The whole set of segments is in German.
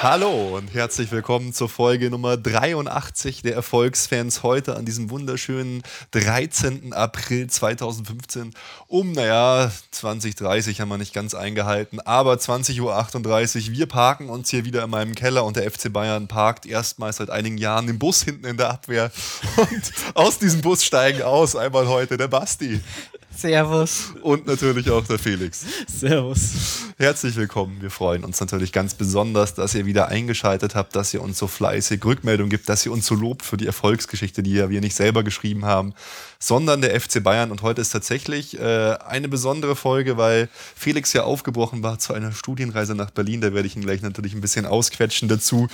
Hallo und herzlich willkommen zur Folge Nummer 83 der Erfolgsfans heute an diesem wunderschönen 13. April 2015. Um, naja, 20.30 haben wir nicht ganz eingehalten, aber 20.38 Uhr. Wir parken uns hier wieder in meinem Keller und der FC Bayern parkt erstmals seit einigen Jahren den Bus hinten in der Abwehr. Und aus diesem Bus steigen aus einmal heute der Basti. Servus. Und natürlich auch der Felix. Servus. Herzlich willkommen. Wir freuen uns natürlich ganz besonders, dass ihr wieder eingeschaltet habt, dass ihr uns so fleißig Rückmeldung gibt, dass ihr uns so lobt für die Erfolgsgeschichte, die ja wir nicht selber geschrieben haben, sondern der FC Bayern. Und heute ist tatsächlich äh, eine besondere Folge, weil Felix ja aufgebrochen war zu einer Studienreise nach Berlin. Da werde ich ihn gleich natürlich ein bisschen ausquetschen dazu.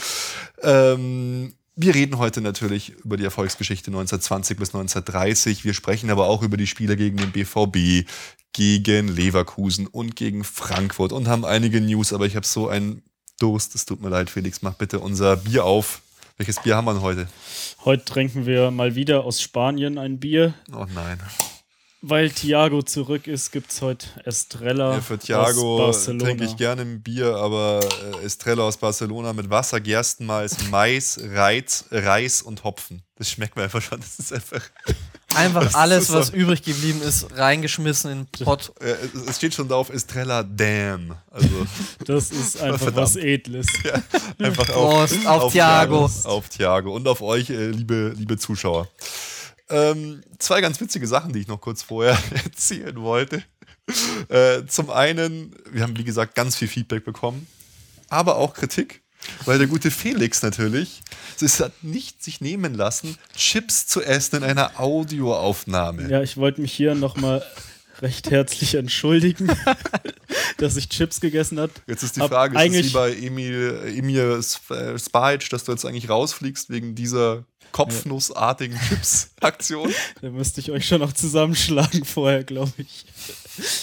Ähm, wir reden heute natürlich über die Erfolgsgeschichte 1920 bis 1930. Wir sprechen aber auch über die Spiele gegen den BVB, gegen Leverkusen und gegen Frankfurt und haben einige News, aber ich habe so einen Durst. Es tut mir leid, Felix, mach bitte unser Bier auf. Welches Bier haben wir denn heute? Heute trinken wir mal wieder aus Spanien ein Bier. Oh nein. Weil Thiago zurück ist, gibt es heute Estrella. Ja, für Thiago trinke ich gerne ein Bier, aber äh, Estrella aus Barcelona mit Wasser, Gerstenmalz, Mais, Reiz, Reis und Hopfen. Das schmeckt mir einfach schon. Das ist einfach. Einfach alles, was übrig geblieben ist, reingeschmissen in den Pott. Es steht schon drauf, Estrella Damn. Also, das ist einfach verdammt. was Edles. Ja, einfach Prost, auf, auf, Thiago. Auf Thiago und auf euch, äh, liebe, liebe Zuschauer. Ähm, zwei ganz witzige Sachen, die ich noch kurz vorher erzählen wollte. Äh, zum einen, wir haben wie gesagt ganz viel Feedback bekommen, aber auch Kritik, weil der gute Felix natürlich es hat nicht sich nehmen lassen, Chips zu essen in einer Audioaufnahme. Ja, ich wollte mich hier nochmal recht herzlich entschuldigen, dass ich Chips gegessen habe. Jetzt ist die Frage, ist es wie bei Emil, Emil Spice, dass du jetzt eigentlich rausfliegst wegen dieser kopfnussartigen Chips-Aktion. Da müsste ich euch schon noch zusammenschlagen vorher, glaube ich.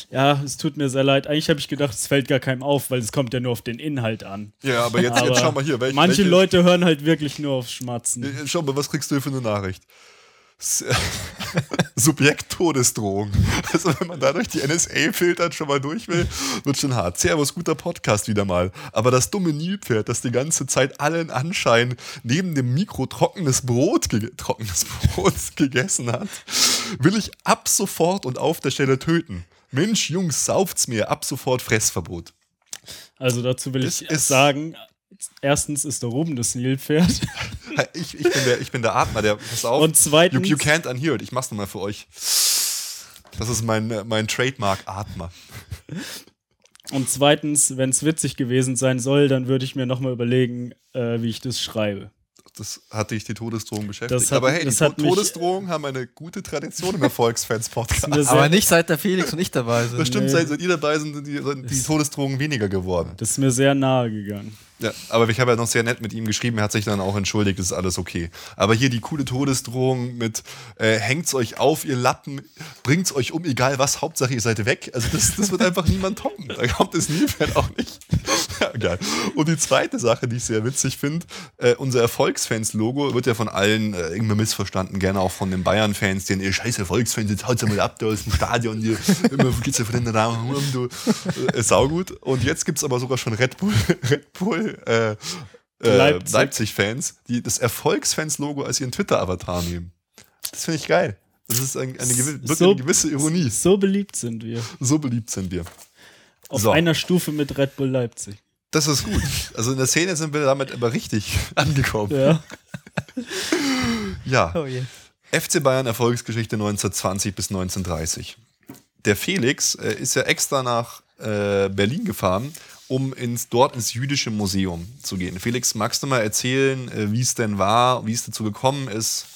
Ja, es tut mir sehr leid. Eigentlich habe ich gedacht, es fällt gar keinem auf, weil es kommt ja nur auf den Inhalt an. Ja, aber jetzt, aber jetzt schau mal hier. Welche, manche welche, Leute hören halt wirklich nur aufs Schmatzen. Schau mal, was kriegst du hier für eine Nachricht? Subjekt Todesdrohung. Also wenn man da durch die NSA filtert schon mal durch will, wird schon hart. Servus, guter Podcast wieder mal. Aber das dumme Nilpferd, das die ganze Zeit allen Anschein neben dem Mikro trockenes Brot, trockenes Brot gegessen hat, will ich ab sofort und auf der Stelle töten. Mensch, Jungs, sauft's mir, ab sofort Fressverbot. Also dazu will das ich sagen, erstens ist der Ruben das Nilpferd. Ich, ich, bin der, ich bin der Atmer, der, pass auf. Und zweitens. You, you can't unhear it. Ich mach's nochmal für euch. Das ist mein, mein Trademark Atmer. Und zweitens, wenn es witzig gewesen sein soll, dann würde ich mir nochmal überlegen, äh, wie ich das schreibe das hat dich die Todesdrohung beschäftigt. Hat, Aber hey, die to Todesdrohungen haben eine gute Tradition im Erfolgsfans-Podcast. Aber nicht seit der Felix und ich dabei sind. Bestimmt, nee. seit, seit ihr dabei sind, sind die, sind die Todesdrohungen weniger geworden. Das ist mir sehr nahe gegangen. Ja, aber ich habe ja noch sehr nett mit ihm geschrieben, er hat sich dann auch entschuldigt, das ist alles okay. Aber hier die coole Todesdrohung mit äh, hängt's euch auf, ihr Lappen, bringt's euch um, egal was, Hauptsache ihr seid weg. Also das, das wird einfach niemand toppen. Da kommt es Nilpferd auch nicht. ja, geil. Und die zweite Sache, die ich sehr witzig finde, äh, unser Erfolgsfans-Logo wird ja von allen äh, irgendwie missverstanden, gerne auch von den Bayern-Fans, die ihr scheiß Erfolgsfans, jetzt haut's mal ab da aus dem Stadion, hier, immer geht's ja von den Raum um, du. Äh, saugut. Und jetzt gibt's aber sogar schon Red Bull, Red Bull äh, äh, Leipzig-Fans, die das Erfolgsfans-Logo als ihren Twitter-Avatar nehmen. Das finde ich geil. Das ist ein, eine, wirklich so, eine gewisse Ironie. So beliebt sind wir. So beliebt sind wir. Auf so. einer Stufe mit Red Bull Leipzig. Das ist gut. Also in der Szene sind wir damit aber richtig angekommen. Ja. ja. Oh yeah. FC Bayern Erfolgsgeschichte 1920 bis 1930. Der Felix äh, ist ja extra nach äh, Berlin gefahren, um ins, dort ins jüdische Museum zu gehen. Felix, magst du mal erzählen, äh, wie es denn war, wie es dazu gekommen ist,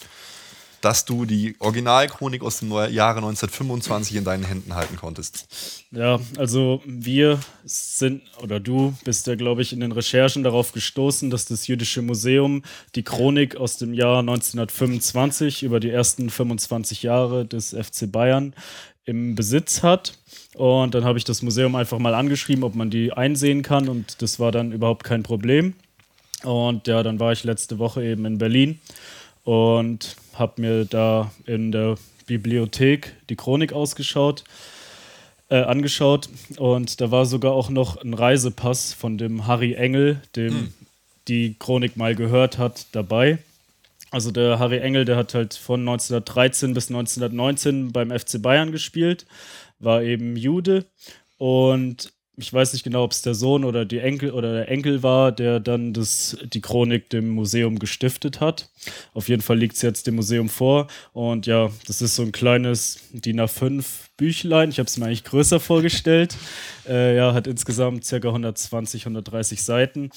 dass du die Originalchronik aus dem Jahre 1925 in deinen Händen halten konntest? Ja, also wir sind, oder du bist ja, glaube ich, in den Recherchen darauf gestoßen, dass das Jüdische Museum die Chronik aus dem Jahr 1925 über die ersten 25 Jahre des FC Bayern im Besitz hat. Und dann habe ich das Museum einfach mal angeschrieben, ob man die einsehen kann. Und das war dann überhaupt kein Problem. Und ja, dann war ich letzte Woche eben in Berlin und habe mir da in der Bibliothek die Chronik ausgeschaut, äh, angeschaut und da war sogar auch noch ein Reisepass von dem Harry Engel, dem Hm. die Chronik mal gehört hat, dabei. Also der Harry Engel, der hat halt von 1913 bis 1919 beim FC Bayern gespielt, war eben Jude und ich weiß nicht genau, ob es der Sohn oder die Enkel oder der Enkel war, der dann das, die Chronik dem Museum gestiftet hat. Auf jeden Fall liegt es jetzt dem Museum vor. Und ja, das ist so ein kleines DIN A5 Büchlein. Ich habe es mir eigentlich größer vorgestellt. Äh, ja, hat insgesamt circa 120, 130 Seiten.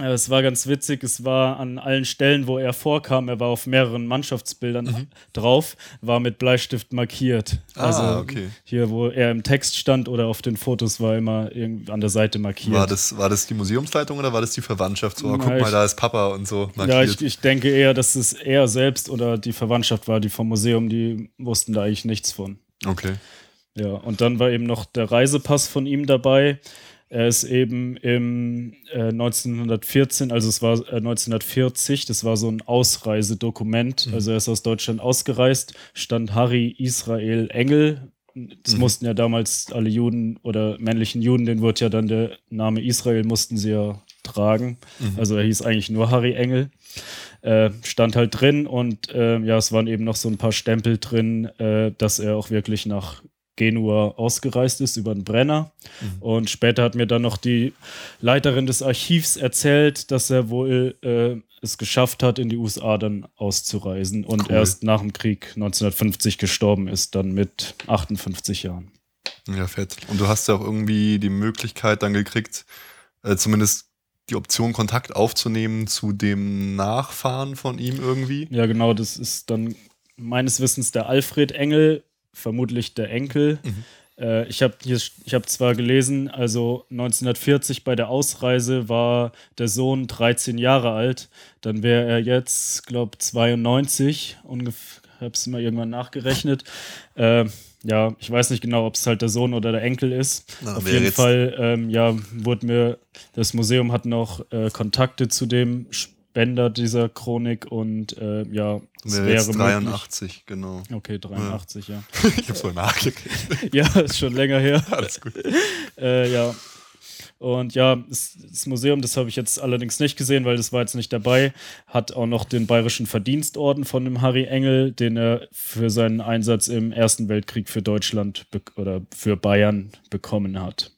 Äh, Es war ganz witzig, es war an allen Stellen, wo er vorkam, er war auf mehreren Mannschaftsbildern drauf, war mit Bleistift markiert. Also Ah, okay. hier, wo er im Text stand oder auf den Fotos war immer irgendwie an der Seite markiert. War das, war das die Museumsleitung oder war das die Verwandtschaft? So, oh, guck mal, ich- da ist Papa und so ja, markiert. ich, ich denke eher, dass es er selbst oder die Verwandtschaft war, die vom Museum, die wussten da eigentlich nichts von. okay. Ja, und dann war eben noch der Reisepass von ihm dabei. Er ist eben im äh, 1914, also es war äh, 1940, das war so ein Ausreisedokument. Also er ist aus Deutschland ausgereist, stand Harry Israel Engel. Das mussten ja damals alle Juden oder männlichen Juden, den wurde ja dann der Name Israel, mussten sie ja tragen. Also er hieß eigentlich nur Harry Engel. Äh, stand halt drin und äh, ja, es waren eben noch so ein paar Stempel drin, äh, dass er auch wirklich nach Genua ausgereist ist über den Brenner. Und später hat mir dann noch die Leiterin des Archivs erzählt, dass er wohl äh, es geschafft hat, in die USA dann auszureisen und Cool. erst nach dem Krieg 1950 gestorben ist, dann mit 58 Jahren. Ja, fett. Und du hast ja auch irgendwie die Möglichkeit dann gekriegt, äh, zumindest die Option, Kontakt aufzunehmen zu dem Nachfahren von ihm irgendwie. Ja, genau, das ist dann meines Wissens der Alfred Engel, vermutlich der Enkel. Äh, ich habe ich hab zwar gelesen, also 1940 bei der Ausreise war der Sohn 13 Jahre alt, dann wäre er jetzt, glaube 92 ungefähr, habe es mal irgendwann nachgerechnet. Äh, ja, ich weiß nicht genau, ob es halt der Sohn oder der Enkel ist. Na, Auf jeden Fall, ähm, ja, wurde mir, das Museum hat noch äh, Kontakte zu dem Spender dieser Chronik und äh, ja, es Wäre jetzt möglich. 83, genau. Okay, 83, ja. Ich hab's mal nachgekriegt. Ja, ist schon länger her. Alles gut. Äh, ja. Und ja, das, Museum, das habe ich jetzt allerdings nicht gesehen, weil das war jetzt nicht dabei, hat auch noch den Bayerischen Verdienstorden von dem Harry Engel, den er für seinen Einsatz im Ersten Weltkrieg für Deutschland oder für Bayern bekommen hat.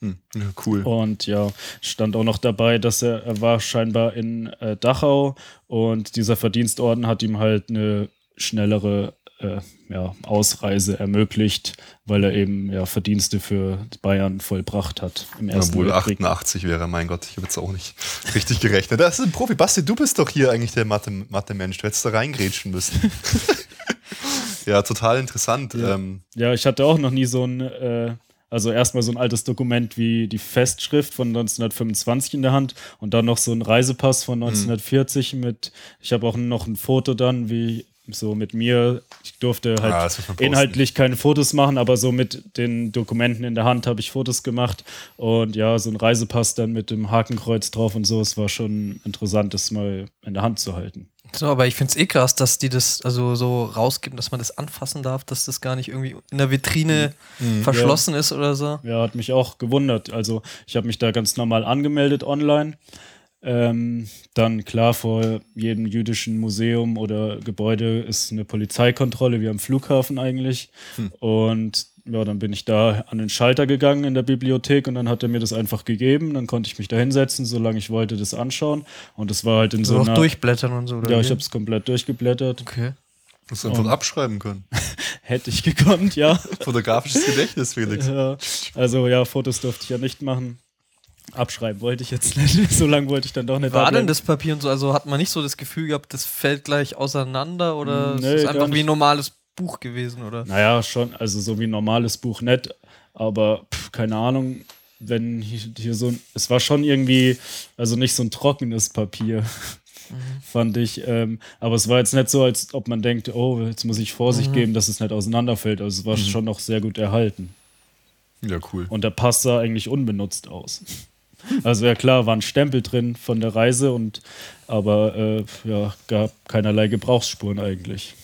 Hm. Ja, cool. Und ja, stand auch noch dabei, dass er, er war scheinbar in äh, Dachau und dieser Verdienstorden hat ihm halt eine schnellere äh, ja, Ausreise ermöglicht, weil er eben ja, Verdienste für Bayern vollbracht hat im Ersten Obwohl Weltkrieg. 88 wäre, mein Gott, ich habe jetzt auch nicht richtig gerechnet. Das ist ein Profi. Basti, du bist doch hier eigentlich der Mathe- Mathe-Mensch. du hättest da reingrätschen müssen. ja, total interessant. Ähm, Ja, ich hatte auch noch nie so ein, äh, also erstmal so ein altes Dokument wie die Festschrift von 1925 in der Hand und dann noch so ein Reisepass von 1940 mit, ich habe auch noch ein Foto dann, wie so mit mir. Ich durfte halt Ah, man posten. inhaltlich keine Fotos machen, aber so mit den Dokumenten in der Hand habe ich Fotos gemacht und ja, so ein Reisepass dann mit dem Hakenkreuz drauf und so. Es war schon interessant, das mal in der Hand zu halten. So, aber ich finde es eh krass, dass die das also so rausgeben, dass man das anfassen darf, dass das gar nicht irgendwie in der Vitrine verschlossen ist oder so. Ja, hat mich auch gewundert. Also ich habe mich da ganz normal angemeldet online. Ähm, dann klar, vor jedem jüdischen Museum oder Gebäude ist eine Polizeikontrolle, wie am Flughafen eigentlich. Und ja, dann bin ich da an den Schalter gegangen in der Bibliothek und dann hat er mir das einfach gegeben. Dann konnte ich mich da hinsetzen, solange ich wollte, das anschauen. Und das war halt in So so auch einer. durchblättern und so. Oder ja, wie? ich habe es komplett durchgeblättert. Okay. musst du einfach abschreiben können. Hätte ich gekonnt, ja. Fotografisches Gedächtnis, Felix. Ja, also ja, Fotos durfte ich ja nicht machen. Abschreiben wollte ich jetzt nicht. So lange wollte ich dann doch nicht War da denn das Papier und so? Also hat man nicht so das Gefühl gehabt, das fällt gleich auseinander oder Nee, ist es einfach wie ein normales Buch gewesen, oder? Naja, schon, also so wie ein normales Buch nicht, aber pff, keine Ahnung, wenn hier, hier so ein, es war schon irgendwie, also nicht so ein trockenes Papier, fand ich, ähm, aber es war jetzt nicht so, als ob man denkt, oh, jetzt muss ich Vorsicht geben, dass es nicht auseinanderfällt, also es war schon noch sehr gut erhalten Ja, cool. und der Pass sah eigentlich unbenutzt aus. Also ja klar, war ein Stempel drin von der Reise und aber äh, ja, gab keinerlei Gebrauchsspuren eigentlich.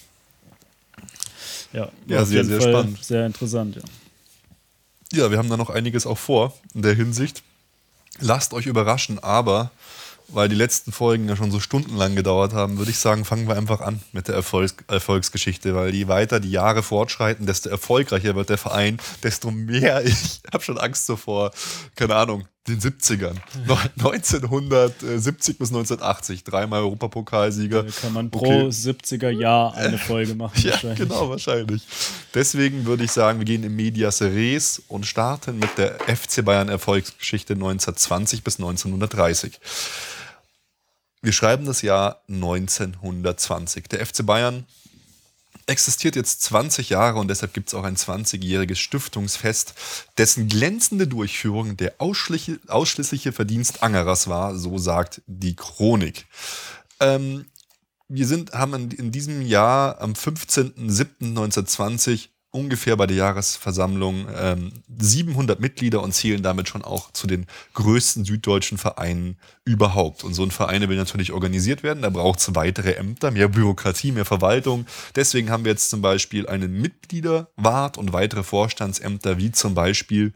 Ja, Ja, sehr, sehr Fall spannend. Sehr interessant, ja. Ja, wir haben da noch einiges auch vor in der Hinsicht. Lasst euch überraschen, aber weil die letzten Folgen ja schon so stundenlang gedauert haben, würde ich sagen, fangen wir einfach an mit der Erfolgs Erfolgsgeschichte, weil je weiter die Jahre fortschreiten, desto erfolgreicher wird der Verein, desto mehr, ich habe schon Angst so vor, keine Ahnung, den 70ern. No- 1970 bis 1980, dreimal Europapokalsieger. Da kann man pro Okay. 70er Jahr eine Folge machen. Ja, wahrscheinlich. genau, wahrscheinlich. Deswegen würde ich sagen, wir gehen in Medias Res und starten mit der FC Bayern Erfolgsgeschichte 1920 bis 1930. Wir schreiben das Jahr 1920. Der FC Bayern existiert jetzt 20 Jahre und deshalb gibt es auch ein 20-jähriges Stiftungsfest, dessen glänzende Durchführung der ausschließliche, Verdienst Angerers war, so sagt die Chronik. Ähm, wir sind, haben in diesem Jahr am 15.07.1920 ungefähr bei der Jahresversammlung ähm, 700 Mitglieder und zählen damit schon auch zu den größten süddeutschen Vereinen überhaupt. Und so ein Verein will natürlich organisiert werden, da braucht es weitere Ämter, mehr Bürokratie, mehr Verwaltung. Deswegen haben wir jetzt zum Beispiel einen Mitgliederwart und weitere Vorstandsämter, wie zum Beispiel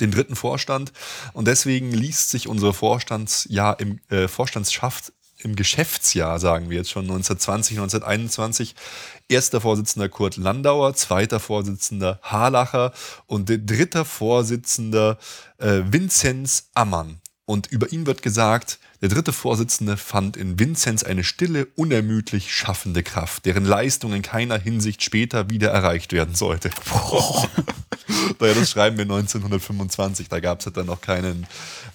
den dritten Vorstand. Und deswegen liest sich unsere Vorstandsjahr im, äh, Vorstandsschaft im Geschäftsjahr, sagen wir jetzt schon 1920, 1921. Erster Vorsitzender Kurt Landauer, zweiter Vorsitzender Harlacher und dritter Vorsitzender äh, Vinzenz Ammann. Und über ihn wird gesagt, der dritte Vorsitzende fand in Vinzenz eine stille, unermüdlich schaffende Kraft, deren Leistung in keiner Hinsicht später wieder erreicht werden sollte. Naja, das schreiben wir 1925. Da gab es dann noch keinen,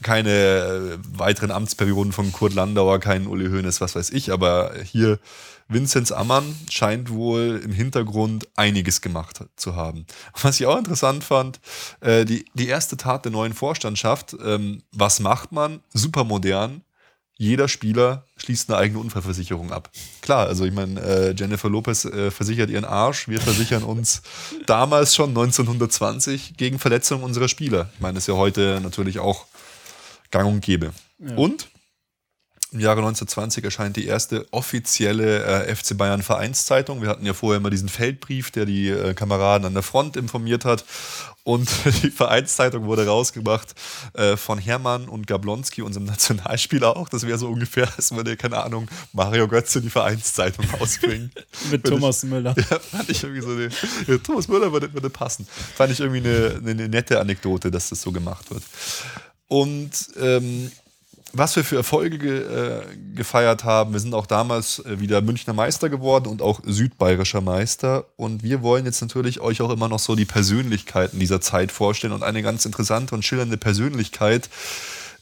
keine äh, weiteren Amtsperioden von Kurt Landauer, keinen Uli Hoeneß, was weiß ich. Aber hier Vinzenz Ammann scheint wohl im Hintergrund einiges gemacht zu haben. Was ich auch interessant fand, äh, die, die erste Tat der neuen Vorstandschaft, ähm, was macht man? Super modern. Jeder Spieler schließt eine eigene Unfallversicherung ab. Klar, also ich meine, äh, Jennifer Lopez äh, versichert ihren Arsch. Wir versichern uns damals schon 1920 gegen Verletzungen unserer Spieler. Ich meine, das ist ja heute natürlich auch gang und gäbe. Und im Jahre 1920 erscheint die erste offizielle äh, FC Bayern Vereinszeitung. Wir hatten ja vorher immer diesen Feldbrief, der die äh, Kameraden an der Front informiert hat. Und die Vereinszeitung wurde rausgebracht äh, von Hermann und Gablonski, unserem Nationalspieler auch. Das wäre so ungefähr, als würde, keine Ahnung, Mario Götze die Vereinszeitung ausbringen. Mit Wenn Thomas Müller. Ja, fand ich irgendwie so eine, ja, Thomas Müller würde, würde passen. Fand ich irgendwie eine, eine nette Anekdote, dass das so gemacht wird. Und ähm, was wir für Erfolge ge, äh, gefeiert haben, wir sind auch damals äh, wieder Münchner Meister geworden und auch südbayerischer Meister. Und wir wollen jetzt natürlich euch auch immer noch so die Persönlichkeiten dieser Zeit vorstellen. Und eine ganz interessante und schillernde Persönlichkeit,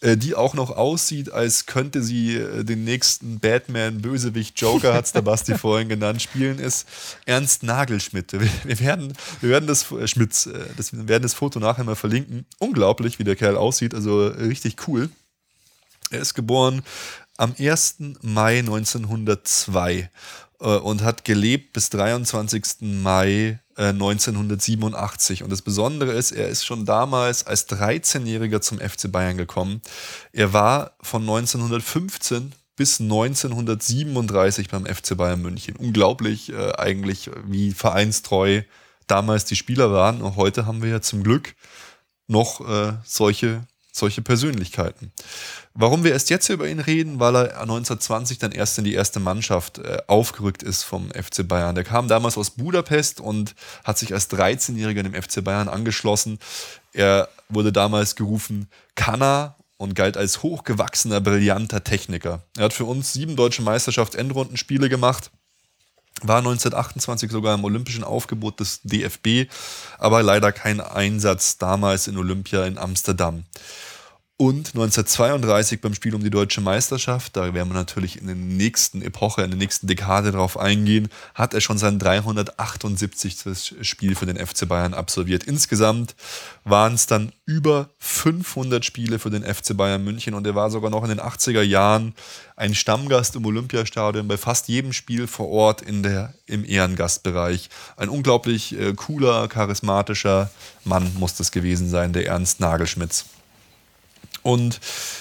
äh, die auch noch aussieht, als könnte sie äh, den nächsten Batman, Bösewicht, Joker, hat es der Basti vorhin genannt, spielen, ist Ernst Nagelschmidt. Wir, wir, werden, wir werden das, äh, Schmitz, äh, das, wir werden das Foto nachher mal verlinken. Unglaublich, wie der Kerl aussieht, also richtig cool. Er ist geboren am 1. Mai 1902 äh, und hat gelebt bis 23. Mai äh, 1987. Und das Besondere ist, er ist schon damals als 13-Jähriger zum FC Bayern gekommen. Er war von 1915 bis 1937 beim FC Bayern München. Unglaublich äh, eigentlich, wie vereinstreu damals die Spieler waren. Und heute haben wir ja zum Glück noch äh, solche, solche Persönlichkeiten. Warum wir erst jetzt über ihn reden, weil er 1920 dann erst in die erste Mannschaft äh, aufgerückt ist vom FC Bayern. Der kam damals aus Budapest und hat sich als 13-Jähriger dem FC Bayern angeschlossen. Er wurde damals gerufen Kanna und galt als hochgewachsener, brillanter Techniker. Er hat für uns sieben deutsche Meisterschafts-Endrundenspiele gemacht war 1928 sogar im olympischen Aufgebot des DFB, aber leider kein Einsatz damals in Olympia in Amsterdam. Und 1932 beim Spiel um die deutsche Meisterschaft, da werden wir natürlich in der nächsten Epoche, in der nächsten Dekade drauf eingehen, hat er schon sein 378. Spiel für den FC Bayern absolviert. Insgesamt waren es dann über 500 Spiele für den FC Bayern München und er war sogar noch in den 80er Jahren ein Stammgast im Olympiastadion, bei fast jedem Spiel vor Ort in der, im Ehrengastbereich. Ein unglaublich äh, cooler, charismatischer Mann muss das gewesen sein, der Ernst Nagelschmitz. Und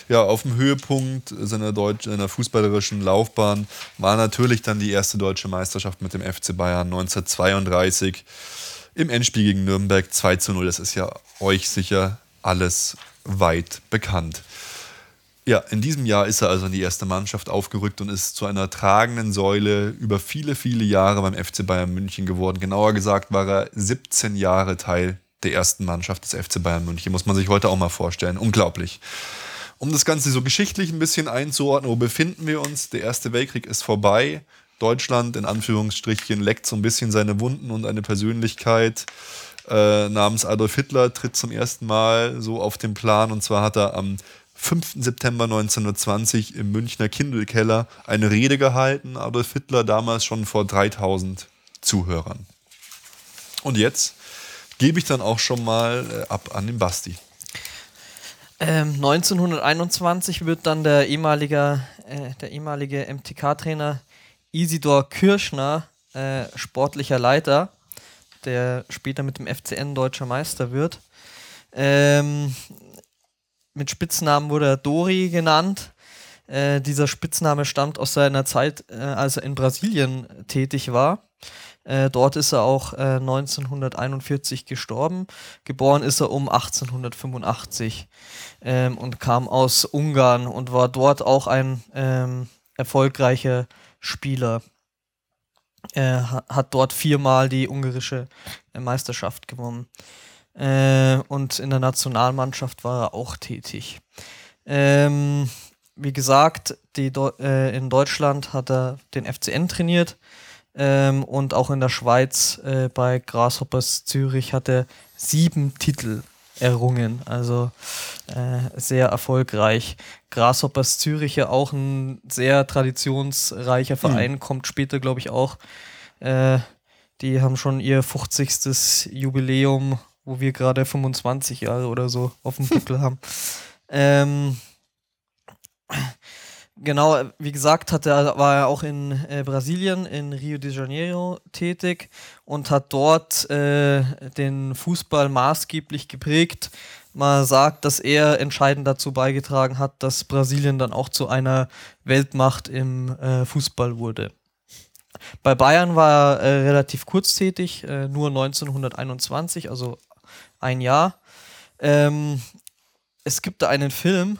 ja, auf dem Höhepunkt seiner, Deutsch, seiner fußballerischen Laufbahn war natürlich dann die erste deutsche Meisterschaft mit dem FC Bayern 1932 im Endspiel gegen Nürnberg 2 zu 0. Das ist ja euch sicher alles weit bekannt. Ja, in diesem Jahr ist er also in die erste Mannschaft aufgerückt und ist zu einer tragenden Säule über viele, viele Jahre beim FC Bayern München geworden. Genauer gesagt war er 17 Jahre Teil der ersten Mannschaft des FC Bayern München. Muss man sich heute auch mal vorstellen. Unglaublich. Um das Ganze so geschichtlich ein bisschen einzuordnen, wo befinden wir uns? Der Erste Weltkrieg ist vorbei. Deutschland in Anführungsstrichen leckt so ein bisschen seine Wunden und eine Persönlichkeit äh, namens Adolf Hitler tritt zum ersten Mal so auf den Plan. Und zwar hat er am 5. September 1920 im Münchner Kindelkeller eine Rede gehalten. Adolf Hitler damals schon vor 3000 Zuhörern. Und jetzt gebe ich dann auch schon mal äh, ab an den Basti. Ähm, 1921 wird dann der ehemalige, äh, ehemalige MTK-Trainer Isidor Kirschner äh, sportlicher Leiter, der später mit dem FCN deutscher Meister wird. Ähm, mit Spitznamen wurde er Dori genannt. Äh, dieser Spitzname stammt aus seiner Zeit, äh, als er in Brasilien tätig war. Äh, dort ist er auch äh, 1941 gestorben. Geboren ist er um 1885 ähm, und kam aus Ungarn und war dort auch ein ähm, erfolgreicher Spieler. Er hat dort viermal die ungarische äh, Meisterschaft gewonnen. Äh, und in der Nationalmannschaft war er auch tätig. Ähm, wie gesagt, die, äh, in Deutschland hat er den FCN trainiert ähm, und auch in der Schweiz äh, bei Grasshoppers Zürich hat er sieben Titel errungen. Also äh, sehr erfolgreich. Grasshoppers Zürich ja auch ein sehr traditionsreicher hm. Verein, mhm. kommt später, glaube ich, auch. Äh, die haben schon ihr 50. Jubiläum, wo wir gerade 25 Jahre oder so auf dem Buckel haben. Ähm, Genau, wie gesagt, hat er, war er auch in äh, Brasilien, in Rio de Janeiro tätig und hat dort äh, den Fußball maßgeblich geprägt. Man sagt, dass er entscheidend dazu beigetragen hat, dass Brasilien dann auch zu einer Weltmacht im äh, Fußball wurde. Bei Bayern war er äh, relativ kurz tätig, äh, nur 1921, also ein Jahr. Ähm, es gibt da einen Film,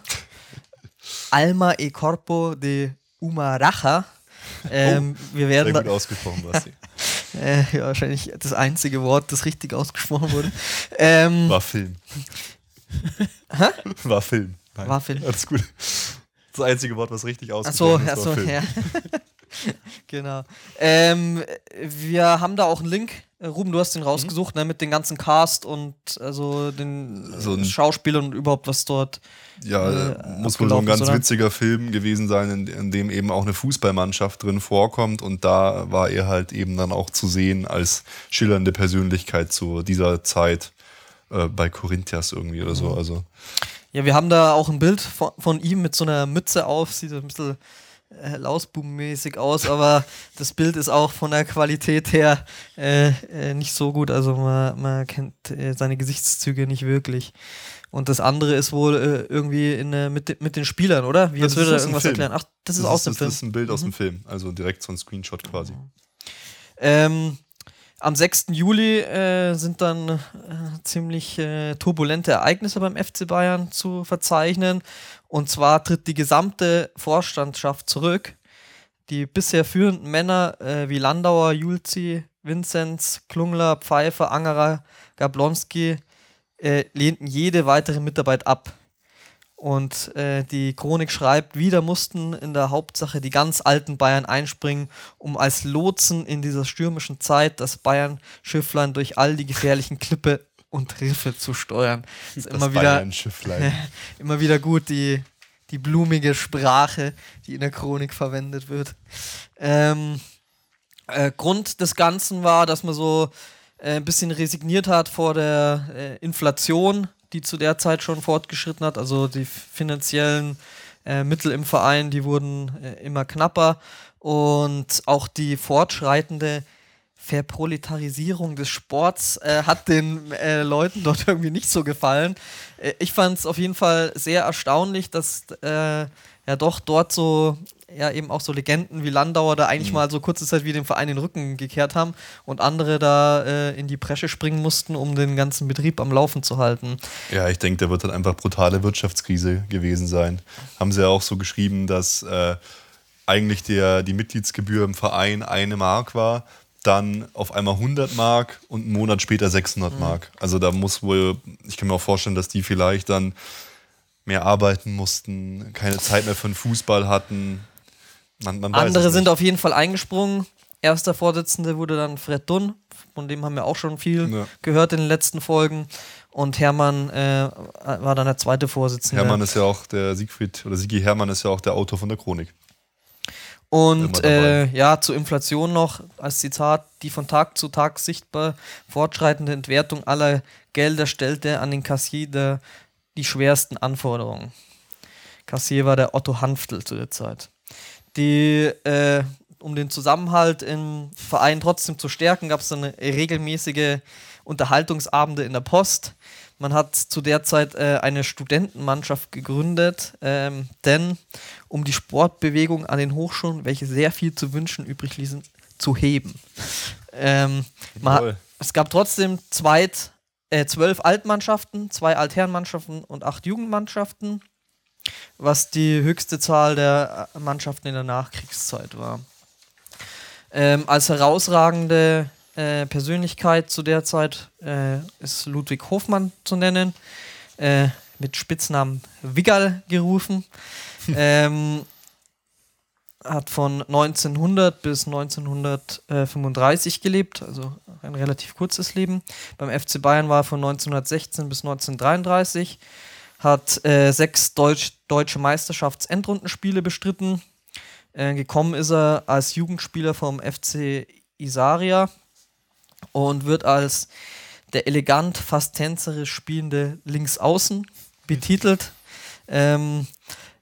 Alma e Corpo de Umaracha. Ähm, oh, wir werden sehr gut ausgesprochen, Basti. äh, ja, wahrscheinlich das einzige Wort, das richtig ausgesprochen wurde. Ähm, war Film. Hä? War Film. Nein. War Film. Alles gut. Das einzige Wort, was richtig ausgesprochen ach so, ist, Film. Ja. genau. Ähm, wir haben da auch einen Link. Ruben, du hast den rausgesucht, mhm. ne, mit dem ganzen Cast und also den so Schauspielern und überhaupt was dort ja, äh, muss wohl so ein ganz oder? witziger Film gewesen sein, in, in, dem eben auch eine Fußballmannschaft drin vorkommt. Und da war er halt eben dann auch zu sehen als schillernde Persönlichkeit zu dieser Zeit äh, bei Corinthians irgendwie oder so. Mhm. Also. Ja, wir haben da auch ein Bild von, von ihm mit so einer Mütze auf, sieht ein bisschen äh, Lausbubenmäßig aus, aber das Bild ist auch von der Qualität her äh, äh, nicht so gut. Also man, man kennt äh, seine Gesichtszüge nicht wirklich. Und das andere ist wohl äh, irgendwie in, äh, mit, mit den Spielern, oder? Wie jetzt würde er irgendwas erklären? Ach, das ist das aus dem Film. Das ist ein Bild mhm. aus dem Film, also direkt so ein Screenshot quasi. Ähm, am 6. Juli äh, sind dann äh, ziemlich äh, turbulente Ereignisse beim FC Bayern zu verzeichnen. Und zwar tritt die gesamte Vorstandschaft zurück. Die bisher führenden Männer äh, wie Landauer, Julzi, Vinzenz, Klungler, Pfeiffer, Angerer, Gablonski äh, lehnten jede weitere Mitarbeit ab. Und äh, die Chronik schreibt, wieder mussten in der Hauptsache die ganz alten Bayern einspringen, um als Lotsen in dieser stürmischen Zeit das Bayern-Schifflein durch all die gefährlichen Klippe und Riffe zu steuern. Das ist immer wieder, immer wieder gut, die, die blumige Sprache, die in der Chronik verwendet wird. Ähm, äh, Grund des Ganzen war, dass man so äh, ein bisschen resigniert hat vor der äh, Inflation, die zu der Zeit schon fortgeschritten hat. Also die finanziellen äh, Mittel im Verein, die wurden äh, immer knapper und auch die fortschreitende Verproletarisierung des Sports äh, hat den äh, Leuten dort irgendwie nicht so gefallen. Äh, ich fand es auf jeden Fall sehr erstaunlich, dass äh, ja doch dort so ja eben auch so Legenden wie Landauer da eigentlich mhm. mal so kurze Zeit wie dem Verein den Rücken gekehrt haben und andere da äh, in die Bresche springen mussten, um den ganzen Betrieb am Laufen zu halten. Ja, ich denke, da wird dann einfach brutale Wirtschaftskrise gewesen sein. Haben sie ja auch so geschrieben, dass äh, eigentlich der, die Mitgliedsgebühr im Verein eine Mark war, dann auf einmal 100 Mark und einen Monat später 600 mhm. Mark. Also da muss wohl, ich kann mir auch vorstellen, dass die vielleicht dann mehr arbeiten mussten, keine Zeit mehr für den Fußball hatten. Man, man Andere sind auf jeden Fall eingesprungen. Erster Vorsitzende wurde dann Fred Dunn, von dem haben wir auch schon viel ja. gehört in den letzten Folgen. Und Hermann äh, war dann der zweite Vorsitzende. Hermann ist ja auch der Siegfried, oder Sigi Hermann ist ja auch der Autor von der Chronik. Und äh, ja, zur Inflation noch als Zitat, die von Tag zu Tag sichtbar fortschreitende Entwertung aller Gelder stellte an den Kassier der, die schwersten Anforderungen. Kassier war der Otto Hanftel zu der Zeit die, äh, um den Zusammenhalt im Verein trotzdem zu stärken, gab es dann regelmäßige Unterhaltungsabende in der Post. Man hat zu der Zeit äh, eine Studentenmannschaft gegründet, ähm, denn um die Sportbewegung an den Hochschulen, welche sehr viel zu wünschen übrig ließen, zu heben. Ähm, hat, es gab trotzdem zweit, äh, zwölf Altmannschaften, zwei Altherrenmannschaften und acht Jugendmannschaften was die höchste Zahl der äh, Mannschaften in der Nachkriegszeit war. Ähm, als herausragende äh, Persönlichkeit zu der Zeit äh, ist Ludwig Hofmann zu nennen, äh, mit Spitznamen Wiggal gerufen. ähm, hat von 1900 bis 1935 gelebt, also ein relativ kurzes Leben. Beim FC Bayern war er von 1916 bis 1933 hat äh, sechs Deutsch, deutsche Meisterschaftsendrundenspiele bestritten. Äh, gekommen ist er als Jugendspieler vom FC Isaria und wird als der elegant, fast tänzerisch spielende Linksaußen betitelt. Ähm,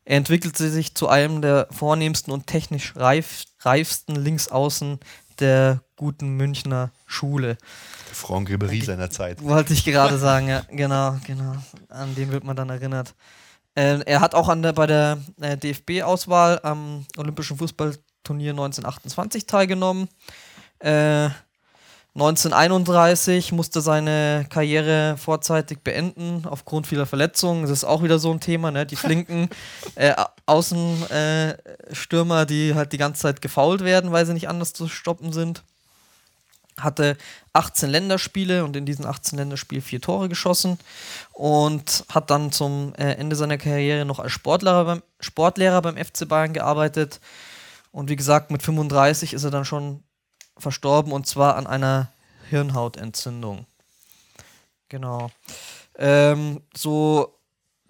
er entwickelte sich zu einem der vornehmsten und technisch reif, reifsten Linksaußen der guten Münchner Schule. Franck Ribéry seiner Zeit. Wollte ich gerade sagen, ja, genau, genau. An den wird man dann erinnert. Äh, er hat auch an der, bei der äh, DFB-Auswahl am Olympischen Fußballturnier 1928 teilgenommen. Äh, 1931 musste seine Karriere vorzeitig beenden aufgrund vieler Verletzungen. Das ist auch wieder so ein Thema, ne? Die flinken äh, Außenstürmer, die halt die ganze Zeit gefault werden, weil sie nicht anders zu stoppen sind hatte 18 Länderspiele und in diesen 18 Länderspielen vier Tore geschossen und hat dann zum äh, Ende seiner Karriere noch als Sportlehrer beim, Sportlehrer beim FC Bayern gearbeitet. Und wie gesagt, mit 35 ist er dann schon verstorben und zwar an einer Hirnhautentzündung. Genau. Ähm, so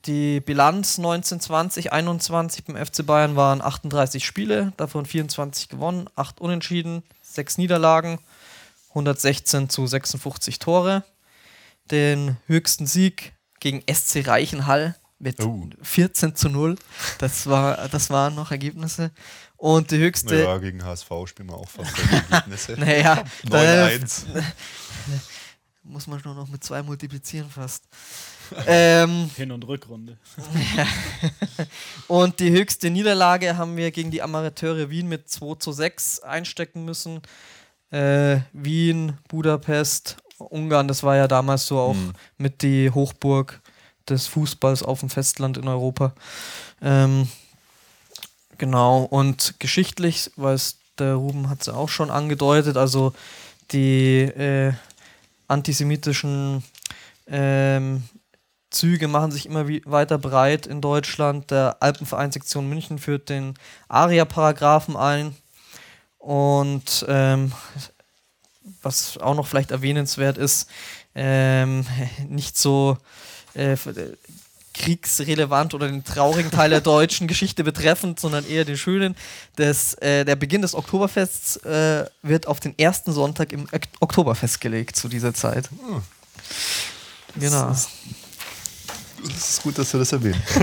die Bilanz 1920, 21 beim FC Bayern waren 38 Spiele, davon 24 gewonnen, 8 Unentschieden, 6 Niederlagen 116 zu 56 Tore. Den höchsten Sieg gegen SC Reichenhall mit oh. 14 zu 0. Das, war, das waren noch Ergebnisse. Und die höchste. Ja, gegen HSV spielen wir auch fast Ergebnisse. naja, 9-1. Muss man nur noch mit zwei multiplizieren fast. ähm, Hin- und Rückrunde. und die höchste Niederlage haben wir gegen die Amateure Wien mit 2 zu 6 einstecken müssen äh, Wien, Budapest, Ungarn, das war ja damals so auch mhm. mit die Hochburg des Fußballs auf dem Festland in Europa. Ähm, genau, und geschichtlich, weil der Ruben hat es auch schon angedeutet, also die äh, antisemitischen ähm, Züge machen sich immer weiter breit in Deutschland. Der Alpenvereinssektion München führt den ARIA-Paragraphen ein. Und ähm, was auch noch vielleicht erwähnenswert ist, ähm, nicht so äh, kriegsrelevant oder den traurigen Teil der deutschen Geschichte betreffend, sondern eher den schönen. Das, äh, der Beginn des Oktoberfests äh, wird auf den ersten Sonntag im ok Oktoberfest gelegt zu dieser Zeit. Hm. Genau. Das ist, das ist gut, dass du das erwähnst.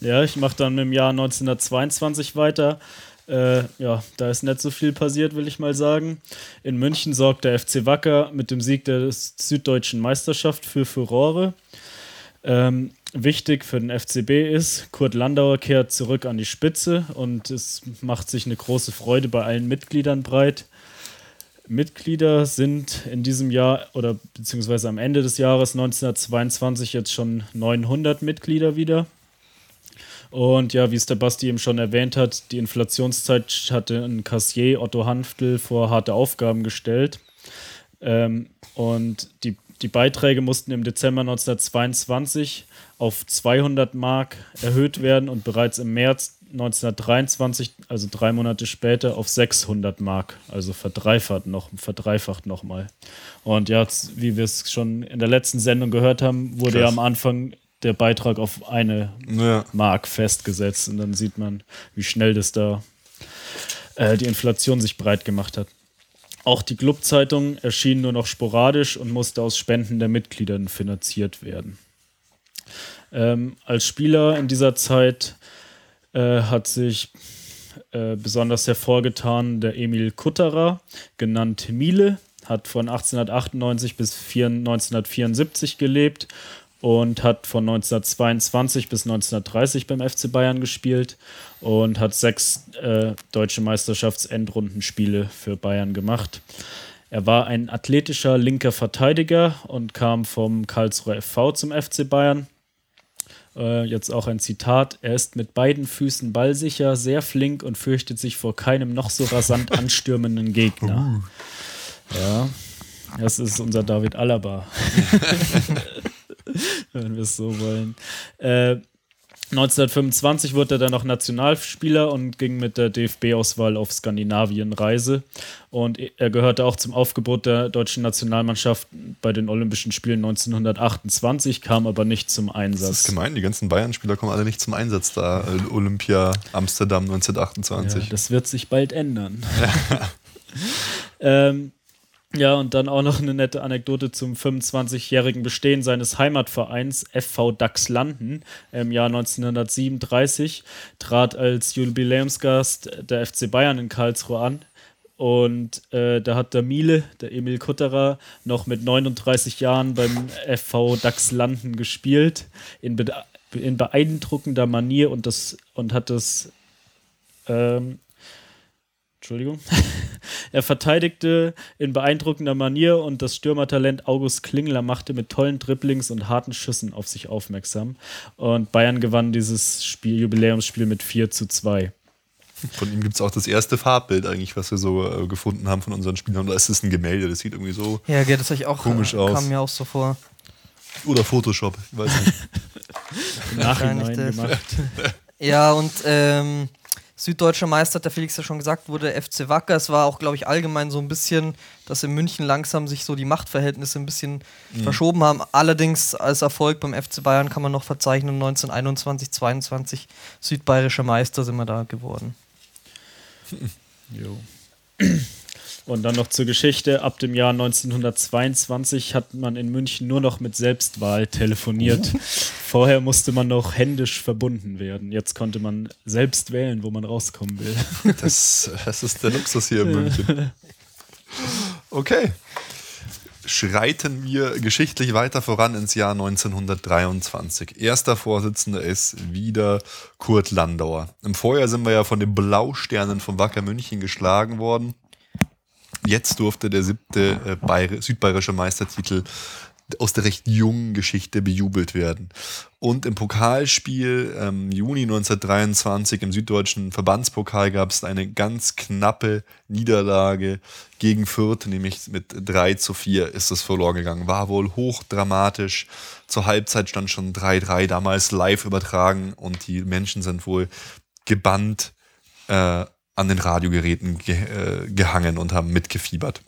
ja, ich mache dann im Jahr 1922 weiter. Äh, ja, da ist nicht so viel passiert, will ich mal sagen. In München sorgt der FC Wacker mit dem Sieg der süddeutschen Meisterschaft für Furore. Ähm, wichtig für den FCB ist, Kurt Landauer kehrt zurück an die Spitze und es macht sich eine große Freude bei allen Mitgliedern breit. Mitglieder sind in diesem Jahr oder beziehungsweise am Ende des Jahres 1922 jetzt schon 900 Mitglieder wieder. Und ja, wie es der Basti eben schon erwähnt hat, die Inflationszeit hatte ein Kassier Otto Hanftl vor harte Aufgaben gestellt. Ähm, und die, die Beiträge mussten im Dezember 1922 auf 200 Mark erhöht werden und bereits im März 1923, also drei Monate später, auf 600 Mark, also verdreifacht noch, verdreifacht nochmal. Und ja, wie wir es schon in der letzten Sendung gehört haben, wurde Krass. ja am Anfang der Beitrag auf eine ja. Mark festgesetzt und dann sieht man, wie schnell das da äh, die Inflation sich breit gemacht hat. Auch die Clubzeitung erschien nur noch sporadisch und musste aus Spenden der Mitglieder finanziert werden. Ähm, als Spieler in dieser Zeit äh, hat sich äh, besonders hervorgetan der Emil Kutterer, genannt Miele, hat von 1898 bis 1974 gelebt und hat von 1922 bis 1930 beim FC Bayern gespielt und hat sechs äh, deutsche Meisterschaftsendrundenspiele für Bayern gemacht. Er war ein athletischer linker Verteidiger und kam vom Karlsruher FV zum FC Bayern. Äh, jetzt auch ein Zitat. Er ist mit beiden Füßen ballsicher, sehr flink und fürchtet sich vor keinem noch so rasant anstürmenden Gegner. Uh. Ja, das ist unser David Alaba. Wenn wir es so wollen. Äh, 1925 wurde er dann noch Nationalspieler und ging mit der DFB-Auswahl auf Skandinavien-Reise. Und er gehörte auch zum Aufgebot der deutschen Nationalmannschaft bei den Olympischen Spielen 1928, kam aber nicht zum Einsatz. Das ist gemein, die ganzen Bayern-Spieler kommen alle nicht zum Einsatz da. Olympia Amsterdam 1928. Ja, das wird sich bald ändern. Ja. ähm, ja, und dann auch noch eine nette Anekdote zum 25-jährigen Bestehen seines Heimatvereins FV Dachslanden. Im Jahr 1937 trat als Jubiläumsgast der FC Bayern in Karlsruhe an. Und äh, da hat der Miele, der Emil Kutterer, noch mit 39 Jahren beim FV Dachslanden gespielt. In, be in beeindruckender Manier und, das, und hat das ähm, Entschuldigung. er verteidigte in beeindruckender Manier und das Stürmertalent August Klingler machte mit tollen Dribblings und harten Schüssen auf sich aufmerksam. Und Bayern gewann dieses Spiel, Jubiläumsspiel mit 4 zu 2. Von ihm gibt es auch das erste Farbbild eigentlich, was wir so äh, gefunden haben von unseren Spielern. Da ist es ein Gemälde, das sieht irgendwie so ja, das ich auch, komisch äh, aus. kam mir auch so vor. Oder Photoshop, ich weiß nicht. Im Nachhinein gemacht. Ja, und ähm, süddeutscher Meister, hat der Felix ja schon gesagt, wurde FC Wacker. Es war auch, glaube ich, allgemein so ein bisschen, dass in München langsam sich so die Machtverhältnisse ein bisschen mhm. verschoben haben. Allerdings als Erfolg beim FC Bayern kann man noch verzeichnen, 1921, 22 südbayerischer Meister sind wir da geworden. Jo. Und dann noch zur Geschichte. Ab dem Jahr 1922 hat man in München nur noch mit Selbstwahl telefoniert. Vorher musste man noch händisch verbunden werden. Jetzt konnte man selbst wählen, wo man rauskommen will. Das, das ist der Luxus hier in München. Okay. Schreiten wir geschichtlich weiter voran ins Jahr 1923. Erster Vorsitzender ist wieder Kurt Landauer. Im Vorjahr sind wir ja von den Blausternen von Wacker München geschlagen worden. Jetzt durfte der siebte äh, Bayer, südbayerische Meistertitel aus der recht jungen Geschichte bejubelt werden. Und im Pokalspiel ähm, Juni 1923 im süddeutschen Verbandspokal gab es eine ganz knappe Niederlage gegen Fürth, nämlich mit 3 zu 4 ist es verloren gegangen. War wohl hochdramatisch. Zur Halbzeit stand schon 3-3, damals live übertragen und die Menschen sind wohl gebannt äh, an den Radiogeräten ge äh, gehangen und haben mitgefiebert.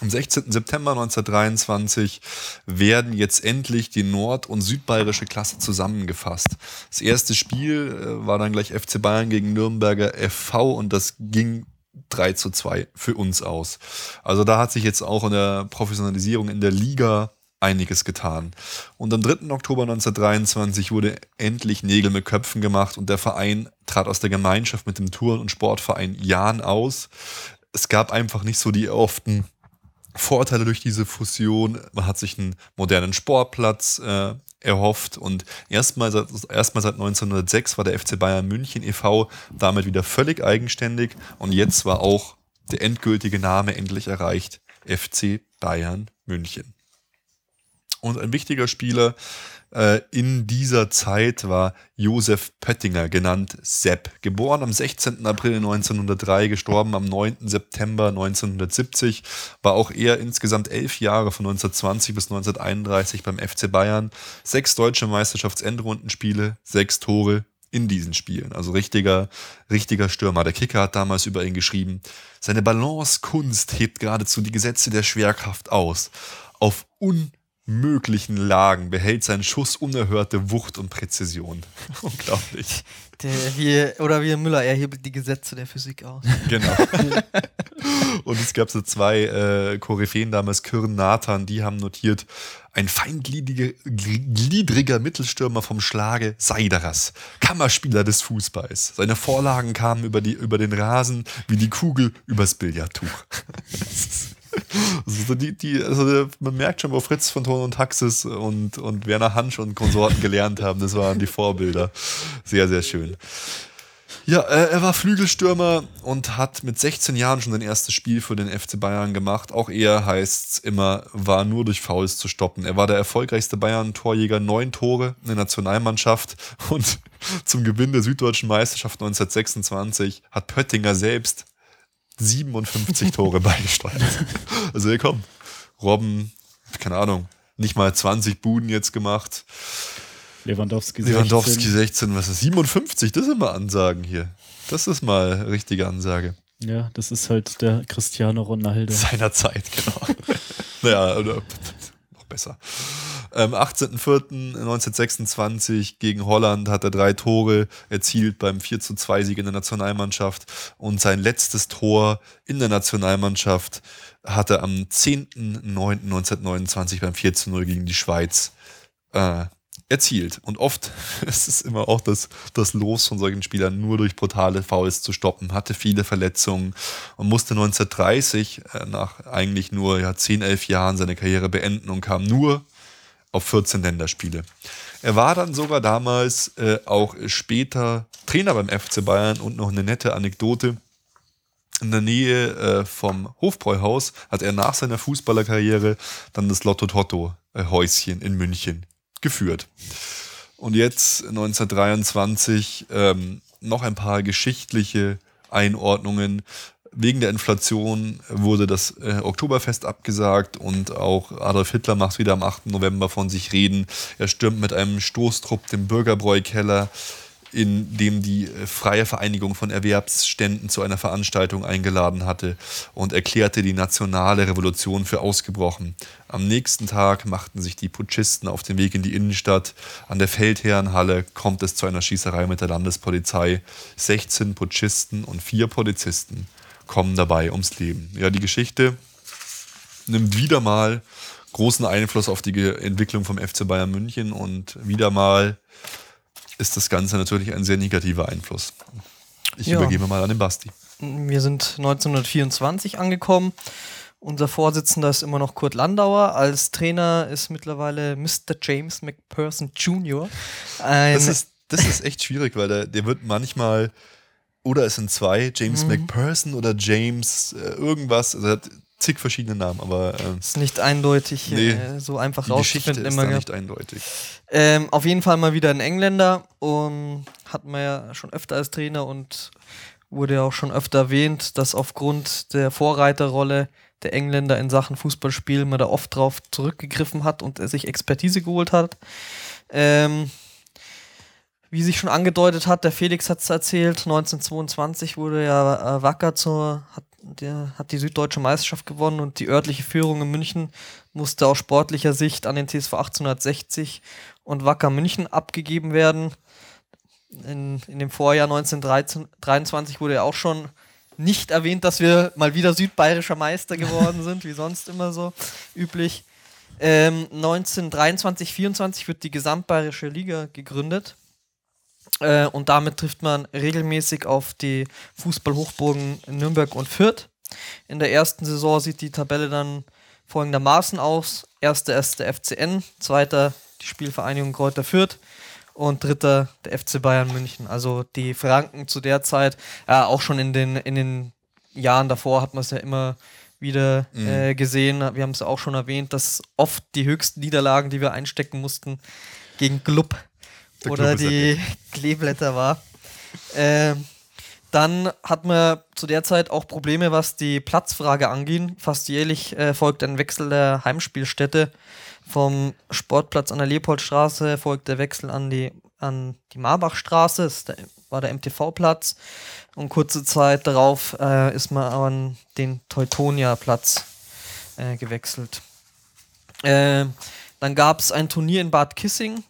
Am 16. September 1923 werden jetzt endlich die nord- und südbayerische Klasse zusammengefasst. Das erste Spiel äh, war dann gleich FC Bayern gegen Nürnberger FV und das ging 3 zu 2 für uns aus. Also da hat sich jetzt auch in der Professionalisierung in der Liga einiges getan. Und am 3. Oktober 1923 wurde endlich Nägel mit Köpfen gemacht und der Verein trat aus der Gemeinschaft mit dem Touren- und Sportverein Jahn aus. Es gab einfach nicht so die erhofften Vorteile durch diese Fusion. Man hat sich einen modernen Sportplatz äh, erhofft und erstmal seit, erstmal seit 1906 war der FC Bayern München e.V. damit wieder völlig eigenständig und jetzt war auch der endgültige Name endlich erreicht, FC Bayern München. Und ein wichtiger Spieler äh, in dieser Zeit war Josef Pöttinger, genannt Sepp. Geboren am 16. April 1903, gestorben am 9. September 1970, war auch er insgesamt elf Jahre von 1920 bis 1931 beim FC Bayern. Sechs deutsche Meisterschaftsendrundenspiele, sechs Tore, in diesen Spielen. Also richtiger, richtiger Stürmer. Der Kicker hat damals über ihn geschrieben, seine Balancekunst hebt geradezu die Gesetze der Schwerkraft aus. Auf un möglichen Lagen behält sein Schuss unerhörte Wucht und Präzision. Unglaublich. Der, wie, oder wie Müller, er hebelt die Gesetze der Physik aus. Genau. und es gab so zwei äh, Koryphäen damals, Kürn, Nathan, die haben notiert, ein feingliedriger Mittelstürmer vom Schlage Seideras, Kammerspieler des Fußballs. Seine Vorlagen kamen über, die, über den Rasen wie die Kugel übers Billardtuch. das ist also, die, die, also man merkt schon, wo Fritz von Ton und Taxis und, und Werner Hansch und Konsorten gelernt haben. Das waren die Vorbilder. Sehr, sehr schön. Ja, äh, er war Flügelstürmer und hat mit 16 Jahren schon sein erstes Spiel für den FC Bayern gemacht. Auch er heißt immer, war nur durch Fouls zu stoppen. Er war der erfolgreichste Bayern-Torjäger, neun Tore in der Nationalmannschaft und zum Gewinn der Süddeutschen Meisterschaft 1926 hat Pöttinger selbst 57 Tore beigesteuert. Also, hier komm, Robben, keine Ahnung, nicht mal 20 Buden jetzt gemacht. Lewandowski 16. Lewandowski 16, was ist 57? Das sind mal Ansagen hier. Das ist mal richtige Ansage. Ja, das ist halt der Cristiano Ronaldo. Seiner Zeit, genau. naja, oder besser. Am 18.04.1926 gegen Holland hat er drei Tore erzielt beim 4 zu 2 Sieg in der Nationalmannschaft und sein letztes Tor in der Nationalmannschaft hat er am 10.09.1929 beim 4 zu 0 gegen die Schweiz äh, erzielt. Und oft ist es immer auch das, das Los von solchen Spielern, nur durch brutale Fouls zu stoppen, hatte viele Verletzungen und musste 1930 äh, nach eigentlich nur ja, 10, 11 Jahren seine Karriere beenden und kam nur auf 14 Länderspiele. Er war dann sogar damals äh, auch später Trainer beim FC Bayern und noch eine nette Anekdote. In der Nähe äh, vom Hofbräuhaus hat er nach seiner Fußballerkarriere dann das Lotto Totto äh, Häuschen in München geführt. Und jetzt 1923 ähm, noch ein paar geschichtliche Einordnungen. Wegen der Inflation wurde das äh, Oktoberfest abgesagt und auch Adolf Hitler macht wieder am 8. November von sich reden. Er stürmt mit einem Stoßtrupp den Bürgerbräukeller, in dem die äh, Freie Vereinigung von Erwerbsständen zu einer Veranstaltung eingeladen hatte und erklärte die nationale Revolution für ausgebrochen. Am nächsten Tag machten sich die Putschisten auf den Weg in die Innenstadt. An der Feldherrenhalle kommt es zu einer Schießerei mit der Landespolizei. 16 Putschisten und vier Polizisten kommen dabei ums Leben. Ja, die Geschichte nimmt wieder mal großen Einfluss auf die Entwicklung vom FC Bayern München und wieder mal ist das Ganze natürlich ein sehr negativer Einfluss. Ich ja. übergebe mal an den Basti. Wir sind 1924 angekommen. Unser Vorsitzender ist immer noch Kurt Landauer. Als Trainer ist mittlerweile Mr. James McPherson Jr. das, ist, das ist echt schwierig, weil der, der wird manchmal oder es sind zwei, James mhm. McPherson oder James äh, irgendwas. Also er hat zig verschiedene Namen, aber. Äh, ist nicht eindeutig nee, äh, so einfach die Geschichte ist nicht eindeutig. Ähm, auf jeden Fall mal wieder ein Engländer und hat man ja schon öfter als Trainer und wurde ja auch schon öfter erwähnt, dass aufgrund der Vorreiterrolle der Engländer in Sachen Fußballspiel man da oft drauf zurückgegriffen hat und er sich Expertise geholt hat. Ähm, wie sich schon angedeutet hat, der Felix hat es erzählt, 1922 wurde ja äh, Wacker zur, hat, der hat die süddeutsche Meisterschaft gewonnen und die örtliche Führung in München musste aus sportlicher Sicht an den TSV 1860 und Wacker München abgegeben werden. In, in dem Vorjahr 1923 wurde ja auch schon nicht erwähnt, dass wir mal wieder südbayerischer Meister geworden sind, wie sonst immer so üblich. Ähm, 1923, 24 wird die Gesamtbayerische Liga gegründet. Äh, und damit trifft man regelmäßig auf die Fußballhochburgen Nürnberg und Fürth. In der ersten Saison sieht die Tabelle dann folgendermaßen aus. Erster ist der FCN, zweiter die Spielvereinigung Kräuter Fürth und dritter der FC Bayern München. Also die Franken zu der Zeit, äh, auch schon in den, in den Jahren davor hat man es ja immer wieder Mhm. äh, gesehen. Wir haben es auch schon erwähnt, dass oft die höchsten Niederlagen, die wir einstecken mussten, gegen Club Der oder die Kleeblätter war. Ähm, dann hat man zu der Zeit auch Probleme, was die Platzfrage anging. Fast jährlich äh, folgt ein Wechsel der Heimspielstätte. Vom Sportplatz an der Leopoldstraße folgt der Wechsel an die, an die Marbachstraße, das der, war der MTV-Platz. Und kurze Zeit darauf äh, ist man an den Teutonia-Platz äh, gewechselt. Äh, dann gab es ein Turnier in Bad Kissing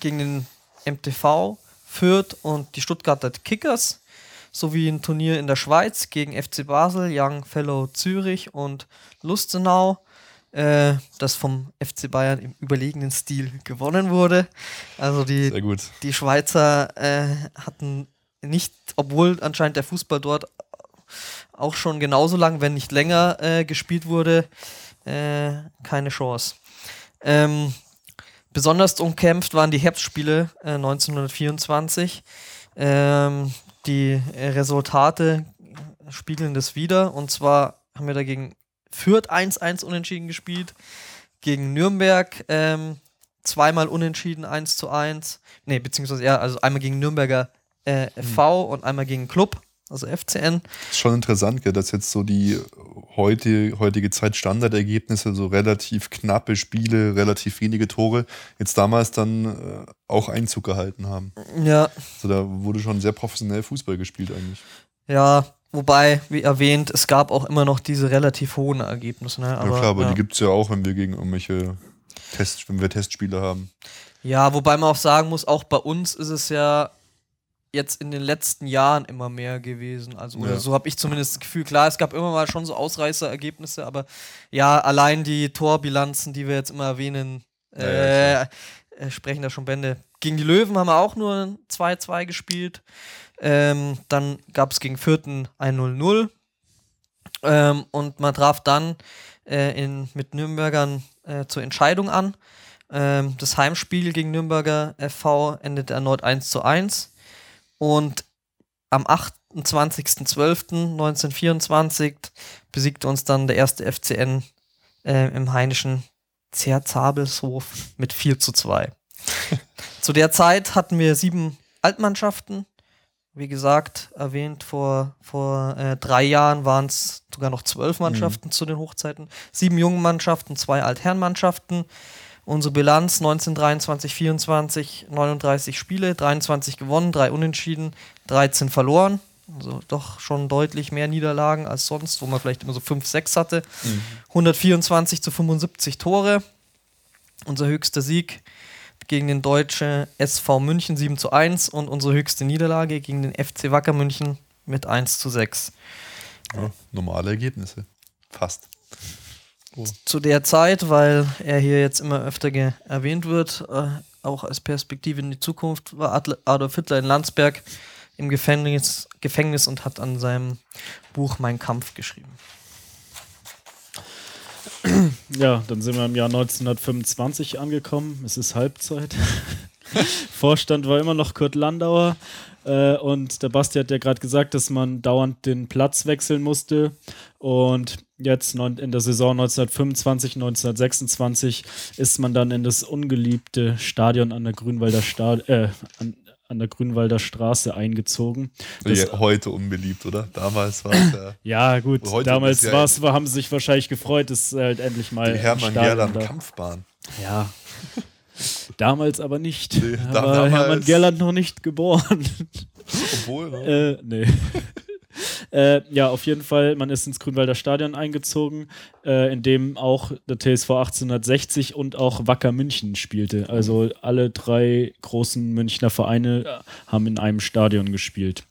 gegen den MTV, Fürth und die Stuttgarter Kickers sowie ein Turnier in der Schweiz gegen FC Basel, Young Fellow Zürich und Lustenau, äh, das vom FC Bayern im überlegenen Stil gewonnen wurde. Also die, die Schweizer äh, hatten nicht, obwohl anscheinend der Fußball dort auch schon genauso lang, wenn nicht länger äh, gespielt wurde, äh, keine Chance. Ähm, besonders umkämpft waren die Herbstspiele äh, 1924. Ähm, die Resultate spiegeln das wieder. Und zwar haben wir dagegen Fürth 1-1 unentschieden gespielt, gegen Nürnberg ähm, zweimal unentschieden 1 zu 1. Nee, beziehungsweise ja, also einmal gegen Nürnberger äh, FV und einmal gegen Club, also FCN. Ist schon interessant, gell, dass jetzt so die heute, heutige Zeit Standardergebnisse, so relativ knappe Spiele, relativ wenige Tore, jetzt damals dann äh, auch Einzug gehalten haben. Ja, Also da wurde schon sehr professionell Fußball gespielt eigentlich. ja, wobei, wie erwähnt, es gab auch immer noch diese relativ hohen Ergebnisse. Ne? Aber, ja klar, aber ja. die gibt es ja auch, wenn wir gegen irgendwelche Test, wenn wir Testspiele haben. Ja, wobei man auch sagen muss, auch bei uns ist es ja jetzt in den letzten Jahren immer mehr gewesen. Also, oder Ja. so habe ich zumindest das Gefühl. Klar, es gab immer mal schon so Ausreißerergebnisse, aber ja, allein die Torbilanzen, die wir jetzt immer erwähnen, äh, ja, äh, sprechen da schon Bände. Gegen die Löwen haben wir auch nur ein 2-2 gespielt. Ähm, dann gab es gegen Fürthen ein 0-0. Ähm, und man traf dann äh, in, mit Nürnbergern äh, zur Entscheidung an. Ähm, das Heimspiel gegen Nürnberger FV endete erneut 1 zu 1. Und am 28.12.1924 besiegte uns dann der erste FCN äh, im heidnischen Zerzabelshof mit 4 zu 2. zu der Zeit hatten wir sieben Altmannschaften. Wie gesagt, erwähnt, vor, vor äh, drei Jahren waren es sogar noch zwölf Mannschaften zu den Hochzeiten. Sieben jungen Mannschaften, zwei Altherrenmannschaften. Unsere Bilanz 1923, 24, 39 Spiele, 23 gewonnen, drei unentschieden, 13 verloren. Also doch schon deutlich mehr Niederlagen als sonst, wo man vielleicht immer so 5, 6 hatte. 124 zu 75 Tore. Unser höchster Sieg gegen den deutschen SV München 7 zu 1 und unsere höchste Niederlage gegen den FC Wacker München mit 1 zu 6. Ja, normale Ergebnisse. Fast. Zu der Zeit, weil er hier jetzt immer öfter erwähnt wird, äh, auch als Perspektive in die Zukunft, war Adolf Hitler in Landsberg im Gefängnis, Gefängnis und hat an seinem Buch Mein Kampf geschrieben. Ja, dann sind wir im Jahr 1925 angekommen. Es ist Halbzeit. Vorstand war immer noch Kurt Landauer. Äh, und der Basti hat ja gerade gesagt, dass man dauernd den Platz wechseln musste. Und jetzt in der Saison 1925, 1926 ist man dann in das ungeliebte Stadion an der Grünwalder, Sta äh, an, an der Grünwalder Straße eingezogen. Das, heute unbeliebt, oder? Damals war es ja ja, gut, damals ja war's, war, haben sie sich wahrscheinlich gefreut, dass halt endlich mal die Hermann Gerland Kampfbahn. Ja. Damals aber nicht. Nee, da war Hermann Gerland noch nicht geboren. Obwohl, ne? äh, nee. Äh, ja, auf jeden Fall, man ist ins Grünwalder Stadion eingezogen, äh, in dem auch der TSV 1860 und auch Wacker München spielte. Also alle drei großen Münchner Vereine haben in einem Stadion gespielt.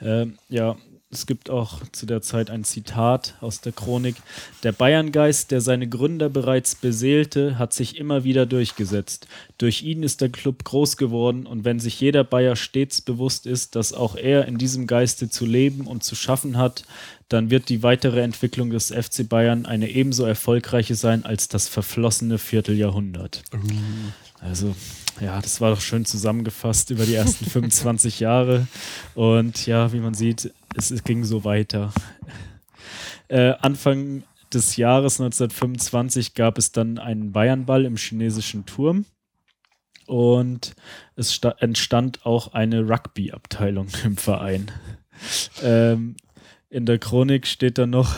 Ähm, ja, es gibt auch zu der Zeit ein Zitat aus der Chronik. Der Bayerngeist, der seine Gründer bereits beseelte, hat sich immer wieder durchgesetzt. Durch ihn ist der Club groß geworden und wenn sich jeder Bayer stets bewusst ist, dass auch er in diesem Geiste zu leben und zu schaffen hat, dann wird die weitere Entwicklung des FC Bayern eine ebenso erfolgreiche sein als das verflossene Vierteljahrhundert. Also, ja, das war doch schön zusammengefasst über die ersten 25 Jahre. Und ja, wie man sieht, es, es ging so weiter. Äh, Anfang des Jahres 1925 gab es dann einen Bayernball im chinesischen Turm. Und es entstand auch eine Rugby-Abteilung im Verein. Ähm, in der Chronik steht dann noch,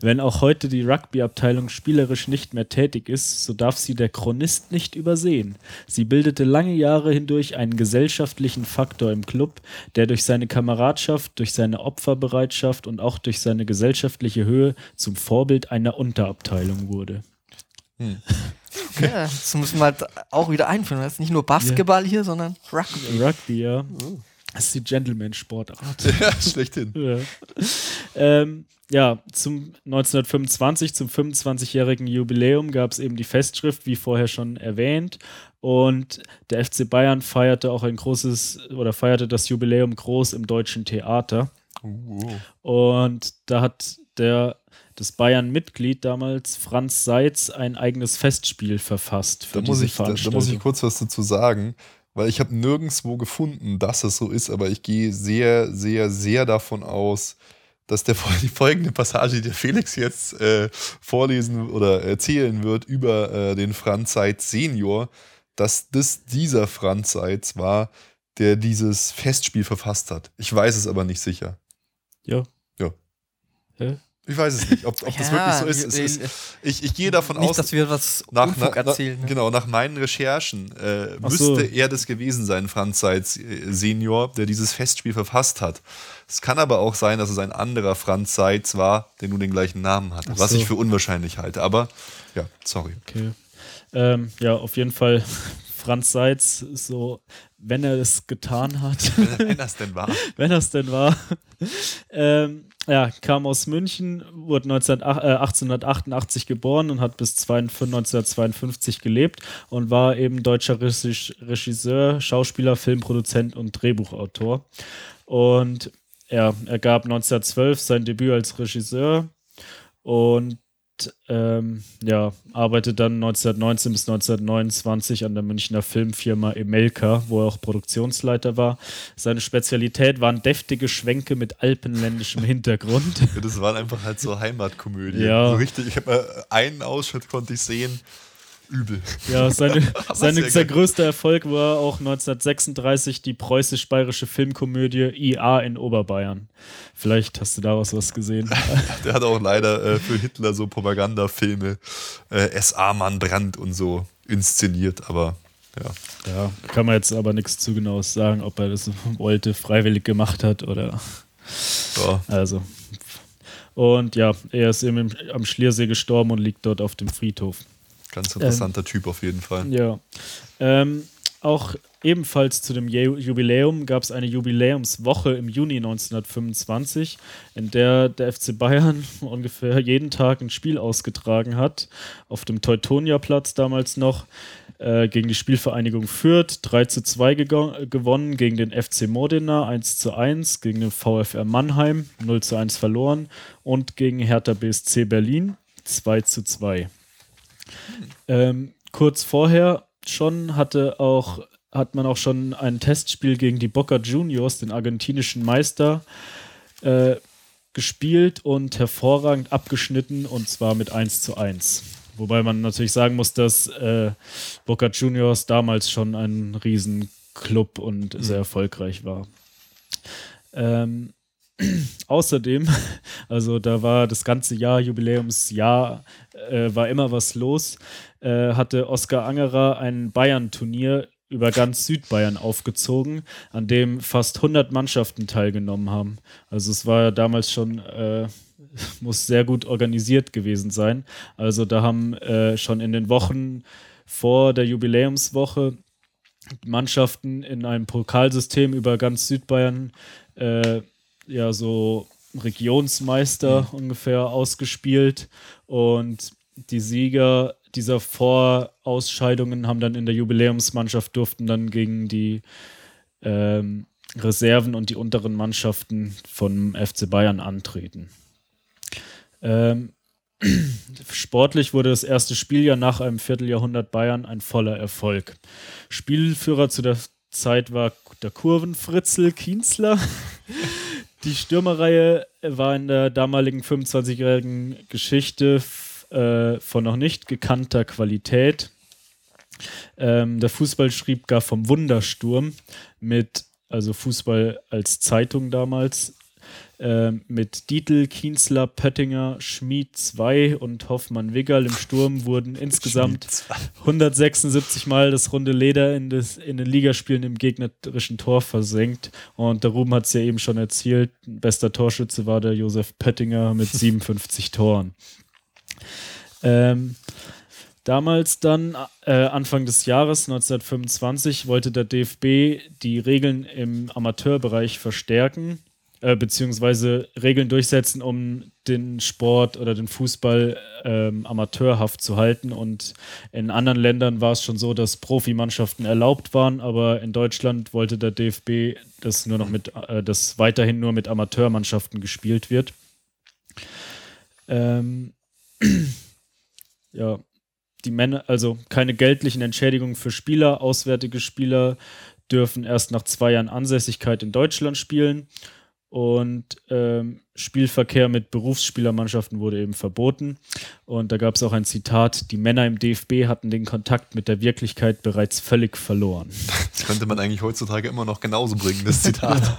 wenn auch heute die Rugby-Abteilung spielerisch nicht mehr tätig ist, so darf sie der Chronist nicht übersehen. Sie bildete lange Jahre hindurch einen gesellschaftlichen Faktor im Club, der durch seine Kameradschaft, durch seine Opferbereitschaft und auch durch seine gesellschaftliche Höhe zum Vorbild einer Unterabteilung wurde. Hm. Okay. Ja, das müssen wir halt auch wieder einführen. Das ist nicht nur Basketball ja. hier, sondern Rugby. Rugby, ja. Oh. Das ist die Gentleman-Sportart. Ja, schlechthin. ja. Ähm, ja, zum 1925, zum 25-jährigen Jubiläum gab es eben die Festschrift, wie vorher schon erwähnt. Und der FC Bayern feierte auch ein großes oder feierte das Jubiläum groß im deutschen Theater. Uh. Und da hat der das Bayern-Mitglied damals, Franz Seitz, ein eigenes Festspiel verfasst für da diese ich. Da, da muss ich kurz was dazu sagen weil ich habe nirgendwo gefunden, dass es so ist, aber ich gehe sehr, sehr, sehr davon aus, dass der, die folgende Passage, die der Felix jetzt äh, vorlesen oder erzählen wird über äh, den Franz Seitz Senior, dass das dieser Franz Seitz war, der dieses Festspiel verfasst hat. Ich weiß es aber nicht sicher. Ja. Ja. Hä? Ich weiß es nicht, ob, ob das wirklich so ist. ist ich, ich, gehe davon nicht, aus, dass wir was nach, Unfug erzählen. Na, ne? Genau, nach meinen Recherchen äh, müsste so. er das gewesen sein, Franz Seitz äh, Senior, der dieses Festspiel verfasst hat. Es kann aber auch sein, dass es ein anderer Franz Seitz war, der nur den gleichen Namen hat, Ach was so. ich für unwahrscheinlich halte. Aber ja, sorry. Okay. Ähm, ja, auf jeden Fall Franz Seitz ist so, wenn er es getan hat. wenn er es denn war. wenn er es denn war. ähm, ja, kam aus München, wurde 19, äh, 1888 geboren und hat bis 1952 gelebt und war eben deutscher Regisseur, Schauspieler, Filmproduzent und Drehbuchautor. Und ja, er gab 1912 sein Debüt als Regisseur und ähm, ja, arbeitet dann 1919 bis 1929 an der Münchner Filmfirma Emelka, wo er auch Produktionsleiter war. Seine Spezialität waren deftige Schwenke mit alpenländischem Hintergrund. Das waren einfach halt so Heimatkomödien. Ja. So richtig, ich habe einen Ausschnitt konnte ich sehen übel. Ja, seine, seine, sein größter Erfolg war auch 1936 die preußisch-bayerische Filmkomödie IA in Oberbayern. Vielleicht hast du daraus was gesehen. Der hat auch leider äh, für Hitler so Propagandafilme, äh, SA-Mann Brand und so inszeniert, aber ja. Ja, kann man jetzt aber nichts zu genaues sagen, ob er das wollte, freiwillig gemacht hat oder. Ja. Also. Und ja, er ist eben am Schliersee gestorben und liegt dort auf dem Friedhof. Ganz interessanter ähm, Typ auf jeden Fall. Ja. Ähm, auch ebenfalls zu dem Jubiläum gab es eine Jubiläumswoche im Juni 1925, in der der FC Bayern ungefähr jeden Tag ein Spiel ausgetragen hat. Auf dem Teutonia-Platz damals noch äh, gegen die Spielvereinigung Fürth 3 zu 2 gewonnen, gegen den FC Modena 1 zu 1, gegen den VfR Mannheim 0 zu 1 verloren und gegen Hertha BSC Berlin 2 zu 2. Ähm, kurz vorher schon hatte auch hat man auch schon ein Testspiel gegen die Boca Juniors, den argentinischen Meister, äh, gespielt und hervorragend abgeschnitten und zwar mit 1 zu 1. Wobei man natürlich sagen muss, dass äh, Boca Juniors damals schon ein Riesenclub und sehr erfolgreich war. Ähm, Außerdem, also da war das ganze Jahr, Jubiläumsjahr, äh, war immer was los, äh, hatte Oskar Angerer ein Bayern-Turnier über ganz Südbayern aufgezogen, an dem fast 100 Mannschaften teilgenommen haben. Also es war ja damals schon, äh, muss sehr gut organisiert gewesen sein. Also da haben äh, schon in den Wochen vor der Jubiläumswoche Mannschaften in einem Pokalsystem über ganz Südbayern äh, ja so Regionsmeister ungefähr ausgespielt und die Sieger dieser Vorausscheidungen haben dann in der Jubiläumsmannschaft durften dann gegen die ähm, Reserven und die unteren Mannschaften vom FC Bayern antreten. Ähm, sportlich wurde das erste Spieljahr nach einem Vierteljahrhundert Bayern ein voller Erfolg. Spielführer zu der Zeit war der Kurvenfritzel Kienzler. Die Stürmerreihe war in der damaligen 25-jährigen Geschichte äh, von noch nicht gekannter Qualität. Ähm, der Fußball schrieb gar vom Wundersturm mit, also Fußball als Zeitung damals, mit Dietl, Kienzler, Pöttinger, Schmid 2 und Hoffmann-Wiggerl im Sturm wurden insgesamt 176 Mal das runde Leder in, des, in den Ligaspielen im gegnerischen Tor versenkt. Und der Ruben hat es ja eben schon erzählt, bester Torschütze war der Josef Pöttinger mit 57 Toren. Ähm, Damals dann, äh, Anfang des Jahres 1925, wollte der DFB die Regeln im Amateurbereich verstärken, äh, beziehungsweise Regeln durchsetzen, um den Sport oder den Fußball ähm, amateurhaft zu halten. Und in anderen Ländern war es schon so, dass Profimannschaften erlaubt waren, aber in Deutschland wollte der DFB, dass nur noch mit, äh, dass weiterhin nur mit Amateurmannschaften gespielt wird. Ähm, ja, die Männer, also keine geldlichen Entschädigungen für Spieler, auswärtige Spieler dürfen erst nach zwei Jahren Ansässigkeit in Deutschland spielen und ähm, Spielverkehr mit Berufsspielermannschaften wurde eben verboten. Und da gab es auch ein Zitat, die Männer im DFB hatten den Kontakt mit der Wirklichkeit bereits völlig verloren. Das könnte man eigentlich heutzutage immer noch genauso bringen, das Zitat.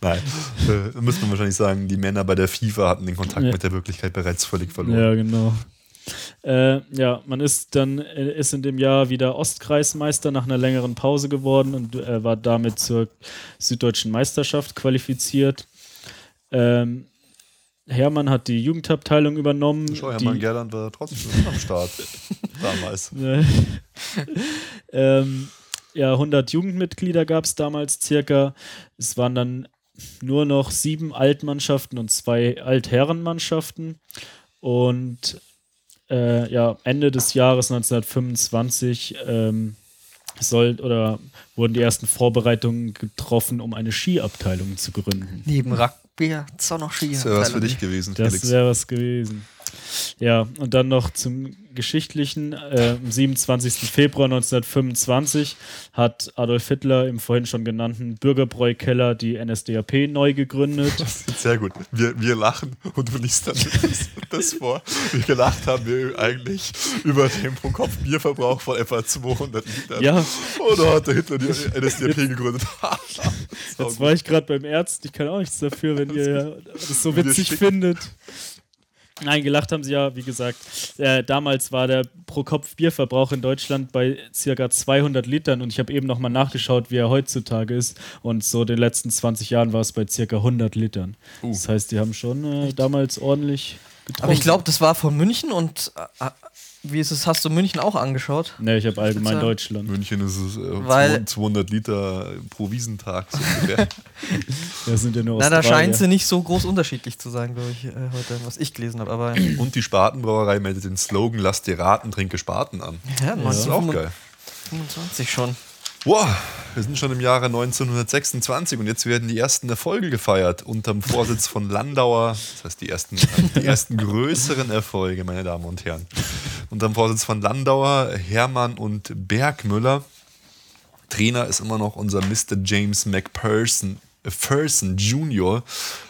Nein, äh, müsste man wahrscheinlich sagen, die Männer bei der FIFA hatten den Kontakt ja. mit der Wirklichkeit bereits völlig verloren. Ja, genau. Äh, ja, man ist dann äh, ist in dem Jahr wieder Ostkreismeister nach einer längeren Pause geworden und äh, war damit zur süddeutschen Meisterschaft qualifiziert. Ähm, Hermann hat die Jugendabteilung übernommen. Schau, Hermann Gerland war trotzdem am Start damals. ähm, ja, 100 Jugendmitglieder gab es damals circa. Es waren dann nur noch sieben Altmannschaften und zwei Altherrenmannschaften. Und äh, ja, Ende des Jahres 1925 ähm, soll oder wurden die ersten Vorbereitungen getroffen, um eine Skiabteilung zu gründen. Neben Rugby hat es auch noch Skiabteilung. Das wäre was für dich gewesen. Das wäre was gewesen. Ja, und dann noch zum Geschichtlichen. Äh, am 27. Februar 1925 hat Adolf Hitler im vorhin schon genannten Bürgerbräu-Keller die NSDAP neu gegründet. Sehr gut. Wir, wir lachen und du liest dann das, das vor. Wie gelacht haben wir eigentlich über den Pro-Kopf-Bierverbrauch von etwa 200 Litern. Ja. Und da hat der Hitler die NSDAP gegründet. Jetzt war ich gerade beim Arzt. Ich kann auch nichts dafür, wenn ihr das so witzig findet. Nein, gelacht haben sie ja, wie gesagt. Äh, damals war der Pro-Kopf-Bierverbrauch in Deutschland bei circa 200 Litern und ich habe eben nochmal nachgeschaut, wie er heutzutage ist. Und so in den letzten 20 Jahren war es bei circa 100 Litern. Uh. Das heißt, die haben schon äh, damals ordentlich getrunken. Aber ich glaube, das war von München und äh, wie ist es? Hast du München auch angeschaut? Ne, ich habe allgemein ja. Deutschland. München ist es äh, Weil 200 Liter pro Wiesentag. So das sind ja nur Na, da scheint sie nicht so groß unterschiedlich zu sein, glaube ich, äh, heute, was ich gelesen habe. Aber Und die Spatenbrauerei meldet den Slogan: Lass dir raten, trinke Spaten an. Ja, das ist auch geil. 25 schon. Wow, wir sind schon im Jahre 1926 und jetzt werden die ersten Erfolge gefeiert unterm Vorsitz von Landauer. Das heißt, die ersten, die ersten größeren Erfolge, meine Damen und Herren. Unterm Vorsitz von Landauer, Hermann und Bergmüller. Trainer ist immer noch unser Mr. James McPherson Jr.,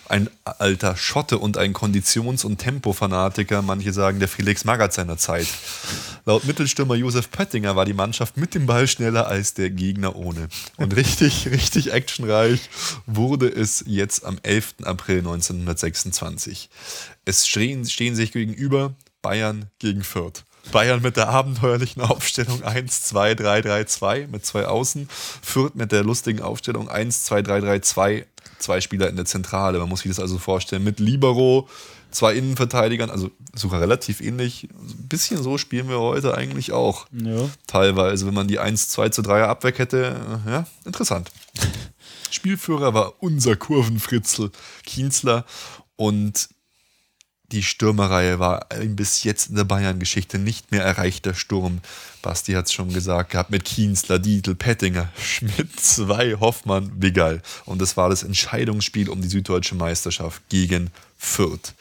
ein alter Schotte und ein Konditions- und Tempofanatiker, manche sagen der Felix Magath seiner Zeit. Laut Mittelstürmer Josef Pöttinger war die Mannschaft mit dem Ball schneller als der Gegner ohne. Und richtig, richtig actionreich wurde es jetzt am 11. April 1926. Es stehen, stehen sich gegenüber Bayern gegen Fürth. Bayern mit der abenteuerlichen Aufstellung 1-2-3-3-2 mit zwei Außen. Fürth mit der lustigen Aufstellung 1-2-3-3-2. Zwei Spieler in der Zentrale. Man muss sich das also vorstellen. Mit Libero, zwei Innenverteidigern, also sogar relativ ähnlich. Ein bisschen so spielen wir heute eigentlich auch. Ja. Teilweise, wenn man die 1-2 zu 3 Abwehr hätte. Ja, interessant. Spielführer war unser Kurvenfritzel Kienzler und die Stürmerreihe war bis jetzt in der Bayern-Geschichte nicht mehr erreichter Sturm. Basti hat es schon gesagt gehabt mit Kienzler, Dietl, Pettinger, Schmidt, zwei, Hoffmann, Wigal. Und das war das Entscheidungsspiel um die süddeutsche Meisterschaft gegen Fürth.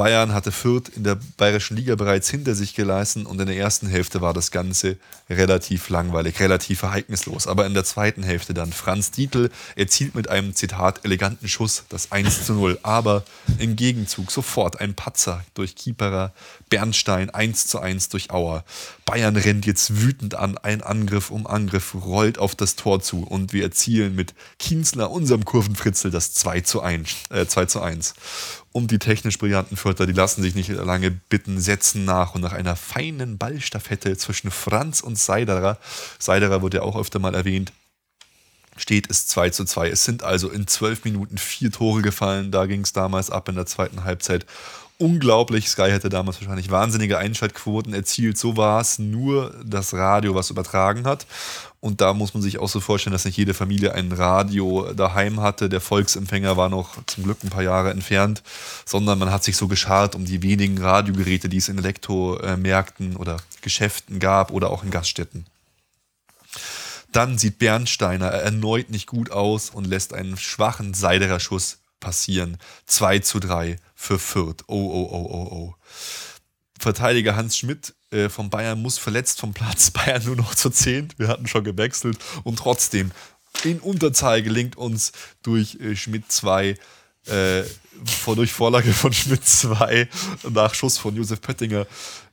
Bayern hatte Fürth in der bayerischen Liga bereits hinter sich gelassen und in der ersten Hälfte war das Ganze relativ langweilig, relativ ereignislos. Aber in der zweiten Hälfte dann Franz Dietl erzielt mit einem Zitat eleganten Schuss das 1 zu 0. Aber im Gegenzug sofort ein Patzer durch Kieperer Bernstein 1 zu 1 durch Auer. Bayern rennt jetzt wütend an, ein Angriff um Angriff, rollt auf das Tor zu und wir erzielen mit Kienzler, unserem Kurvenfritzel, das 2 zu 1. Äh, 2 zu 1 und die technisch brillanten Vierter, die lassen sich nicht lange bitten, setzen nach und nach einer feinen Ballstaffette zwischen Franz und Seiderer, Seiderer wird ja auch öfter mal erwähnt, steht es 2 zu 2. Es sind also in zwölf Minuten vier Tore gefallen, da ging es damals ab in der zweiten Halbzeit unglaublich. Sky hätte damals wahrscheinlich wahnsinnige Einschaltquoten erzielt. So war es nur das Radio, was übertragen hat. Und da muss man sich auch so vorstellen, dass nicht jede Familie ein Radio daheim hatte. Der Volksempfänger war noch zum Glück ein paar Jahre entfernt, sondern man hat sich so geschart um die wenigen Radiogeräte, die es in Elektromärkten oder Geschäften gab oder auch in Gaststätten. Dann sieht Bernsteiner erneut nicht gut aus und lässt einen schwachen Seiderer Schuss passieren. 2 zu 3 für Fürth. Oh, oh, oh, oh, oh. Verteidiger Hans Schmidt äh, von Bayern muss verletzt vom Platz. Bayern nur noch zu 10. Wir hatten schon gewechselt. Und trotzdem, in Unterzahl gelingt uns durch äh, Schmidt 2 äh, durch Vorlage von Schmidt 2 nach Schuss von Josef Pöttinger.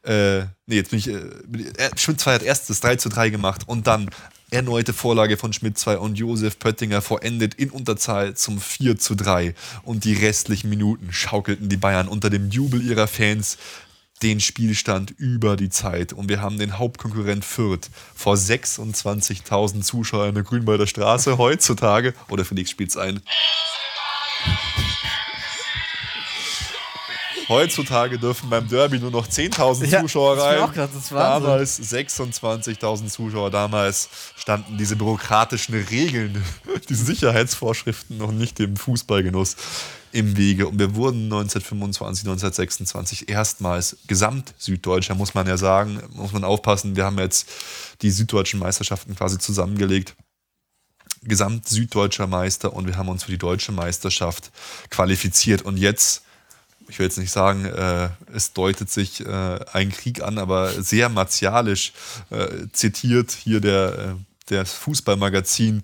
Äh, nee, jetzt bin ich. Äh, Schmidt 2 hat erst das 3 zu 3 gemacht und dann Erneute Vorlage von Schmidt 2 und Josef Pöttinger vorendet in Unterzahl zum 4 zu 3. Und die restlichen Minuten schaukelten die Bayern unter dem Jubel ihrer Fans den Spielstand über die Zeit. Und wir haben den Hauptkonkurrent Fürth vor 26.000 Zuschauern in der Grünwalder Straße heutzutage. Oder Felix spielt es ein. Heutzutage dürfen beim Derby nur noch 10.000 Ja, Zuschauer rein. auch grad. Damals 26.000 Zuschauer. Damals standen diese bürokratischen Regeln, diese Sicherheitsvorschriften noch nicht dem Fußballgenuss im Wege. Und wir wurden 1925, 1926 erstmals Gesamt-Süddeutscher, muss man ja sagen. Muss man aufpassen. Wir haben jetzt die süddeutschen Meisterschaften quasi zusammengelegt. Gesamt-Süddeutscher Meister und wir haben uns für die deutsche Meisterschaft qualifiziert. Und jetzt ich will jetzt nicht sagen, äh, es deutet sich äh, ein Krieg an, aber sehr martialisch äh, zitiert hier der, äh, das Fußballmagazin.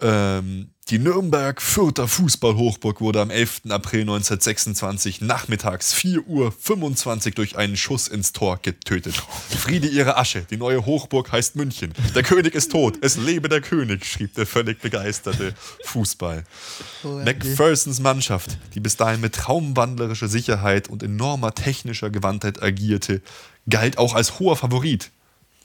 Ähm, die Nürnberg-Fürther Fußballhochburg wurde am 11. April 1926 nachmittags 4.25 Uhr durch einen Schuss ins Tor getötet. Friede ihre Asche, die neue Hochburg heißt München. Der König ist tot, es lebe der König, schrieb der völlig begeisterte Fußball. McPhersons Mannschaft, die bis dahin mit traumwandlerischer Sicherheit und enormer technischer Gewandtheit agierte, galt auch als hoher Favorit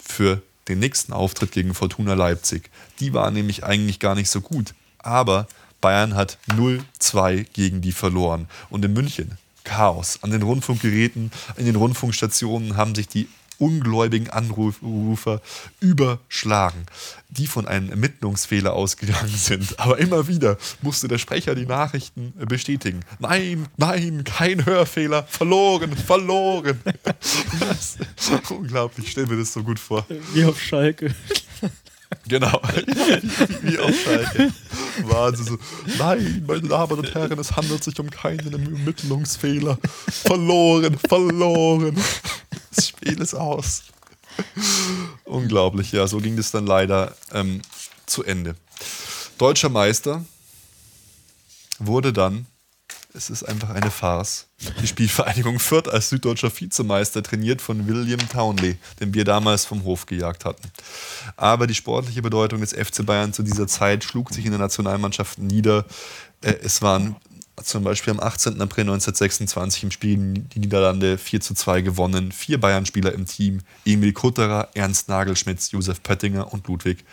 für den nächsten Auftritt gegen Fortuna Leipzig. Die war nämlich eigentlich gar nicht so gut. Aber Bayern hat 0-2 gegen die verloren. Und in München Chaos. An den Rundfunkgeräten, in den Rundfunkstationen haben sich die ungläubigen Anrufer überschlagen, die von einem Ermittlungsfehler ausgegangen sind. Aber immer wieder musste der Sprecher die Nachrichten bestätigen. Nein, nein, kein Hörfehler, verloren, verloren. Das ist unglaublich, stell mir das so gut vor. Wie auf Schalke. Genau, wie, wie auf Schalke. Wahnsinn. So, nein, meine Damen und Herren, es handelt sich um keinen Ermittlungsfehler. Verloren, verloren. Das Spiel ist aus. Unglaublich, ja, so ging das dann leider ähm, zu Ende. Deutscher Meister wurde dann, es ist einfach eine Farce, die Spielvereinigung Fürth als süddeutscher Vizemeister trainiert von William Townley, den wir damals vom Hof gejagt hatten. Aber die sportliche Bedeutung des FC Bayern zu dieser Zeit schlug sich in der Nationalmannschaft nieder. Äh, Es waren zum Beispiel am 18. April 1926 im Spiel die Niederlande 4 zu 2 gewonnen. Vier Bayern-Spieler im Team: Emil Kutterer, Ernst Nagelschmitz, Josef Pöttinger und Ludwig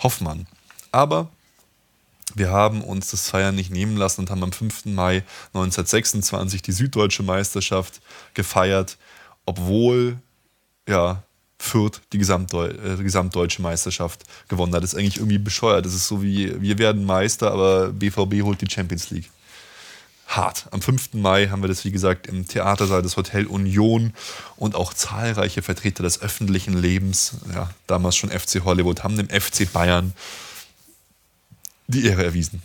Hoffmann. Aber wir haben uns das Feiern nicht nehmen lassen und haben am 5. Mai 1926 die Süddeutsche Meisterschaft gefeiert, obwohl ja, Fürth die, Gesamtdeu äh, gesamtdeutsche Meisterschaft gewonnen hat. Das ist eigentlich irgendwie bescheuert. Das ist so wie, wir werden Meister, aber BVB holt die Champions League. Hart. Am 5. Mai haben wir das, wie gesagt, im Theatersaal des Hotel Union und auch zahlreiche Vertreter des öffentlichen Lebens, ja, damals schon FC Hollywood, haben dem FC Bayern die Ehre erwiesen.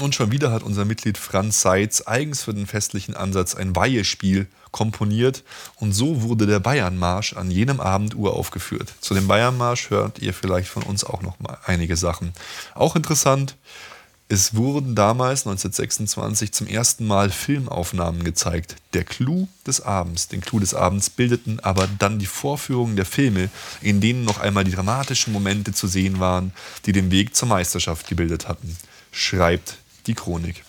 Und schon wieder hat unser Mitglied Franz Seitz eigens für den festlichen Ansatz ein Weihespiel komponiert und so wurde der Bayernmarsch an jenem Abend uraufgeführt. Zu dem Bayernmarsch hört ihr vielleicht von uns auch noch mal einige Sachen. Auch interessant, es wurden damals 1926 zum ersten Mal Filmaufnahmen gezeigt. Der Clou des Abends, den Clou des Abends bildeten aber dann die Vorführungen der Filme, in denen noch einmal die dramatischen Momente zu sehen waren, die den Weg zur Meisterschaft gebildet hatten, schreibt die Chronik.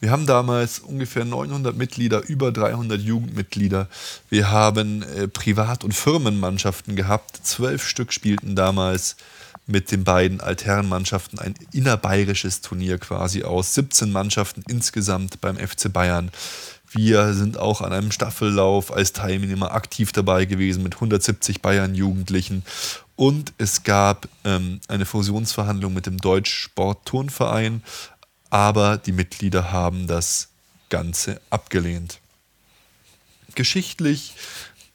Wir haben damals ungefähr 900 Mitglieder, über 300 Jugendmitglieder. Wir haben äh, Privat- und Firmenmannschaften gehabt. Zwölf Stück spielten damals mit den beiden Altherrenmannschaften ein innerbayerisches Turnier quasi aus. 17 Mannschaften insgesamt beim FC Bayern. Wir sind auch an einem Staffellauf als Teilnehmer aktiv dabei gewesen mit 170 Bayern-Jugendlichen. Und es gab ähm, eine Fusionsverhandlung mit dem Deutsch Sport-Turnverein, aber die Mitglieder haben das Ganze abgelehnt. Geschichtlich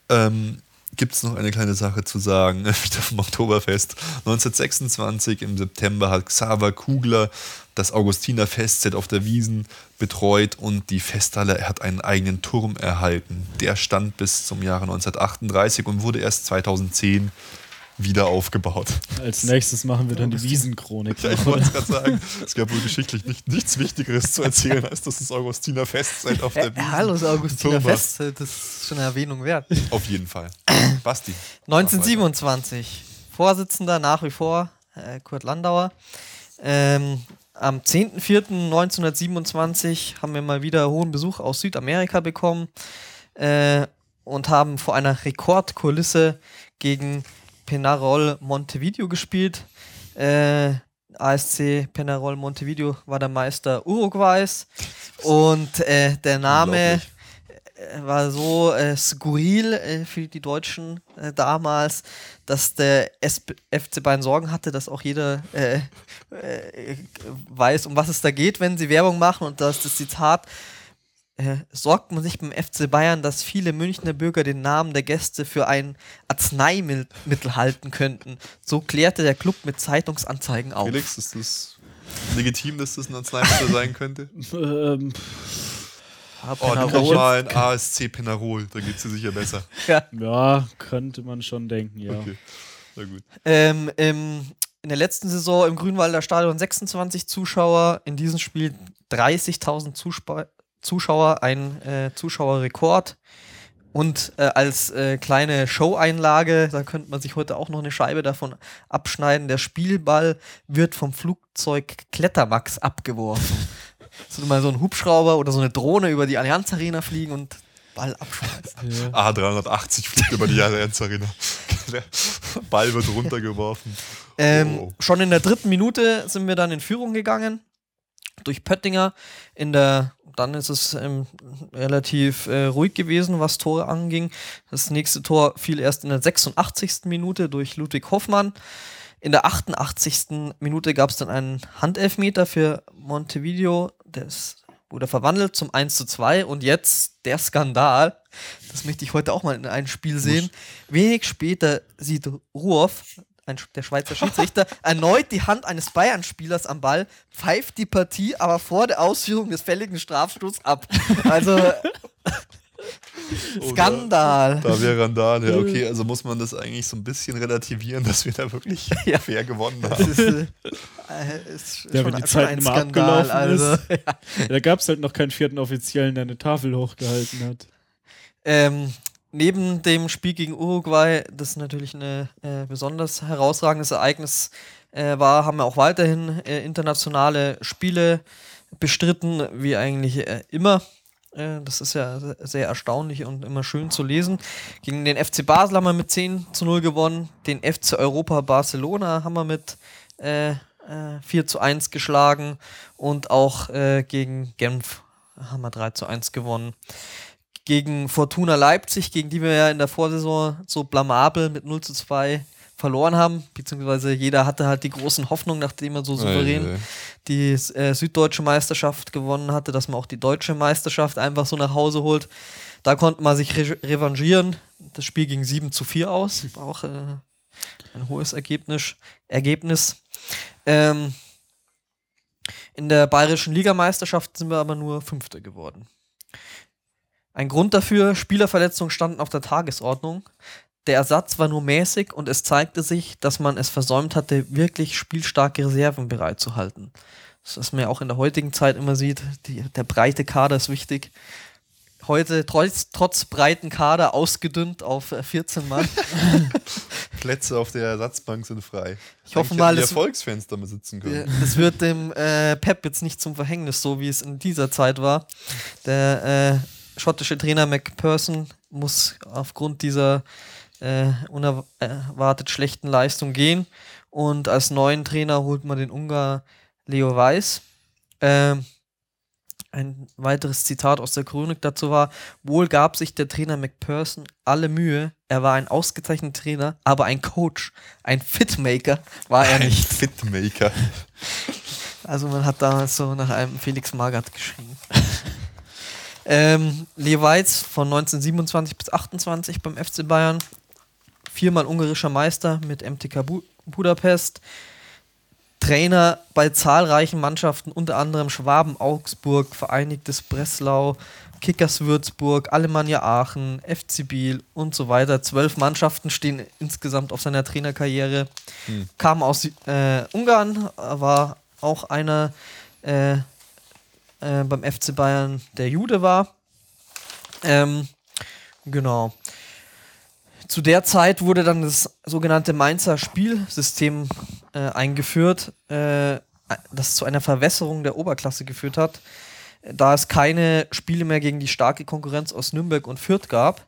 ähm, gibt es noch eine kleine Sache zu sagen, wieder vom Oktoberfest. 1926 im September hat Xaver Kugler das Augustiner Festzelt auf der Wiesen betreut und die Festhalle hat einen eigenen Turm erhalten. Der stand bis zum Jahre 1938 und wurde erst 2010 wieder aufgebaut. Als nächstes machen wir dann die Wiesenchronik. Ja, ich wollte es gerade sagen. Es gab wohl geschichtlich nicht, nichts Wichtigeres zu erzählen, als dass das Augustiner Festzelt auf der Wiesen. Hallo, das Augustiner. Festzelt, das ist schon eine Erwähnung wert. Auf jeden Fall. Basti. 1927. Vorsitzender nach wie vor äh, Kurt Landauer. Ähm, am 10.04.1927 haben wir mal wieder hohen Besuch aus Südamerika bekommen äh, und haben vor einer Rekordkulisse gegen Penarol Montevideo gespielt. Äh, ASC Penarol Montevideo war der Meister Uruguays. Und äh, der Name äh, war so äh, skurril äh, für die Deutschen äh, damals, dass der SP FC Bayern Sorgen hatte, dass auch jeder äh, äh, weiß, um was es da geht, wenn sie Werbung machen. Und dass das Zitat äh, sorgt man sich beim FC Bayern, dass viele Münchner Bürger den Namen der Gäste für ein Arzneimittel halten könnten. So klärte der Club mit Zeitungsanzeigen auf. Felix, ist das legitim, dass das ein Arzneimittel sein könnte? Ähm, Ah, Oh, Penarol. mal ein ASC Penarol, da geht es dir sicher besser. Ja. ja, könnte man schon denken, ja. Okay, na gut. Ähm, im, in der letzten Saison im Grünwalder Stadion 26 Zuschauer, in diesem Spiel 30.000 Zuspa- Zuschauer, ein äh, Zuschauerrekord. Und äh, als äh, kleine Show-Einlage, da könnte man sich heute auch noch eine Scheibe davon abschneiden, der Spielball wird vom Flugzeug Klettermax abgeworfen. so mal so ein Hubschrauber oder so eine Drohne über die Allianz Arena fliegen und Ball abschmeißen. A380 fliegt über die Allianz Arena. Der Ball wird runtergeworfen. Ähm, Oh. Schon in der dritten Minute sind wir dann in Führung gegangen durch Pöttinger. In der dann ist es ähm, relativ äh, ruhig gewesen, was Tore anging. Das nächste Tor fiel erst in der 86. Minute durch Ludwig Hoffmann. In der 88. Minute gab es dann einen Handelfmeter für Montevideo. Das wurde verwandelt zum 1 zu 2. Und jetzt der Skandal. Das möchte ich heute auch mal in einem Spiel sehen. Wenig später sieht Ruoff, ein, der Schweizer Schiedsrichter, erneut die Hand eines Bayern-Spielers am Ball, pfeift die Partie aber vor der Ausführung des fälligen Strafstoßes ab. Also Skandal. Da wäre Randal, ja, okay, also muss man das eigentlich so ein bisschen relativieren, dass wir da wirklich Ja. fair gewonnen Das haben. ist, äh, äh, ist Ja, schon, wenn die Zeit immer Skandal. abgelaufen Also, ist. ja. Da gab es halt noch keinen vierten Offiziellen, der eine Tafel hochgehalten hat. Ähm, neben dem Spiel gegen Uruguay, das natürlich ein äh, besonders herausragendes Ereignis äh, war, haben wir auch weiterhin äh, internationale Spiele bestritten, wie eigentlich äh, immer. Äh, das ist ja se- sehr erstaunlich und immer schön zu lesen. Gegen den FC Basel haben wir mit 10 zu 0 gewonnen. Den FC Europa Barcelona haben wir mit äh, äh, 4 zu 1 geschlagen. Und auch äh, gegen Genf haben wir 3 zu 1 gewonnen gegen Fortuna Leipzig, gegen die wir ja in der Vorsaison so blamabel mit 0 zu 2 verloren haben, beziehungsweise jeder hatte halt die großen Hoffnungen, nachdem er so souverän Ei, ei, ei. die äh, süddeutsche Meisterschaft gewonnen hatte, dass man auch die deutsche Meisterschaft einfach so nach Hause holt. Da konnte man sich re revanchieren. Das Spiel ging 7 zu 4 aus. War auch äh, ein hohes Ergebnis. Ergebnis. Ähm, in der bayerischen Ligameisterschaft sind wir aber nur Fünfte geworden. Ein Grund dafür, Spielerverletzungen standen auf der Tagesordnung. Der Ersatz war nur mäßig und es zeigte sich, dass man es versäumt hatte, wirklich spielstarke Reserven bereitzuhalten. Das, was man ja auch in der heutigen Zeit immer sieht, die, der breite Kader ist wichtig. Heute trotz, trotz breiten Kader ausgedünnt auf äh, 14 Mann. Plätze auf der Ersatzbank sind frei. Ich hoffe mal, es- Erfolgsfans damit sitzen können. Das wird dem äh, Pep jetzt nicht zum Verhängnis, so wie es in dieser Zeit war. Der äh, schottische Trainer McPherson muss aufgrund dieser äh, unerwartet schlechten Leistung gehen. Und als neuen Trainer holt man den Ungar Leo Weiß. Ähm, ein weiteres Zitat aus der Chronik dazu war: Wohl gab sich der Trainer McPherson alle Mühe. Er war ein ausgezeichneter Trainer, aber ein Coach, ein Fitmaker war er Ein nicht. Fitmaker. Also man hat damals so nach einem Felix Magath geschrieben. Ähm, Leweitz von 1927 bis 28 beim FC Bayern. Viermal ungarischer Meister mit MTK Bu Budapest. Trainer bei zahlreichen Mannschaften, unter anderem Schwaben, Augsburg, Vereinigtes Breslau, Kickers Würzburg, Alemannia Aachen, FC Biel und so weiter. Zwölf Mannschaften stehen insgesamt auf seiner Trainerkarriere. Kam aus äh, Ungarn, war auch einer äh, äh, beim FC Bayern, der Jude war. Ähm, genau. Zu der Zeit wurde dann das sogenannte Mainzer Spielsystem äh, eingeführt, äh, das zu einer Verwässerung der Oberklasse geführt hat, da es keine Spiele mehr gegen die starke Konkurrenz aus Nürnberg und Fürth gab.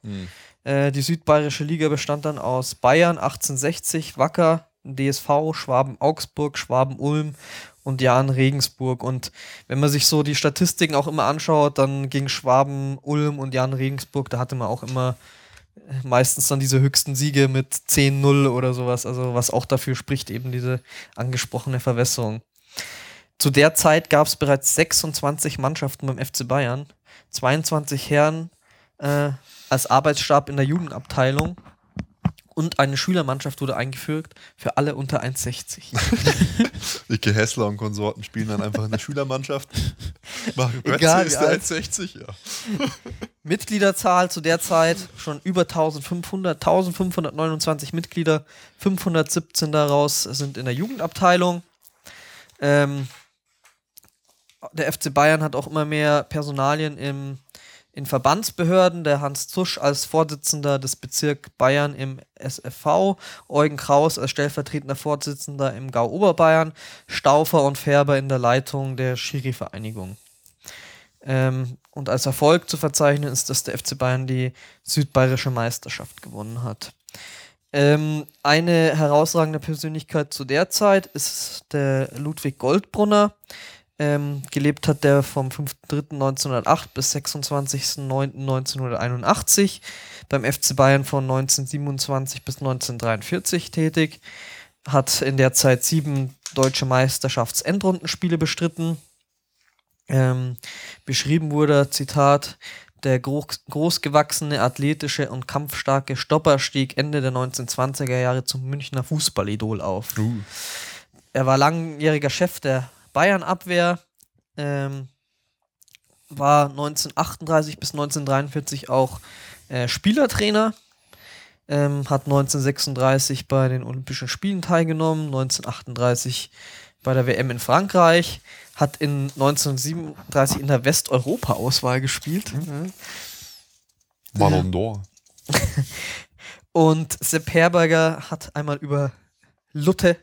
Äh, die südbayerische Liga bestand dann aus Bayern 1860, Wacker, DSV, Schwaben Augsburg, Schwaben Ulm und Jan Regensburg. Und wenn man sich so die Statistiken auch immer anschaut, dann gegen Schwaben Ulm und Jan Regensburg, da hatte man auch immer äh, meistens dann diese höchsten Siege mit 10-0 oder sowas, also was auch dafür spricht, eben diese angesprochene Verwässerung. Zu der Zeit gab es bereits 26 Mannschaften beim FC Bayern, 22 Herren äh, als Arbeitsstab in der Jugendabteilung und eine Schülermannschaft wurde eingeführt für alle unter 1,60. Icke Hessler und Konsorten spielen dann einfach in der Schülermannschaft. Mario Götze Egal, ist der alt. 1,60, ja. Mitgliederzahl zu der Zeit schon über 1500, 1529 Mitglieder, 517 daraus sind in der Jugendabteilung. Ähm, der FC Bayern hat auch immer mehr Personalien im, in Verbandsbehörden. Der Hans Zusch als Vorsitzender des Bezirk Bayern im SFV, Eugen Kraus als stellvertretender Vorsitzender im Gau Oberbayern, Staufer und Färber in der Leitung der Schiri-Vereinigung. Ähm, und als Erfolg zu verzeichnen ist, dass der FC Bayern die südbayerische Meisterschaft gewonnen hat. Ähm, eine herausragende Persönlichkeit zu der Zeit ist der Ludwig Goldbrunner. Ähm, gelebt hat der vom 5.3.1908 bis 26.09.1981. Beim FC Bayern von 1927 bis 1943 tätig. Hat in der Zeit sieben deutsche Meisterschaftsendrundenspiele bestritten. Ähm, beschrieben wurde, Zitat, der groß, großgewachsene, athletische und kampfstarke Stopper stieg Ende der 1920er Jahre zum Münchner Fußballidol auf. Er war langjähriger Chef der Bayern-Abwehr, ähm, war 1938 bis 1943 auch äh, Spielertrainer, ähm, hat 1936 bei den Olympischen Spielen teilgenommen, 1938 bei der WM in Frankreich, hat in 1937 in der Westeuropa-Auswahl gespielt. Mhm. Ballon d'Or. Und Sepp Herberger hat einmal über Lutte,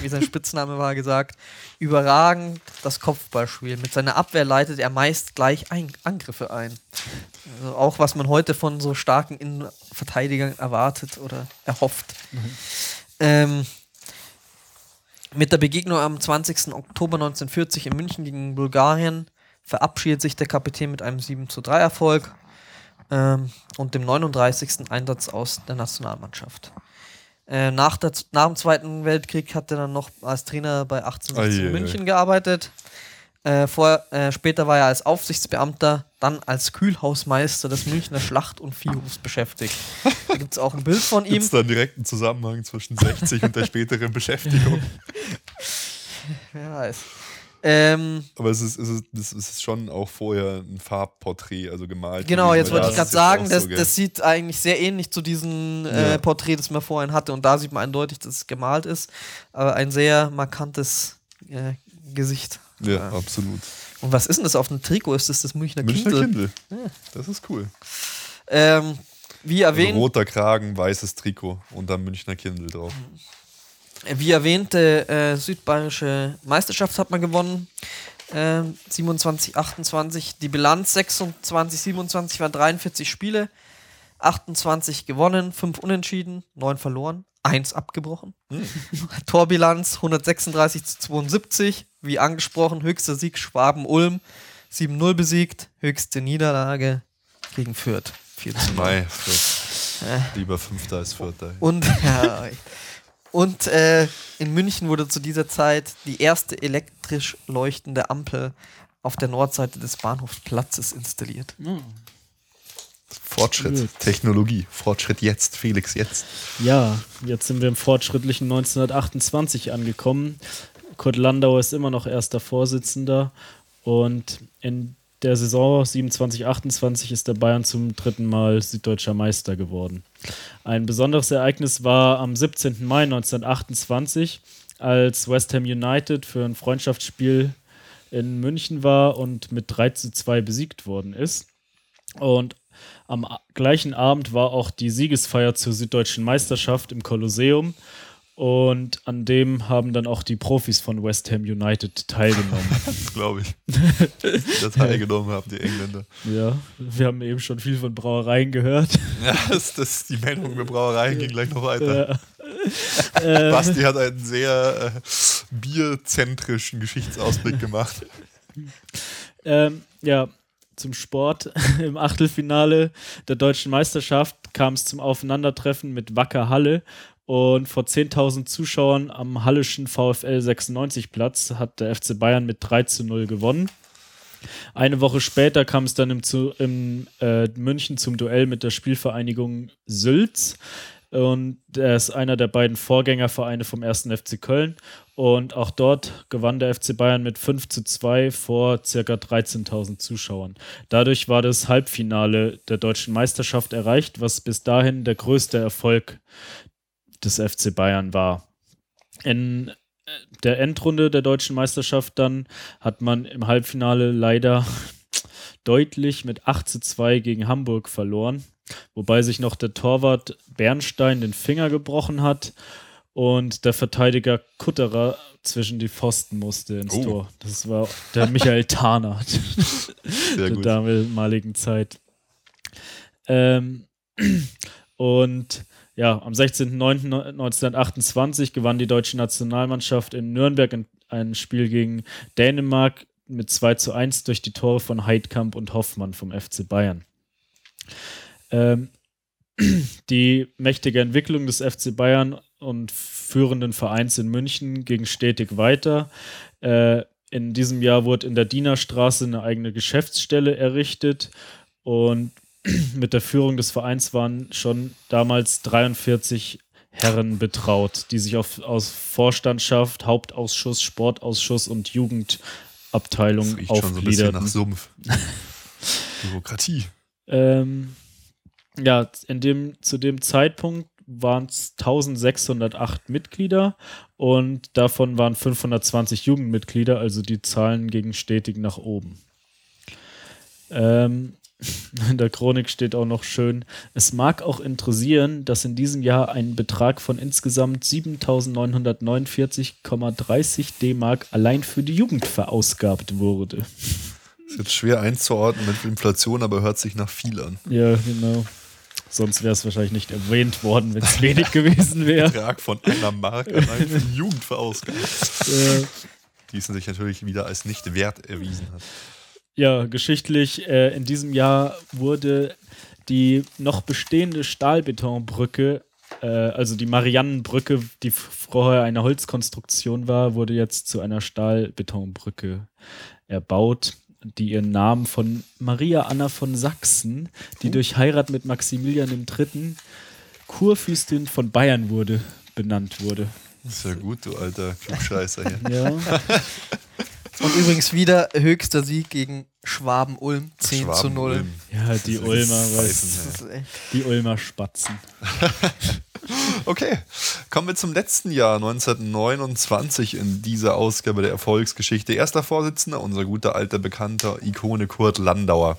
wie sein Spitzname war, gesagt, überragend das Kopfballspiel. Mit seiner Abwehr leitet er meist gleich ein Angriffe ein. Also auch was man heute von so starken Innenverteidigern erwartet oder erhofft. Ähm, mit der Begegnung am 20. Oktober 1940 in München gegen Bulgarien verabschiedet sich der Kapitän mit einem 7 zu 3 Erfolg. ähm, und dem 39. Einsatz aus der Nationalmannschaft. Äh, nach, der, nach dem Zweiten Weltkrieg hat er dann noch als Trainer bei 1860 Eieiei. München gearbeitet. Äh, vor, äh, später war er als Aufsichtsbeamter, dann als Kühlhausmeister des Münchner Schlacht- und Viehhofs beschäftigt. Da gibt es auch ein Bild von ihm. Gibt es da einen direkten Zusammenhang zwischen 60 und der späteren Beschäftigung? Wer weiß. Ähm, Aber es ist, es, ist, es ist schon auch vorher ein Farbporträt, also gemalt. Genau, jetzt wollte ich gerade sagen, so, das, gell? das sieht eigentlich sehr ähnlich zu diesem Ja. äh, Porträt, das man vorhin hatte. Und da sieht man eindeutig, dass es gemalt ist. Aber ein sehr markantes äh, Gesicht. Ja, absolut. Und was ist denn das auf dem Trikot? Ist das das Münchner, Münchner Kindle? Kindle. Das ist cool. Ähm, wie, Also erwähnt, roter Kragen, weißes Trikot und dann Münchner Kindle drauf. Wie erwähnte äh, südbayerische Meisterschaft hat man gewonnen. Ähm, 27, 28. Die Bilanz 26, 27 waren 43 Spiele. 28 gewonnen, 5 unentschieden, 9 verloren, 1 abgebrochen. Torbilanz 136 zu 72. Wie angesprochen, höchster Sieg Schwaben-Ulm. 7-0 besiegt. Höchste Niederlage gegen Fürth. 4 zu 0. Mai, Fürth. Lieber Fünfter als Vierter. Und, ja, und äh, in München wurde zu dieser Zeit die erste elektrisch leuchtende Ampel auf der Nordseite des Bahnhofsplatzes installiert. Fortschritt, Gut. Technologie, Fortschritt jetzt, Felix jetzt. Ja, jetzt sind wir im fortschrittlichen 1928 angekommen. Kurt Landauer ist immer noch erster Vorsitzender und in der Saison 27-28 ist der Bayern zum dritten Mal süddeutscher Meister geworden. Ein besonderes Ereignis war am 17. Mai 1928, als West Ham United für ein Freundschaftsspiel in München war und mit 3 zu 2 besiegt worden ist. Und am gleichen Abend war auch die Siegesfeier zur Süddeutschen Meisterschaft im Kolosseum. Und an dem haben dann auch die Profis von West Ham United teilgenommen. Das glaube ich. Das teilgenommen haben, die Engländer. ja, wir haben eben schon viel von Brauereien gehört. Ja, das, das, die Meinung mit Brauereien ging gleich noch weiter. Ja. Basti hat einen sehr äh, bierzentrischen Geschichtsausblick gemacht. Ähm, ja, zum Sport. Im Achtelfinale der deutschen Meisterschaft kam es zum Aufeinandertreffen mit Wacker Halle. Und vor 10.000 Zuschauern am Hallischen VfL 96 Platz hat der FC Bayern mit 3 zu 0 gewonnen. Eine Woche später kam es dann im, im äh, München zum Duell mit der Spielvereinigung Sülz. Und er ist einer der beiden Vorgängervereine vom 1. FC Köln. Und auch dort gewann der FC Bayern mit 5 zu 2 vor circa 13.000 Zuschauern. Dadurch war das Halbfinale der deutschen Meisterschaft erreicht, was bis dahin der größte Erfolg des FC Bayern war. In äh, der Endrunde der deutschen Meisterschaft dann hat man im Halbfinale leider deutlich mit 8 zu 2 gegen Hamburg verloren, wobei sich noch der Torwart Bernstein den Finger gebrochen hat und der Verteidiger Kutterer zwischen die Pfosten musste ins Oh. Tor. Das war der Michael Sehr der gut. damaligen Zeit. Ähm, und ja, am 16.09.1928 gewann die deutsche Nationalmannschaft in Nürnberg ein, Spiel gegen Dänemark mit 2 zu 1 durch die Tore von Heidkamp und Hoffmann vom FC Bayern. Ähm, die mächtige Entwicklung des FC Bayern und führenden Vereins in München ging stetig weiter. Äh, in diesem Jahr wurde in der Dienerstraße eine eigene Geschäftsstelle errichtet und mit der Führung des Vereins waren schon damals 43 Herren betraut, die sich auf, aus Vorstandschaft, Hauptausschuss, Sportausschuss und Das Jugendabteilung riecht schon so ein bisschen nach aufgliederten. Sumpf. Bürokratie. Ähm, ja, in dem, zu dem Zeitpunkt waren es 1608 Mitglieder und davon waren 520 Jugendmitglieder, also die Zahlen gingen stetig nach oben. Ähm, in der Chronik steht auch noch schön, es mag auch interessieren, dass in diesem Jahr ein Betrag von insgesamt 7.949,30 D-Mark allein für die Jugend verausgabt wurde. Ist jetzt schwer einzuordnen mit Inflation, aber hört sich nach viel an. Ja, genau. Sonst wäre es wahrscheinlich nicht erwähnt worden, wenn es wenig gewesen wäre. Betrag von einer Mark allein für die Jugend verausgabt. Äh, Die es sich natürlich wieder als nicht wert erwiesen hat. Ja, geschichtlich, äh, in diesem Jahr wurde die noch bestehende Stahlbetonbrücke, äh, also die Mariannenbrücke, die vorher eine Holzkonstruktion war, wurde jetzt zu einer Stahlbetonbrücke erbaut, die ihren Namen von Maria Anna von Sachsen, die durch Heirat mit Maximilian III. Kurfürstin von Bayern wurde, benannt wurde. Sehr gut, du alter Klugscheißer hier. Ja. Und übrigens wieder höchster Sieg gegen Schwaben-Ulm, 10 zu 0. Schwaben-Ulm. Ja, die Ulmer, ist echt- die Ulmer Spatzen. Okay, kommen wir zum letzten Jahr 1929 in dieser Ausgabe der Erfolgsgeschichte. Erster Vorsitzender, unser guter alter Bekannter, Ikone Kurt Landauer.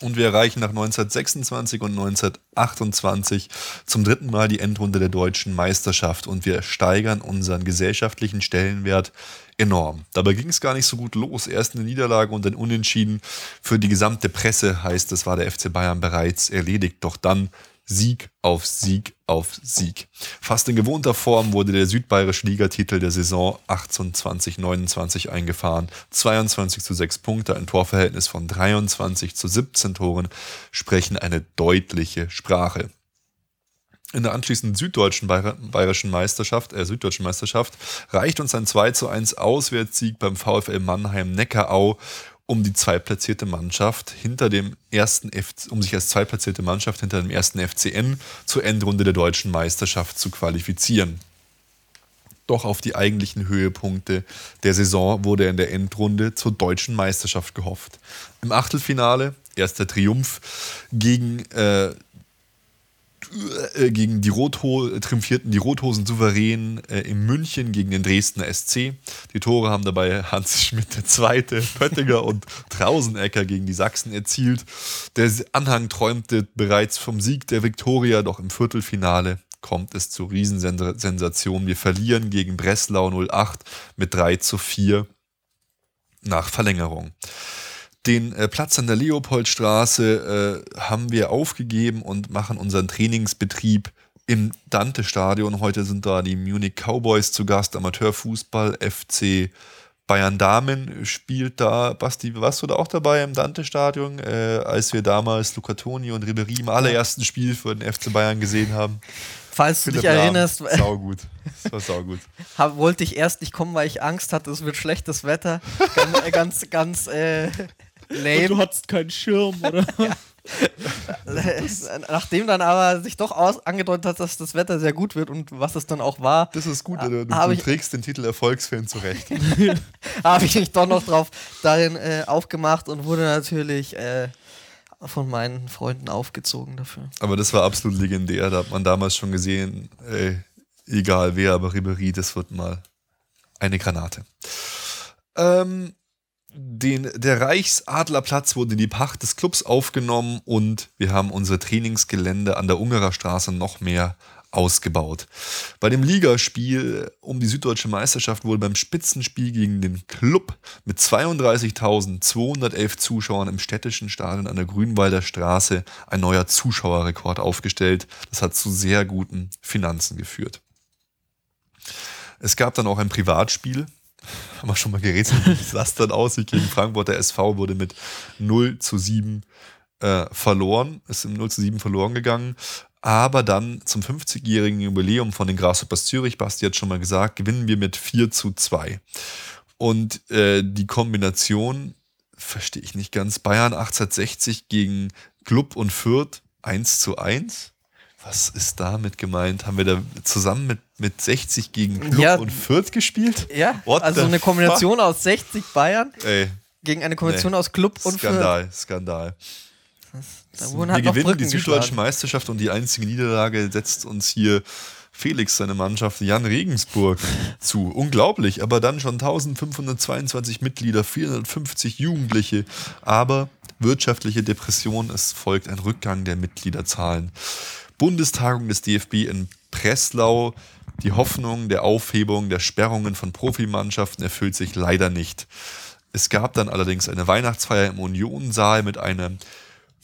Und wir erreichen nach 1926 und 1928 zum dritten Mal die Endrunde der deutschen Meisterschaft und wir steigern unseren gesellschaftlichen Stellenwert enorm. Dabei ging es gar nicht so gut los. Erst eine Niederlage und ein Unentschieden. Für die gesamte Presse heißt es, war der FC Bayern bereits erledigt. Doch dann Sieg auf Sieg auf Sieg. Fast in gewohnter Form wurde der südbayerische Ligatitel der Saison 28-29 eingefahren. 22 zu 6 Punkte, ein Torverhältnis von 23 zu 17 Toren sprechen eine deutliche Sprache. In der anschließenden süddeutschen Bayer- bayerischen Meisterschaft, äh, süddeutschen Meisterschaft reicht uns ein 2 zu 1 Auswärtssieg beim VfL Mannheim Neckarau, um die zweitplatzierte Mannschaft hinter dem ersten F um sich als zweitplatzierte Mannschaft hinter dem ersten FCN zur Endrunde der deutschen Meisterschaft zu qualifizieren. Doch auf die eigentlichen Höhepunkte der Saison wurde in der Endrunde zur deutschen Meisterschaft gehofft. Im Achtelfinale, erster Triumph gegen äh, gegen die Rotho triumphierten die Rothosen souverän äh, in München gegen den Dresdner SC. Die Tore haben dabei Hans Schmidt II., Pöttiger und Trausenecker gegen die Sachsen erzielt. Der Anhang träumte bereits vom Sieg der Viktoria, doch im Viertelfinale kommt es zur Riesensensation. Wir verlieren gegen Breslau 08 mit 3 zu 4 nach Verlängerung. Den äh, Platz an der Leopoldstraße äh, haben wir aufgegeben und machen unseren Trainingsbetrieb im Dante-Stadion. Heute sind da die Munich Cowboys zu Gast, Amateurfußball, FC Bayern Damen spielt da. Basti, warst du da auch dabei im Dante-Stadion, äh, als wir damals Luca Toni und Ribery im allerersten Spiel für den FC Bayern gesehen haben? Falls du dich erinnerst, Saugut. Das war saugut. hab, wollte ich erst nicht kommen, weil ich Angst hatte, es wird schlechtes Wetter. Ganz, ganz, ganz äh, Und lame. du hattest keinen Schirm, oder? Nachdem dann aber sich doch aus angedeutet hat, dass das Wetter sehr gut wird und was es dann auch war, Das ist gut, du, du, du ich- trägst den Titel Erfolgsfan zurecht. habe ich mich doch noch drauf darin äh, aufgemacht und wurde natürlich äh, von meinen Freunden aufgezogen dafür. Aber das war absolut legendär. Da hat man damals schon gesehen, ey, egal wer, aber Ribery, das wird mal eine Granate. Ähm, den, der Reichsadlerplatz wurde in die Pacht des Clubs aufgenommen und wir haben unsere Trainingsgelände an der Ungerer Straße noch mehr ausgebaut. Bei dem Ligaspiel um die süddeutsche Meisterschaft wurde beim Spitzenspiel gegen den Club mit 32.211 Zuschauern im städtischen Stadion an der Grünwalder Straße ein neuer Zuschauerrekord aufgestellt. Das hat zu sehr guten Finanzen geführt. Es gab dann auch ein Privatspiel. Haben wir schon mal gerätselt, wie das dann aussieht gegen Frankfurt. Der SV wurde mit 0 zu 7 äh, verloren, ist im 0 zu 7 verloren gegangen. Aber dann zum 50-jährigen Jubiläum von den Grasshoppers Zürich, Basti hat schon mal gesagt, gewinnen wir mit 4 zu 2. Und äh, die Kombination verstehe ich nicht ganz. Bayern 1860 gegen Club und Fürth 1 zu 1. Was ist damit gemeint? Haben wir da zusammen mit, mit 60 gegen Club Ja. und Fürth gespielt? Ja, What also eine Kombination aus 60 Bayern Ey, gegen eine Kombination Nee. aus Club und Fürth. Skandal, Skandal. Da wurden wir halt noch gewinnen Brücken die süddeutsche geschlagen. Meisterschaft und die einzige Niederlage setzt uns hier Felix, seine Mannschaft, Jan Regensburg zu. Unglaublich, aber dann schon 1522 Mitglieder, 450 Jugendliche, aber wirtschaftliche Depression, es folgt ein Rückgang der Mitgliederzahlen. Bundestagung des DFB in Breslau, die Hoffnung der Aufhebung der Sperrungen von Profimannschaften erfüllt sich leider nicht. Es gab dann allerdings eine Weihnachtsfeier im Unionsaal mit einem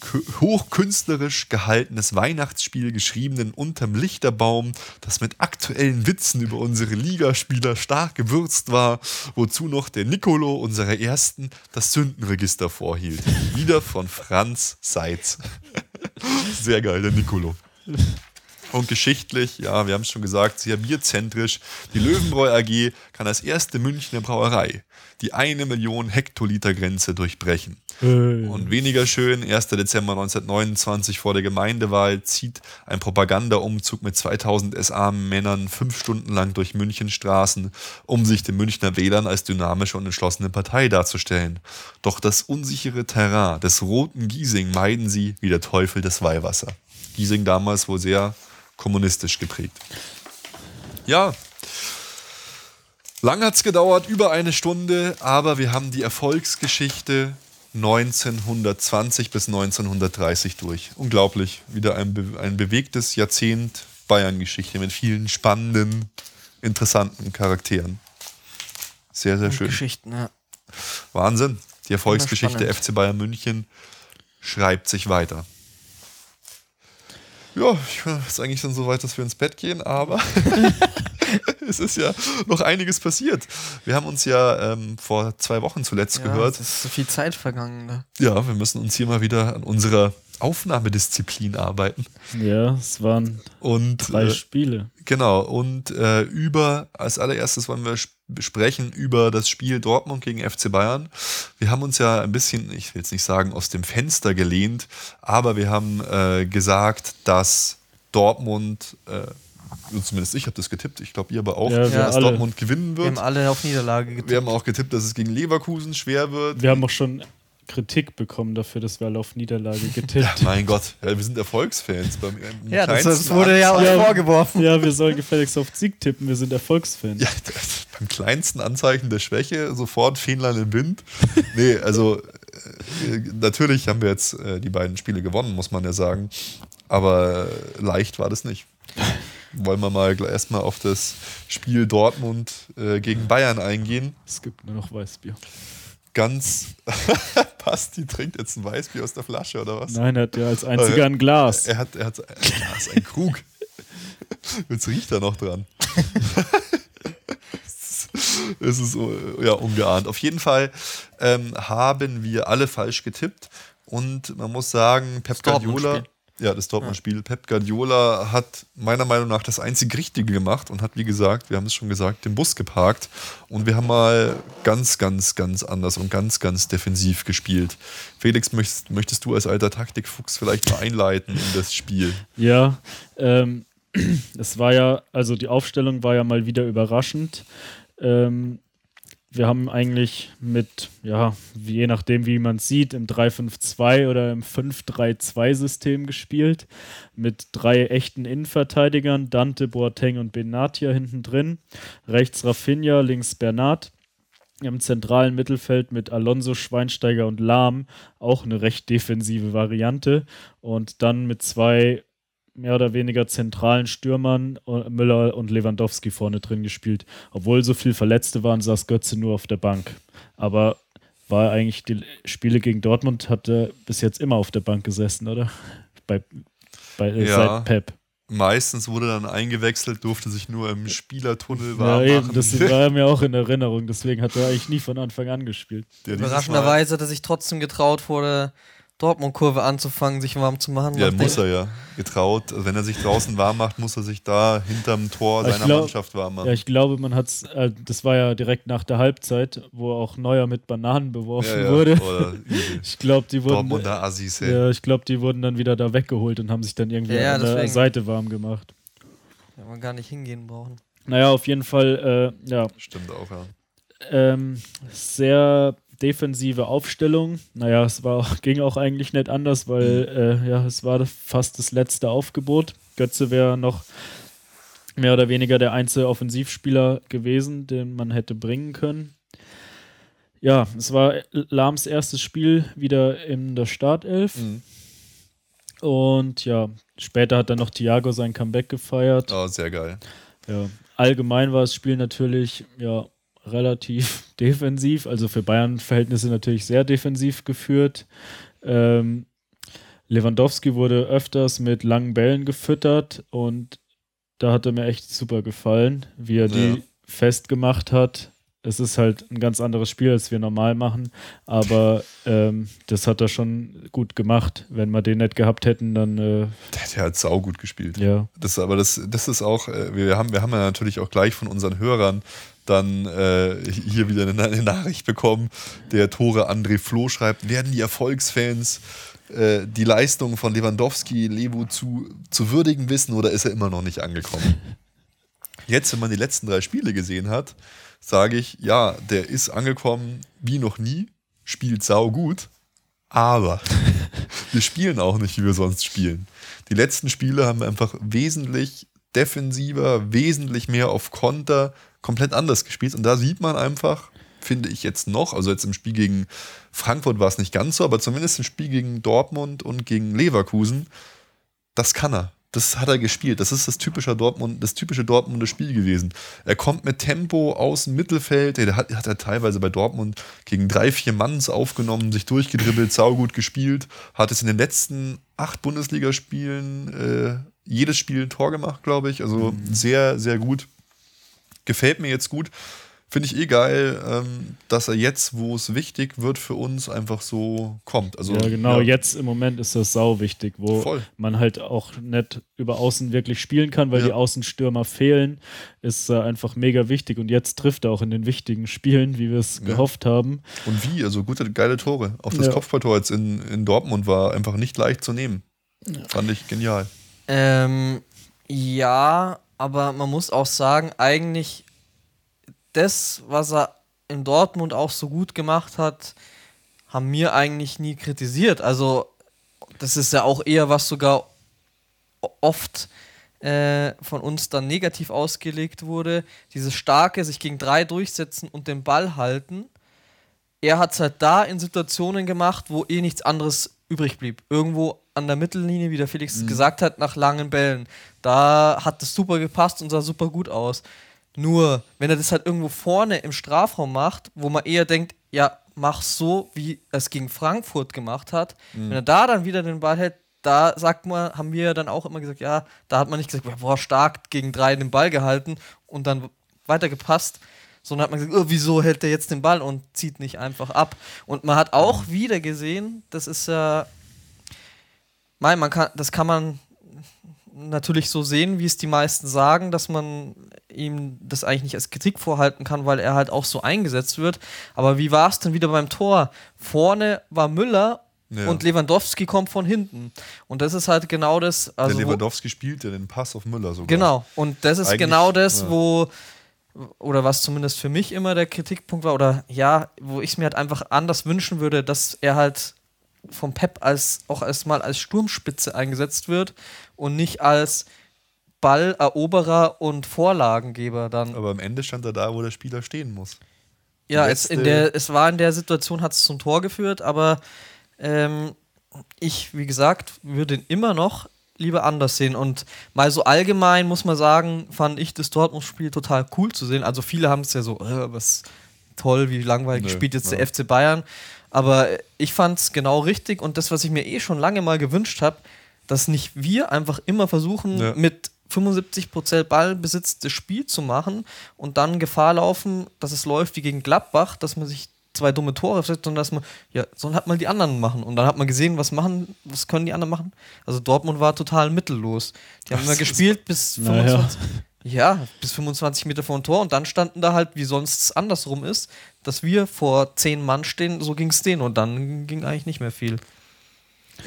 kü- hochkünstlerisch gehaltenes Weihnachtsspiel, geschrieben unterm Lichterbaum, das mit aktuellen Witzen über unsere Ligaspieler stark gewürzt war, wozu noch der Nicolo unserer ersten das Sündenregister vorhielt. Wieder von Franz Seitz. Sehr geil, der Nicolo. Und geschichtlich, ja, wir haben es schon gesagt, sehr bierzentrisch. Die Löwenbräu AG kann als erste Münchner Brauerei die eine Million Hektoliter Grenze durchbrechen. Und weniger schön, 1. Dezember 1929 vor der Gemeindewahl zieht ein Propagandaumzug mit 2000 SA-Männern fünf Stunden lang durch Münchenstraßen, um sich den Münchner Wählern als dynamische und entschlossene Partei darzustellen. Doch das unsichere Terrain des roten Giesing meiden sie wie der Teufel das Weihwasser. Giesing damals wohl sehr kommunistisch geprägt. Ja, lang hat es gedauert, über eine Stunde, aber wir haben die Erfolgsgeschichte 1920 bis 1930 durch. Unglaublich. Wieder ein, be ein bewegtes Jahrzehnt Bayern-Geschichte mit vielen spannenden, interessanten Charakteren. Sehr, sehr schön. Geschichten, ja. Wahnsinn. Die Erfolgsgeschichte. FC Bayern München schreibt sich weiter. Ja, ich jetzt eigentlich schon so weit, dass wir ins Bett gehen, aber es ist ja noch einiges passiert. Wir haben uns ja ähm, vor zwei Wochen zuletzt ja gehört. Es ist so viel Zeit vergangen. Ne? Ja, wir müssen uns hier mal wieder an unserer Aufnahmedisziplin arbeiten. Ja, es waren Und drei äh, Spiele. Genau, und äh, über, als allererstes wollen wir sp- sprechen über das Spiel Dortmund gegen FC Bayern. Wir haben uns ja ein bisschen, ich will jetzt nicht sagen, aus dem Fenster gelehnt, aber wir haben äh, gesagt, dass Dortmund, äh, zumindest ich habe das getippt, ich glaube ihr aber auch, Ja, dass alle. Dortmund gewinnen Wir haben wird. alle auf Niederlage getippt. Wir haben auch getippt, dass es gegen Leverkusen schwer wird. Wir haben auch schon Kritik bekommen dafür, dass wir alle auf Niederlage getippt Mein Gott, ja, wir sind Erfolgsfans. Beim, im ja, das, kleinsten das wurde ja auch Ja. vorgeworfen. Ja, wir sollen gefälligst auf Sieg tippen, wir sind Erfolgsfans. Ja, das- beim kleinsten Anzeichen der Schwäche sofort Fähnlein im Wind. Nee, also äh, natürlich haben wir jetzt äh, die beiden Spiele gewonnen, muss man ja sagen. Aber äh, leicht war das nicht. Wollen wir mal erstmal auf das Spiel Dortmund äh, gegen Bayern eingehen. Es gibt nur noch Weißbier. Ganz. Basti trinkt jetzt ein Weißbier aus der Flasche oder was? Nein, er hat ja als einziger ein Glas. Er hat, er hat ein Glas, ein Krug. Jetzt riecht er noch dran. Es ist ja ungeahnt. Auf jeden Fall ähm, haben wir alle falsch getippt und man muss sagen, Pep Guardiola. Ja, das Dortmund-Spiel, Pep Guardiola hat meiner Meinung nach das einzig Richtige gemacht und hat, wie gesagt, wir haben es schon gesagt, den Bus geparkt und wir haben mal ganz, ganz, ganz anders und ganz, ganz defensiv gespielt. Felix, möchtest, möchtest du als alter Taktikfuchs vielleicht mal einleiten in das Spiel? Ja, ähm, es war ja, also die Aufstellung war ja mal wieder überraschend. Ähm, wir haben eigentlich mit, ja, je nachdem, wie man es sieht, im 3-5-2 oder im 5-3-2-System gespielt. Mit drei echten Innenverteidigern, Dante, Boateng und Benatia hinten drin. Rechts Rafinha, links Bernat. Im zentralen Mittelfeld mit Alonso, Schweinsteiger und Lahm auch eine recht defensive Variante. Und dann mit zwei mehr oder weniger zentralen Stürmern äh, Müller und Lewandowski vorne drin gespielt. Obwohl so viel Verletzte waren, saß Götze nur auf der Bank. Aber war eigentlich die Spiele gegen Dortmund, hat er bis jetzt immer auf der Bank gesessen, oder? Bei, bei äh, Ja. seit Pep. Meistens wurde dann eingewechselt, durfte sich nur im Spielertunnel Ja, warm eben, machen. das war mir auch in Erinnerung. Deswegen hat er eigentlich nie von Anfang an gespielt. Überraschenderweise hat er sich trotzdem getraut, vor der Dortmund-Kurve anzufangen, sich warm zu machen. Ja, muss er ja. Getraut. Also wenn er sich draußen warm macht, muss er sich da hinterm Tor ich seiner glaub- Mannschaft warm machen. Ja, ich glaube, man hat's, äh, das war ja direkt nach der Halbzeit, wo auch Neuer mit Bananen beworfen Ja, ja. wurde. Oder. Ich glaube, die wurden. Dortmunder Assis, ey. Ja, ich glaube, die wurden dann wieder da weggeholt und haben sich dann irgendwie Ja, an der. Seite warm gemacht. Hätte man gar nicht hingehen brauchen. Naja, auf jeden Fall, äh, ja, Stimmt auch, ja. ähm, sehr defensive Aufstellung. Naja, es war, ging auch eigentlich nicht anders, weil äh, ja, es war fast das letzte Aufgebot. Götze wäre noch mehr oder weniger der einzige Offensivspieler gewesen, den man hätte bringen können. Ja, es war Lahms erstes Spiel wieder in der Startelf. Mhm. Und ja, später hat dann noch Thiago sein Comeback gefeiert. Oh, sehr geil. Ja, allgemein war das Spiel natürlich ja relativ defensiv, also für Bayern-Verhältnisse natürlich sehr defensiv geführt. Ähm, Lewandowski wurde öfters mit langen Bällen gefüttert und da hat er mir echt super gefallen, wie er die Ja. festgemacht hat. Es ist halt ein ganz anderes Spiel, als wir normal machen, aber ähm, das hat er schon gut gemacht. Wenn wir den nicht gehabt hätten, dann äh, Der, hat saugut gespielt. ja. Das, aber das, das ist auch, äh, wir haben, wir haben ja natürlich auch gleich von unseren Hörern dann äh, hier wieder eine, eine Nachricht bekommen. Der Tore André Floh schreibt, werden die Erfolgsfans äh, die Leistung von Lewandowski, Lebu zu, zu würdigen wissen oder ist er immer noch nicht angekommen? Jetzt, wenn man die letzten drei Spiele gesehen hat, sage ich, ja, der ist angekommen wie noch nie, spielt sau gut, aber wir spielen auch nicht, wie wir sonst spielen. Die letzten Spiele haben wir einfach wesentlich defensiver, wesentlich mehr auf Konter, komplett anders gespielt. Und da sieht man einfach, finde ich jetzt noch, also jetzt im Spiel gegen Frankfurt war es nicht ganz so, aber zumindest im Spiel gegen Dortmund und gegen Leverkusen, das kann er. Das hat er gespielt. Das ist das typische Dortmund, das typische Dortmunder Spiel gewesen. Er kommt mit Tempo aus dem Mittelfeld. Der hat, hat er teilweise bei Dortmund gegen drei, vier Manns aufgenommen, sich durchgedribbelt, saugut gespielt. Hat es in den letzten acht Bundesligaspielen äh, jedes Spiel ein Tor gemacht, glaube ich. Also sehr, sehr gut. Gefällt mir jetzt gut. Finde ich eh geil, ähm, dass er jetzt, wo es wichtig wird für uns, einfach so kommt. Also, ja, genau, ja. jetzt im Moment ist das sau wichtig, wo Voll. man halt auch nicht über Außen wirklich spielen kann, weil Ja. die Außenstürmer fehlen, ist äh, einfach mega wichtig und jetzt trifft er auch in den wichtigen Spielen, wie wir es Ja. gehofft haben. Und wie, also gute, geile Tore. Auch das Ja. Kopfballtor jetzt in, in Dortmund war einfach nicht leicht zu nehmen. Fand ich genial. Ähm, ja, aber man muss auch sagen, eigentlich das, was er in Dortmund auch so gut gemacht hat, haben wir eigentlich nie kritisiert. Also, das ist ja auch eher was sogar oft äh, von uns dann negativ ausgelegt wurde. Dieses starke, sich gegen drei durchsetzen und den Ball halten. Er hat es halt da in Situationen gemacht, wo eh nichts anderes übrig blieb. Irgendwo an der Mittellinie, wie der Felix gesagt hat, nach langen Bällen. Da hat es super gepasst und sah super gut aus. Nur, wenn er das halt irgendwo vorne im Strafraum macht, wo man eher denkt, ja, mach so, wie er es gegen Frankfurt gemacht hat. Wenn er da dann wieder den Ball hält, da sagt man, haben wir dann auch immer gesagt, ja, da hat man nicht gesagt, boah, stark gegen drei den Ball gehalten und dann weitergepasst, sondern hat man gesagt, oh, wieso hält der jetzt den Ball und zieht nicht einfach ab. Und man hat auch wieder gesehen, das ist ja, mein, man kann, das kann man natürlich so sehen, wie es die meisten sagen, dass man ihm das eigentlich nicht als Kritik vorhalten kann, weil er halt auch so eingesetzt wird. Aber wie war es denn wieder beim Tor? Vorne war Müller Ja. und Lewandowski kommt von hinten. Und das ist halt genau das. Also der Lewandowski spielt ja den Pass auf Müller sogar. Genau. Und das ist Eigentlich, genau das, ja. wo, oder was zumindest für mich immer der Kritikpunkt war, oder ja, wo ich es mir halt einfach anders wünschen würde, dass er halt vom Pep als auch erstmal als Sturmspitze eingesetzt wird und nicht als Balleroberer und Vorlagengeber dann. Aber am Ende stand er da, wo der Spieler stehen muss. Ja, es, in der, es war in der Situation, hat es zum Tor geführt, aber ähm, ich, wie gesagt, würde ihn immer noch lieber anders sehen. Und mal so allgemein muss man sagen, fand ich das Dortmund-Spiel total cool zu sehen. Also viele haben es ja so, äh, was toll, wie langweilig Nö, spielt jetzt ja. der FC Bayern. Aber ich fand es genau richtig und das, was ich mir eh schon lange mal gewünscht habe, dass nicht wir einfach immer versuchen, Ja. mit 75% Ballbesitz das Spiel zu machen und dann Gefahr laufen, dass es läuft wie gegen Gladbach, dass man sich zwei dumme Tore setzt, sondern dass man, ja, sondern hat mal die anderen machen. Und dann hat man gesehen, was machen, was können die anderen machen. Also Dortmund war total mittellos. Die haben immer gespielt bis Naja. 25. Ja, bis 25 Meter vor dem Tor und dann standen da halt, wie sonst andersrum ist, dass wir vor 10 Mann stehen, so ging es denen und dann ging eigentlich nicht mehr viel.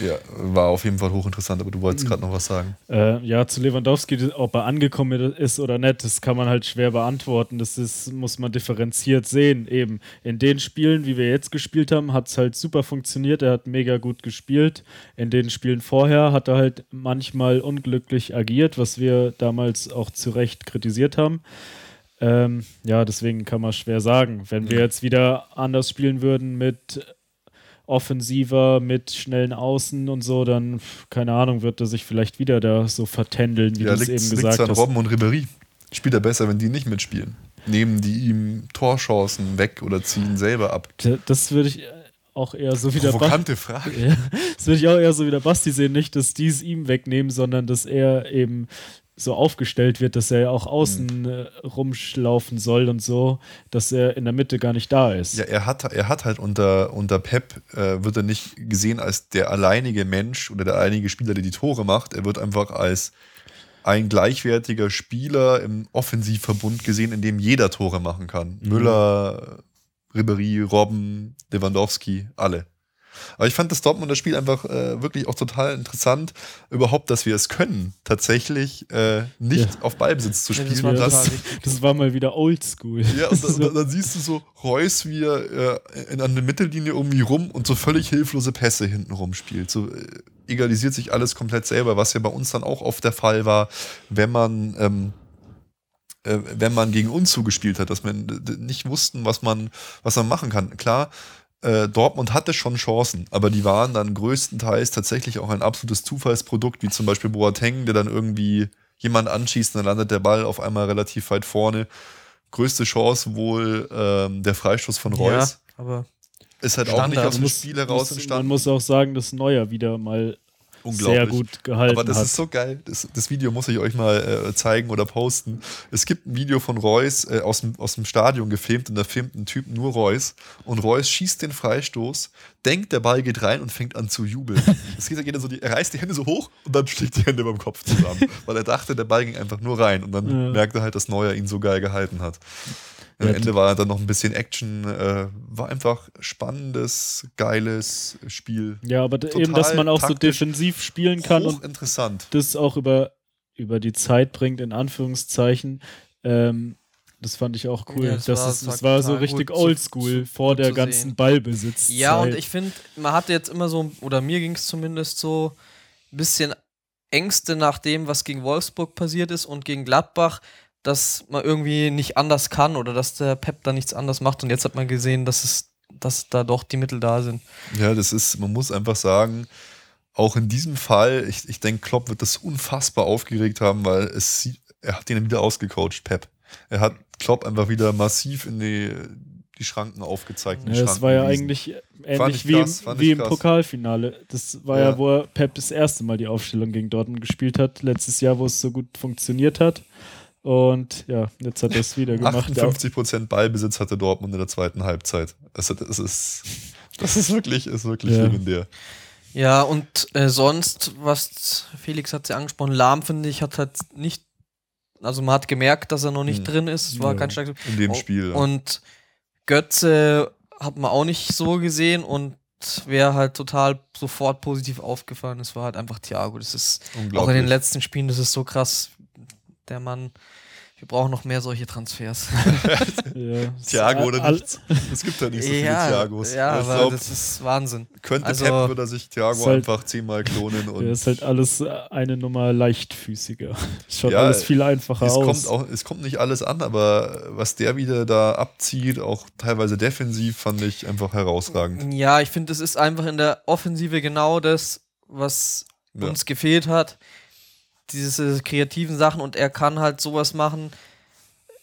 Ja, war auf jeden Fall hochinteressant, aber du wolltest gerade noch was sagen. Äh, ja, zu Lewandowski, ob er angekommen ist oder nicht, das kann man halt schwer beantworten. Das ist, muss man differenziert sehen. Eben in den Spielen, wie wir jetzt gespielt haben, hat es halt super funktioniert. Er hat mega gut gespielt. In den Spielen vorher hat er halt manchmal unglücklich agiert, was wir damals auch zu Recht kritisiert haben. Ähm, ja, deswegen kann man schwer sagen. Wenn wir jetzt wieder anders spielen würden mit offensiver, mit schnellen Außen und so, dann, keine Ahnung, wird er sich vielleicht wieder da so vertändeln, wie Ja, du es eben es gesagt hast. Robben und Ribéry. Spielt er besser, wenn die nicht mitspielen. Nehmen die ihm Torchancen weg oder ziehen selber ab. Das würde ich auch eher so wie der Basti. Provokante Frage. Ja, das würde ich auch eher so wie der Basti sehen, nicht, dass die es ihm wegnehmen, sondern dass er eben so aufgestellt wird, dass er ja auch außen äh, rumlaufen soll und so, dass er in der Mitte gar nicht da ist. Ja, er hat, er hat halt unter, unter Pep, äh, wird er nicht gesehen als der alleinige Mensch oder der alleinige Spieler, der die Tore macht. Er wird einfach als ein gleichwertiger Spieler im Offensivverbund gesehen, in dem jeder Tore machen kann. Müller, Ribery, Robben, Lewandowski, alle. Aber ich fand das Dortmunder Spiel einfach äh, wirklich auch total interessant, überhaupt, dass wir es können, tatsächlich äh, nicht Ja. auf Ballbesitz zu Ja, spielen. das war das. Das war mal wieder oldschool. ja, und dann, dann, dann siehst du so Reus, wie er äh, in, an der Mittellinie irgendwie rum und so völlig hilflose Pässe hinten rum spielt. So äh, egalisiert sich alles komplett selber, was ja bei uns dann auch oft der Fall war, wenn man ähm, äh, wenn man gegen uns zugespielt hat, dass man d- nicht wussten, was man, was man machen kann. Klar, äh, Dortmund hatte schon Chancen, aber die waren dann größtenteils tatsächlich auch ein absolutes Zufallsprodukt, wie zum Beispiel Boateng, der dann irgendwie jemand anschießt und dann landet der Ball auf einmal relativ weit vorne. Größte Chance wohl ähm, der Freistoß von Reus. Ja, aber Ist halt auch Standard. nicht aus dem Muss- Spiel heraus muss, Man entstanden. muss auch sagen, dass Neuer wieder mal Unglaublich. sehr gut gehalten Aber das hat. ist so geil. Das, das Video muss ich euch mal äh, zeigen oder posten. Es gibt ein Video von Reus äh, aus, dem, aus dem Stadion gefilmt und da filmt ein Typ nur Reus und Reus schießt den Freistoß, denkt, der Ball geht rein und fängt an zu jubeln. Es geht, geht so die, er reißt die Hände so hoch und dann schlägt die Hände beim Kopf zusammen, weil er dachte, der Ball ging einfach nur rein und dann Ja. merkte er halt, dass Neuer ihn so geil gehalten hat. Am Ja, Ende war dann noch ein bisschen Action, äh, war einfach spannendes, geiles Spiel. ja, aber total eben, dass man auch so defensiv spielen kann und Hochinteressant. das auch über, über die Zeit bringt, in Anführungszeichen. Ähm, das fand ich auch cool. Ja, das, das war- ist, das war so richtig oldschool vor der ganzen sehen. Ballbesitz. Ja, und ich finde, man hatte jetzt immer so, oder mir ging es zumindest so, ein bisschen Ängste nach dem, was gegen Wolfsburg passiert ist und gegen Gladbach, dass man irgendwie nicht anders kann oder dass der Pep da nichts anders macht. Und jetzt hat man gesehen, dass es, dass da doch die Mittel da sind. Ja, das ist, man muss einfach sagen, auch in diesem Fall, ich, ich denke, Klopp wird das unfassbar aufgeregt haben, weil es sieht, er hat ihn wieder ausgecoacht, Pep. Er hat Klopp einfach wieder massiv in die, die Schranken aufgezeigt. Ja, das Schranken war ja gewiesen. eigentlich ähnlich ich wie, krass, im, wie im krass. Pokalfinale. Das war ja. Ja. wo er Pep das erste Mal die Aufstellung gegen Dortmund gespielt hat, letztes Jahr, wo es so gut funktioniert hat. Und ja, jetzt hat er es wieder gemacht. 58% Ballbesitz hatte Dortmund in der zweiten Halbzeit. Also das ist, das ist wirklich, ist wirklich Ja. legendär. Ja, und äh, sonst, was Felix hat ja angesprochen, Lahm, finde ich, hat halt nicht, also man hat gemerkt, dass er noch nicht Hm. drin ist. Es war Ja. kein starkes In dem Oh, Spiel. ja. Und Götze hat man auch nicht so gesehen und wer halt total sofort positiv aufgefallen ist, war halt einfach Thiago. Das ist auch in den letzten Spielen, das ist so krass. Der Mann, wir brauchen noch mehr solche Transfers. Ja, Thiago oder nichts. Es gibt ja nicht so viele ja, Thiagos. ja, ich aber glaub, das ist Wahnsinn. könnte also- Pep, würde er sich Thiago halt- einfach zehnmal klonen und Ja, ist halt alles äh, eine Nummer leichtfüßiger. Schaut Ja, alles viel einfacher es aus. kommt, auch, es kommt nicht alles an, aber was der wieder da abzieht, auch teilweise defensiv, fand ich einfach herausragend. Ja, ich finde, es ist einfach in der Offensive genau das, was Ja. uns gefehlt hat. Diese kreativen Sachen und er kann halt sowas machen.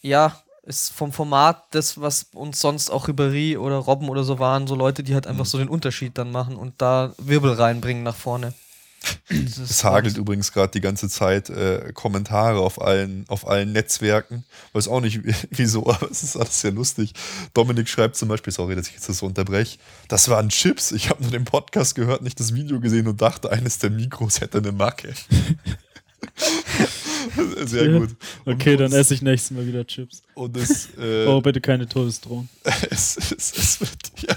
Ja, ist vom Format das, was uns sonst auch Ribéry oder Robben oder so waren, so Leute, die halt einfach Mhm. so den Unterschied dann machen und da Wirbel reinbringen nach vorne. Es hagelt übrigens gerade die ganze Zeit äh, Kommentare auf allen, auf allen Netzwerken. Weiß auch nicht wieso, aber es ist alles sehr lustig. Dominik schreibt zum Beispiel, sorry, dass ich jetzt das so unterbreche, das waren Chips. Ich habe nur den Podcast gehört, nicht das Video gesehen und dachte, eines der Mikros hätte eine Macke. sehr Ja. gut. Und okay, dann esse ich nächstes Mal wieder Chips. Und es, äh, Oh, bitte keine Todesdrohung. es, es, es, wird, ja,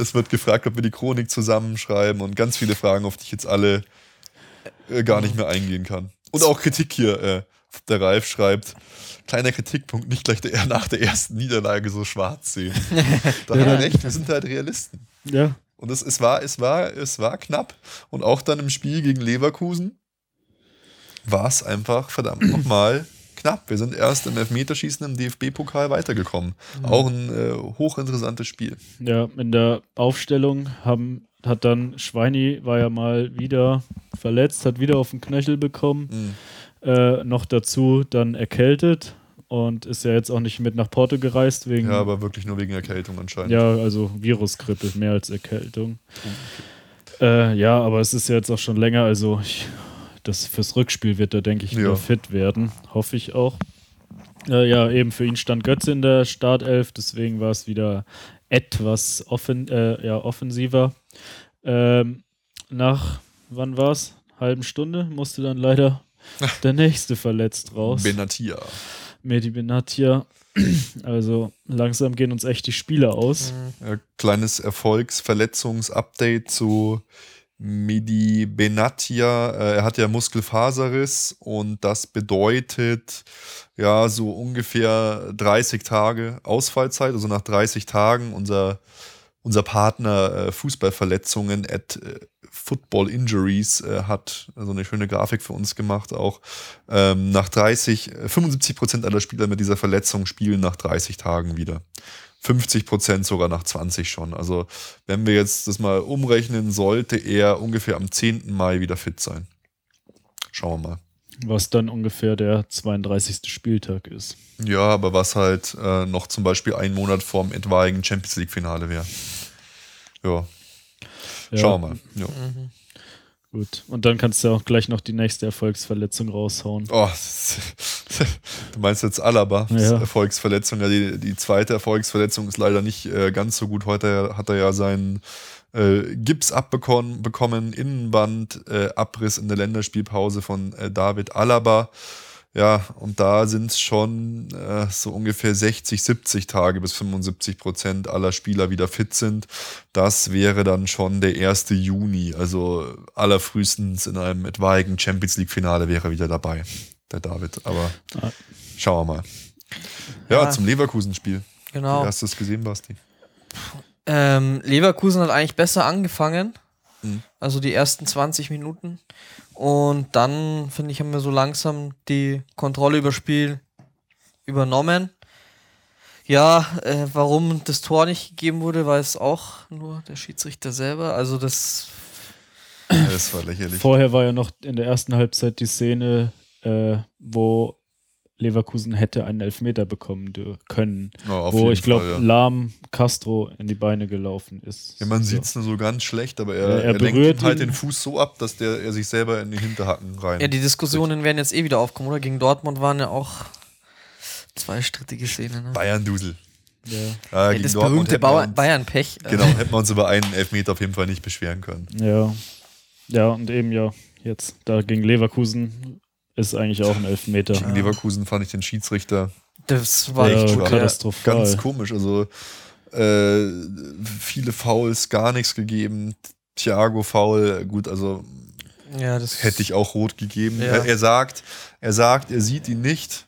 es wird gefragt, ob wir die Chronik zusammenschreiben und ganz viele Fragen, auf die ich jetzt alle äh, gar nicht mehr eingehen kann. Und auch Kritik hier. Äh, der Ralf schreibt, kleiner Kritikpunkt, nicht gleich der, nach der ersten Niederlage so schwarz sehen. Da hat er recht, wir sind halt Realisten. Ja, Und es, es, war, es, war, es war knapp. Und auch dann im Spiel gegen Leverkusen war es einfach verdammt nochmal knapp. Wir sind erst im Elfmeterschießen im DFB-Pokal weitergekommen. Auch ein äh, hochinteressantes Spiel. ja, in der Aufstellung haben, hat dann Schweini war ja mal wieder verletzt, hat wieder auf den Knöchel bekommen. Mhm. Äh, noch dazu dann erkältet und ist ja jetzt auch nicht mit nach Porto gereist wegen. Ja, aber wirklich nur wegen Erkältung anscheinend. Ja, also Virusgrippe, mehr als Erkältung. Äh, ja, aber es ist ja jetzt auch schon länger, also ich, das fürs Rückspiel wird er, denke ich, wieder Ja. fit werden. Hoffe ich auch. Äh, ja, eben für ihn stand Götze in der Startelf, deswegen war es wieder etwas offen, äh, ja, offensiver. Ähm, nach, wann war es? Halben Stunde musste dann leider der nächste verletzt raus. Benatia. Mehdi Benatia. Also langsam gehen uns echt die Spiele aus. Ja, kleines Erfolgsverletzungsupdate zu Medi Benatia. Äh, er hat ja Muskelfaserriss und das bedeutet ja so ungefähr 30 Tage Ausfallzeit. Also nach 30 Tagen unser, unser Partner äh, Fußballverletzungen at äh, Football Injuries hat so eine schöne Grafik für uns gemacht. Auch ähm, nach 30, äh, 75 Prozent aller Spieler mit dieser Verletzung spielen nach 30 Tagen wieder. 50 Prozent sogar nach 20 schon. Also wenn wir jetzt das mal umrechnen, sollte er ungefähr am 10. Mai wieder fit sein. Schauen wir mal. Was dann ungefähr der 32. Spieltag ist. Ja, aber was halt äh, noch zum Beispiel einen Monat vorm etwaigen Champions League-Finale wäre. Ja, Ja, schauen wir mal. Ja. Gut. Und dann kannst du auch gleich noch die nächste Erfolgsverletzung raushauen. Oh, du meinst jetzt Alaba, Ja. Erfolgsverletzung. Ja, die, die zweite Erfolgsverletzung ist leider nicht äh, ganz so gut. Heute hat er ja seinen äh, Gips abbekommen, bekommen, Innenband, äh, Abriss in der Länderspielpause von äh, David Alaba. Ja, und da sind es schon äh, so ungefähr 60, 70 Tage bis 75 Prozent aller Spieler wieder fit sind. Das wäre dann schon der 1. Juni. Also allerfrühestens in einem etwaigen Champions League-Finale wäre er wieder dabei, der David. Aber Ah. schauen wir mal. Ja, Ja. zum Leverkusen-Spiel. Genau. Wie hast du es gesehen, Basti? Ähm, Leverkusen hat eigentlich besser angefangen. Mhm. Also die ersten 20 Minuten. Und dann, finde ich, haben wir so langsam die Kontrolle über das Spiel übernommen. Ja, äh, warum das Tor nicht gegeben wurde, weiß auch nur der Schiedsrichter selber. Also das, Ja, das war lächerlich. Vorher war ja noch in der ersten Halbzeit die Szene, äh, wo Leverkusen hätte einen Elfmeter bekommen können. Ja, wo ich glaube, ja. Lahm Castro in die Beine gelaufen ist. Ja, man So. sieht es nur so ganz schlecht, aber er, Ja, er er, lenkt berührt halt den Fuß so ab, dass der, er sich selber in die Hinterhacken rein. ja, die Diskussionen werden jetzt eh wieder aufkommen, oder? Gegen Dortmund waren ja auch zwei strittige Szenen. Ne? Bayern-Dusel. Ja. Gegen das Dortmund berühmte Bayern-Pech. Genau, hätten wir uns über einen Elfmeter auf jeden Fall nicht beschweren können. ja. Ja, und eben ja, jetzt da gegen Leverkusen ist eigentlich auch ein Elfmeter. Gegen Leverkusen fand ich den Schiedsrichter Das war Ja, echt katastrophal. ganz komisch. Also äh, viele Fouls, gar nichts gegeben. Thiago Foul, gut, also Ja, das hätte ich auch rot gegeben. Ja. Er, sagt, er sagt, er sieht ihn nicht,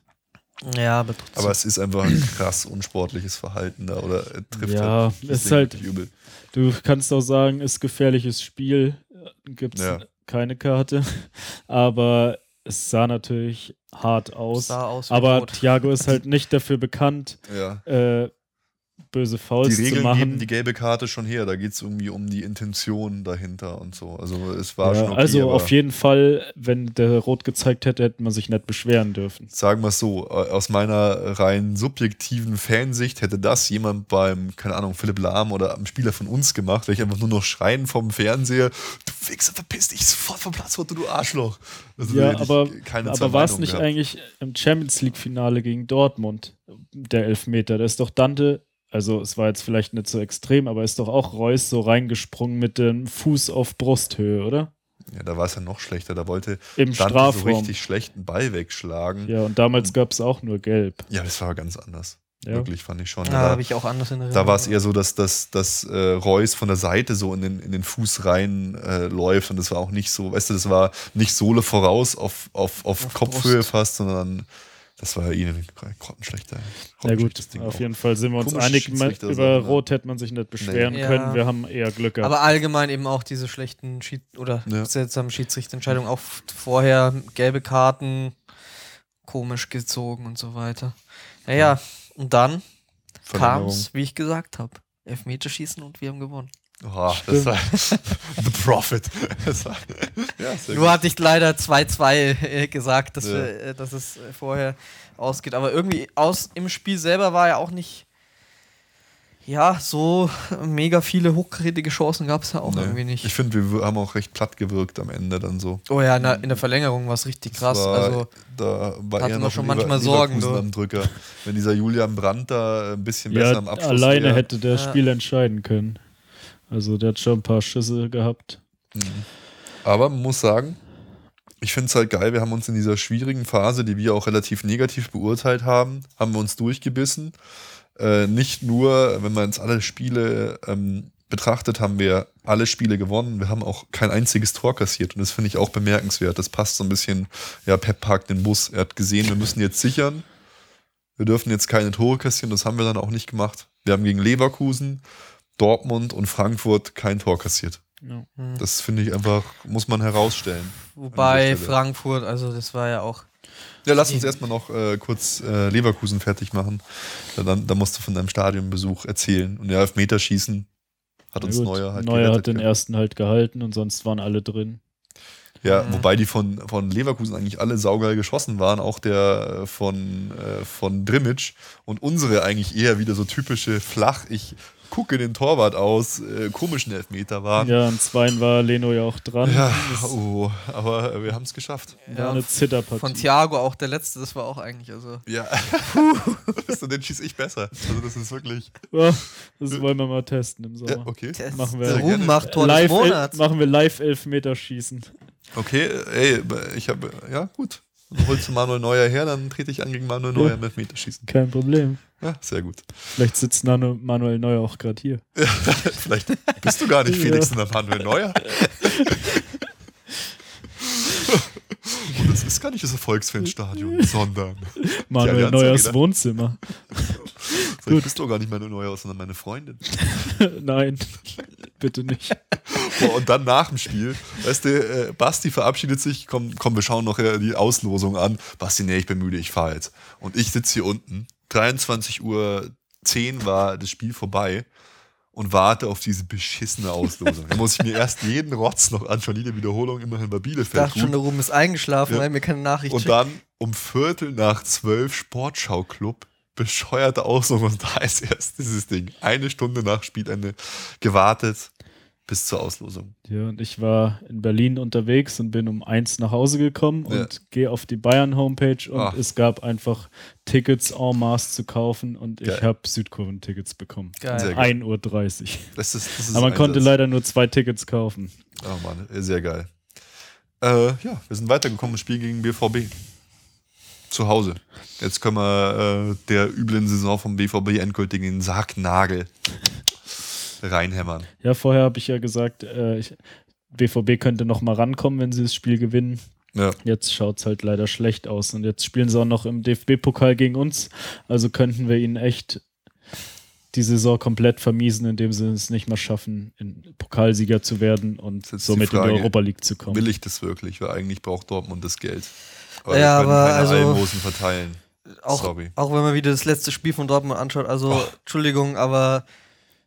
Ja, aber trotzdem. aber es ist einfach ein krass unsportliches Verhalten da oder er trifft Ja, halt, ist halt- übel. Du kannst auch sagen, ist gefährliches Spiel, gibt es Ja. keine Karte, aber es sah natürlich hart aus. sah aus aber. Thiago ist halt nicht dafür bekannt, Ja. äh, böse Die Fouls zu Regeln machen. geben die gelbe Karte schon her. Da geht es irgendwie um die Intention dahinter und so. Also es war ja, schon okay, also auf jeden Fall, wenn der rot gezeigt hätte, hätte man sich nicht beschweren dürfen. sagen wir es so, äh, aus meiner rein subjektiven Fansicht hätte das jemand beim, keine Ahnung, Philipp Lahm oder einem Spieler von uns gemacht, wäre ich einfach nur noch schreien vom Fernseher, du Wichser, verpiss dich sofort vom Platz du Arschloch. Also Ja, aber, aber war es nicht gehabt. eigentlich im Champions League-Finale gegen Dortmund der Elfmeter? Da ist doch Dante, also es war jetzt vielleicht nicht so extrem, aber ist doch auch Reus so reingesprungen mit dem Fuß auf Brusthöhe, oder? Ja, da war es ja noch schlechter. Da wollte Im Dante so Strafraum. richtig schlechten Ball wegschlagen. Ja, Ja, und damals gab es auch nur Gelb. das war ganz anders. Ja. Wirklich, fand ich schon. Ja, da habe ich auch anders in Erinnerung. Da war es eher so, dass, dass, dass äh, Reus von der Seite so in den, in den Fuß rein äh, läuft und das war auch nicht so, weißt du, das war nicht Sohle voraus auf, auf, auf, Auf Kopfhöhe Brust. fast, sondern das war ihnen grottenschlechter. Ja gut, Ding auf auch. jeden Fall sind wir uns Komische einig, über sein, ja. Rot hätte man sich nicht beschweren Nee. können. Ja. Wir haben eher Glück gehabt. aber allgemein eben auch diese schlechten Schied oder Ja. seltsamen Schiedsrichterentscheidungen, auch vorher gelbe Karten komisch gezogen und so weiter. Naja, und dann kam es, wie ich gesagt habe. Elfmeterschießen und wir haben gewonnen. Oh, das war The Prophet. War, ja, Nur gut. hatte ich leider 2-2 äh, gesagt, dass, Ja. wir, äh, dass es äh, vorher ausgeht. Aber irgendwie aus im Spiel selber war ja auch nicht. Ja, so mega viele hochkarätige Chancen gab es ja auch Nee. irgendwie nicht. Ich finde, wir haben auch recht platt gewirkt am Ende dann so. oh ja, in der, in der Verlängerung war es richtig krass. War, also, da war hatten wir schon Lever- manchmal Sorgen, am Drücker. Wenn dieser Julian Brandt da ein bisschen besser Ja, am Abschluss alleine wäre. hätte der Ja. Spiel entscheiden können. Also der hat schon ein paar Schüsse gehabt. Aber man muss sagen, ich finde es halt geil, wir haben uns in dieser schwierigen Phase, die wir auch relativ negativ beurteilt haben, haben wir uns durchgebissen. Äh, nicht nur, wenn man jetzt alle Spiele ähm, betrachtet, haben wir alle Spiele gewonnen. Wir haben auch kein einziges Tor kassiert und das finde ich auch bemerkenswert. Das passt so ein bisschen, ja, Pep parkt den Bus. Er hat gesehen, wir müssen jetzt sichern. Wir dürfen jetzt keine Tore kassieren, das haben wir dann auch nicht gemacht. Wir haben gegen Leverkusen, Dortmund und Frankfurt kein Tor kassiert. Ja. Das finde ich einfach, muss man herausstellen. wobei. Frankfurt, also das war ja auch. Ja, lass uns erstmal noch äh, kurz äh, Leverkusen fertig machen. Da, dann, da musst du von deinem Stadionbesuch erzählen. Und ja, Elfmeterschießen hat uns gut, Neuer halt Neuer hat den gell? ersten halt gehalten und sonst waren alle drin. Ja, Mhm. wobei die von, von Leverkusen eigentlich alle saugeil geschossen waren. Auch der äh, von, äh, von Drimmitsch. Und unsere eigentlich eher wieder so typische flach, ich gucke den Torwart aus, äh, komischen Elfmeter waren. Ja, am zweiten war Leno ja auch dran. Ja, oh, aber äh, wir haben es geschafft. war eine Zitterpartie. Von Thiago auch der letzte, das war auch eigentlich, also. Ja, das, den schieße ich besser. Also das ist wirklich. Ja, das wollen wir mal testen im Sommer. Ja, okay. Das Machen wir- Ruhm macht Tor des live, Monats. machen wir live Elfmeterschießen. Okay, ey, ich habe, ja, gut. Dann holst du Manuel Neuer her, dann trete ich an gegen Manuel Neuer Ja. mit Elfmeterschießen. Kein Problem. Ja, sehr gut. Vielleicht sitzt Nano Manuel Neuer auch gerade hier. Vielleicht bist du gar nicht. Felix, sondern Manuel Neuer. Und das ist gar nicht das Erfolgsfanstadion, sondern Manuel Neuers. Wohnzimmer. vielleicht bist du gar nicht Manuel Neuer, sondern meine Freundin. Nein, bitte nicht. Boah, und dann nach dem Spiel, weißt du, äh, Basti verabschiedet sich, komm, komm, wir schauen noch äh, die Auslosung an. Basti, nee, ich bin müde, ich fahre jetzt. Und ich sitze hier unten, 23 Uhr 10 war das Spiel vorbei und warte auf diese beschissene Auslosung. Da muss ich mir erst jeden Rotz noch anschauen, jede Wiederholung immerhin bei Ich Bielefeld. dachte schon, der Ruhm ist eingeschlafen, Ja. weil mir keine Nachricht Und schickt. dann um Viertel nach zwölf Sportschau-Club, bescheuerte Auslosung und da ist erst dieses Ding. Eine Stunde nach Spielende gewartet bis zur Auslosung. Ja, und ich war in Berlin unterwegs und bin um eins nach Hause gekommen Ja. und gehe auf die Bayern-Homepage und Ach. es gab einfach Tickets en masse zu kaufen und ich Geil. habe Südkurven-Tickets bekommen. Geil. Sehr gut. 1.30 Uhr. Das ist, das ist Aber man konnte leider nur zwei Tickets kaufen. Oh Mann, sehr geil. Äh, ja, wir sind weitergekommen im Spiel gegen BVB. Zu Hause. Jetzt können wir äh, der üblen Saison vom BVB endgültig in den Sargnagel reinhämmern. Ja, vorher habe ich ja gesagt, äh, ich, BVB könnte noch mal rankommen, wenn sie das Spiel gewinnen. Ja, Jetzt schaut es halt leider schlecht aus und jetzt spielen sie auch noch im DFB-Pokal gegen uns. Also könnten wir ihnen echt die Saison komplett vermiesen, indem sie es nicht mal schaffen, in Pokalsieger zu werden und somit die in die Frage. Europa League zu kommen. will ich das wirklich? Weil eigentlich braucht Dortmund das Geld. Aber Ja, wir können aber keine also- Almosen verteilen. Auch, Sorry. auch wenn man wieder das letzte Spiel von Dortmund anschaut, also Oh. Entschuldigung, aber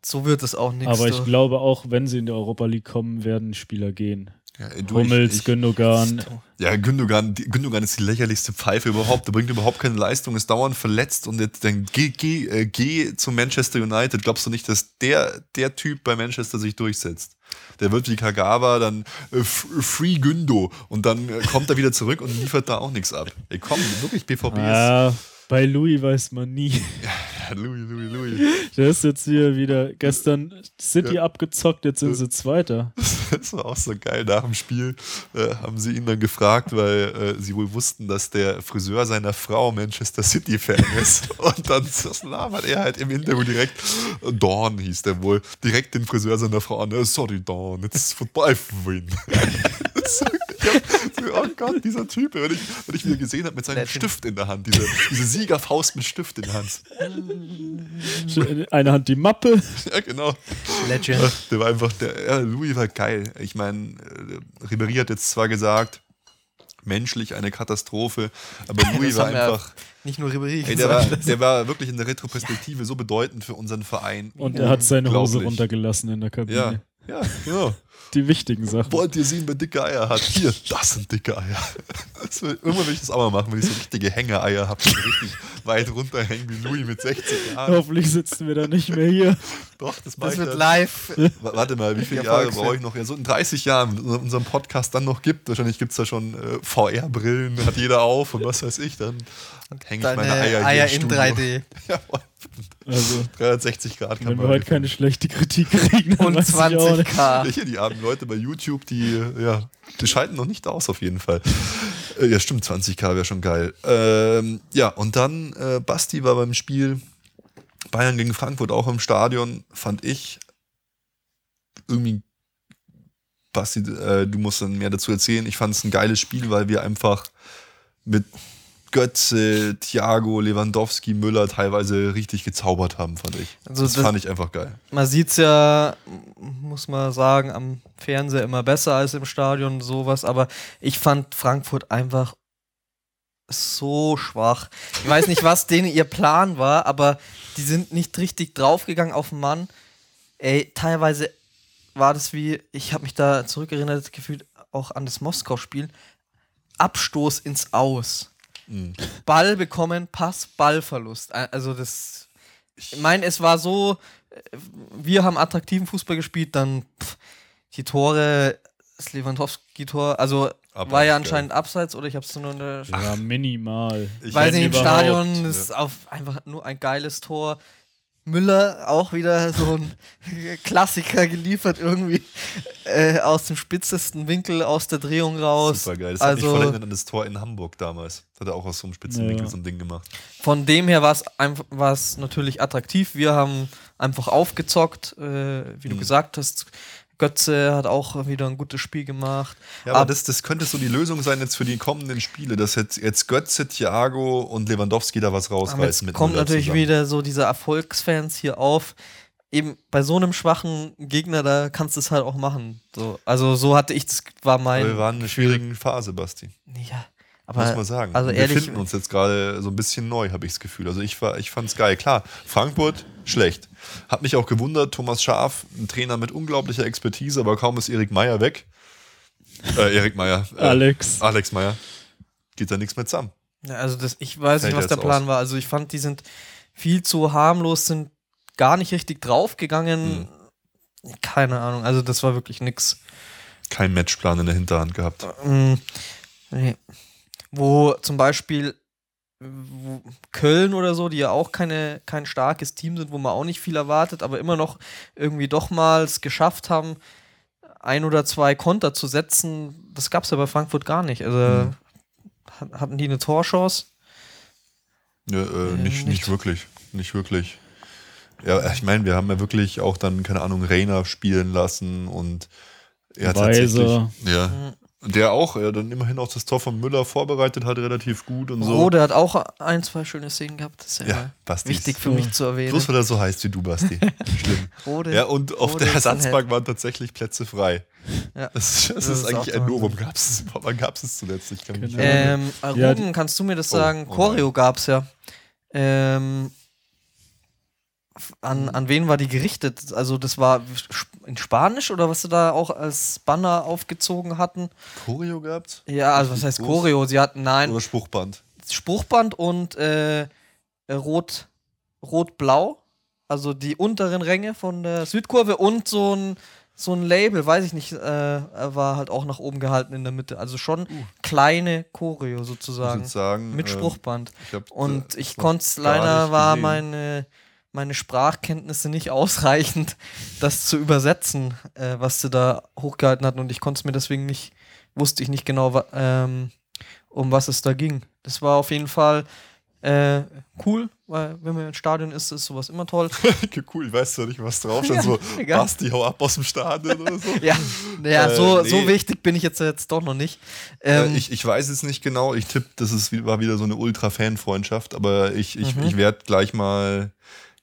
so wird es auch nichts. Aber ich glaube auch, wenn sie in die Europa League kommen, werden Spieler gehen. Ja, du, Hummels, ich, ich, Gündogan. ja Gündogan, Gündogan ist die lächerlichste Pfeife überhaupt. Der bringt überhaupt keine Leistung, ist dauernd verletzt und jetzt dann geh, geh, äh, geh zu Manchester United. Glaubst du nicht, dass der, der Typ bei Manchester sich durchsetzt? Der wird wie Kagawa dann äh, Free Gündo und dann äh, kommt er wieder zurück und liefert da auch nichts ab. Ey, komm, wirklich BVB ist. Ja, bei Louis weiß man nie. Louis, Louis, Louis. Der ist jetzt hier wieder gestern City Ja. abgezockt, jetzt sind sie Zweiter. Das war auch so geil. Nach dem Spiel äh, haben sie ihn dann gefragt, weil äh, sie wohl wussten, dass der Friseur seiner Frau Manchester City-Fan ist. Und dann das labert er halt im Interview direkt, Dawn hieß der wohl, direkt den Friseur seiner Frau an. "Uh, Sorry, Dawn, it's football win. So, ich hab so, oh Gott, dieser Typ, wenn ich, wenn ich wieder gesehen habe mit seinem Legend. Stift in der Hand, diese, diese Siegerfaust mit Stift in der Hand. Eine Hand die Mappe. Ja, genau. Legend. Der war einfach, der ja, Louis war geil. Ich meine, äh, Ribéry hat jetzt zwar gesagt, menschlich eine Katastrophe, aber Louis Das war einfach, Nicht nur Ribéry. Ey, der, war, der war wirklich in der Retroperspektive so bedeutend für unseren Verein. Und er hat seine Hose runtergelassen in der Kabine. Ja, ja, genau. Die wichtigen Sachen. Wollt ihr sehen, wer dicke Eier hat? Hier, das sind dicke Eier. Will, irgendwann will ich das auch mal machen, wenn ich so richtige Hängeeier habe, die so richtig weit runterhängen wie Louis mit 60 Jahren. Hoffentlich sitzen wir da nicht mehr hier. Doch, das das wird dann. live. W- Warte mal, wie viele Jahre brauche ich noch? Ja, so in 30 Jahren, wenn es unseren Podcast dann noch gibt. Wahrscheinlich gibt es da schon äh, VR-Brillen, hat jeder auf und was weiß ich. Dann hänge ich Deine meine Eier, Eier, in Studio. 3D. Jawohl. Also, 360 Grad wenn wir heute keine schlechte Kritik kriegen, Und weiß ich auch nicht. 20k. Hier, die armen Leute bei YouTube, die, ja, die schalten noch nicht aus auf jeden Fall. Äh, ja, stimmt, 20k wäre schon geil. Ähm, ja, und dann, äh, Basti war beim Spiel Bayern gegen Frankfurt auch im Stadion, fand ich irgendwie, Basti, äh, du musst dann mehr dazu erzählen. Ich fand es ein geiles Spiel, weil wir einfach mit Götze, Thiago, Lewandowski, Müller teilweise richtig gezaubert haben, fand ich. Also das, das- fand ich einfach geil. Man sieht es ja, muss man sagen, am Fernseher immer besser als im Stadion sowas, aber ich fand Frankfurt einfach so schwach. Ich weiß nicht, was denen ihr Plan war, aber die sind nicht richtig draufgegangen auf den Mann. Ey, teilweise war das wie, ich habe mich da zurückerinnert, gefühlt auch an das Moskau-Spiel. Abstoß ins Aus. Mhm. Ball bekommen, Pass, Ballverlust. Also das. Ich meine, es war so, äh, wir haben attraktiven Fußball gespielt, dann pff, die Tore, das Lewandowski-Tor, also Abseits, war ja anscheinend abseits oder ich habe es nur in der. Ja, minimal. Ich weiß nicht, im Stadion ist auf einfach nur ein geiles Tor. Müller auch wieder so ein Klassiker geliefert, irgendwie äh, aus dem spitzesten Winkel, aus der Drehung raus. Super geil. Das hat mich voll also erinnert an das Tor in Hamburg damals. Das hat er auch aus so einem Spitzenwinkel Ja. so ein Ding gemacht. von dem her war es natürlich attraktiv. Wir haben einfach aufgezockt, äh, wie du Mhm. gesagt hast. Götze hat auch wieder ein gutes Spiel gemacht. Ja, aber Ab- das, das könnte so die Lösung sein jetzt für die kommenden Spiele, dass jetzt, jetzt Götze, Thiago und Lewandowski da was Aber rausreißen jetzt kommt natürlich zusammen. wieder so diese Erfolgsfans hier auf. Eben bei so einem schwachen Gegner, da kannst du es halt auch machen. So, also so hatte ich das, war Aber mein. wir waren in einer schwierigen Phase, Basti. Ja, aber muss man sagen. Also ehrlich, wir finden uns jetzt gerade so ein bisschen neu, habe ich das Gefühl. Also ich, war, ich fand es geil. Klar, Frankfurt, schlecht. Hat mich auch gewundert, Thomas Schaaf, ein Trainer mit unglaublicher Expertise, aber kaum ist Erik Meyer weg. Äh, Erik Meyer. Äh, Alex. Alex Meyer. Geht da nichts mehr zusammen. Ja, also das, ich weiß Fällt nicht, was der Plan aus. war. Also ich fand, die sind viel zu harmlos, sind gar nicht richtig draufgegangen. Hm. Keine Ahnung, also das war wirklich nix. Kein Matchplan in der Hinterhand gehabt. Ähm, nee. Wo zum Beispiel wo Köln oder so, die ja auch keine, kein starkes Team sind, wo man auch nicht viel erwartet, aber immer noch irgendwie doch mal es geschafft haben, ein oder zwei Konter zu setzen, das gab es ja bei Frankfurt gar nicht. Also Mhm. hat- hatten die eine Torchance? Ja, äh, nicht, nicht. nicht wirklich. Nicht wirklich. Ja, ich meine, wir haben ja wirklich auch dann, keine Ahnung, Reiner spielen lassen und er tatsächlich. Weiser. Ja. Der auch, ja, dann immerhin auch das Tor von Müller vorbereitet hat, relativ gut und so. Rode hat auch ein, zwei schöne Szenen gehabt. Das ist ja, Ja, wichtig für mich zu erwähnen. Bloß weil er so heißt wie du, Basti. Schlimm. Rode, Ja, und auf Rode der Ersatzbank waren tatsächlich Plätze frei. Ja. Das, das, Das ist, ist eigentlich ein Novum. Gab's es, wann gab es es zuletzt? Ich kann mich nicht Keine erinnern. Ähm, Ja, Ruben, kannst du mir das Oh, sagen? oh Choreo gab's ja. Ähm, an, an wen war die gerichtet? Also das war in Spanisch oder was sie da auch als Banner aufgezogen hatten? Choreo gehabt? Ja, also was heißt Groß? Choreo? Sie hatten nein, Oder Spruchband? Spruchband und äh, rot rot-blau, also die unteren Ränge von der Südkurve und so ein so ein Label, weiß ich nicht, äh, war halt auch nach oben gehalten in der Mitte. Also schon kleine Choreo Uh. Ich muss sozusagen. sagen, Mit ähm, Spruchband. ich hab, Und äh, ich konnte es leider, war gesehen. meine, meine Sprachkenntnisse nicht ausreichend, das zu übersetzen, äh, was sie da hochgehalten hatten. Und ich konnte es mir deswegen nicht, wusste ich nicht genau, ähm, um was es da ging. Das war auf jeden Fall äh, cool, weil wenn man im Stadion ist, ist sowas immer toll. cool, ich weiß ja nicht, was drauf stand. so, egal. Basti, hau ab aus dem Stadion oder so. ja, ja Äh, so, nee. so wichtig bin ich jetzt, jetzt doch noch nicht. Äh, Ähm, ich, ich weiß es nicht genau. Ich tippe, das ist, war wieder so eine Ultra-Fan-Freundschaft, aber ich, ich, Mhm. ich werde gleich mal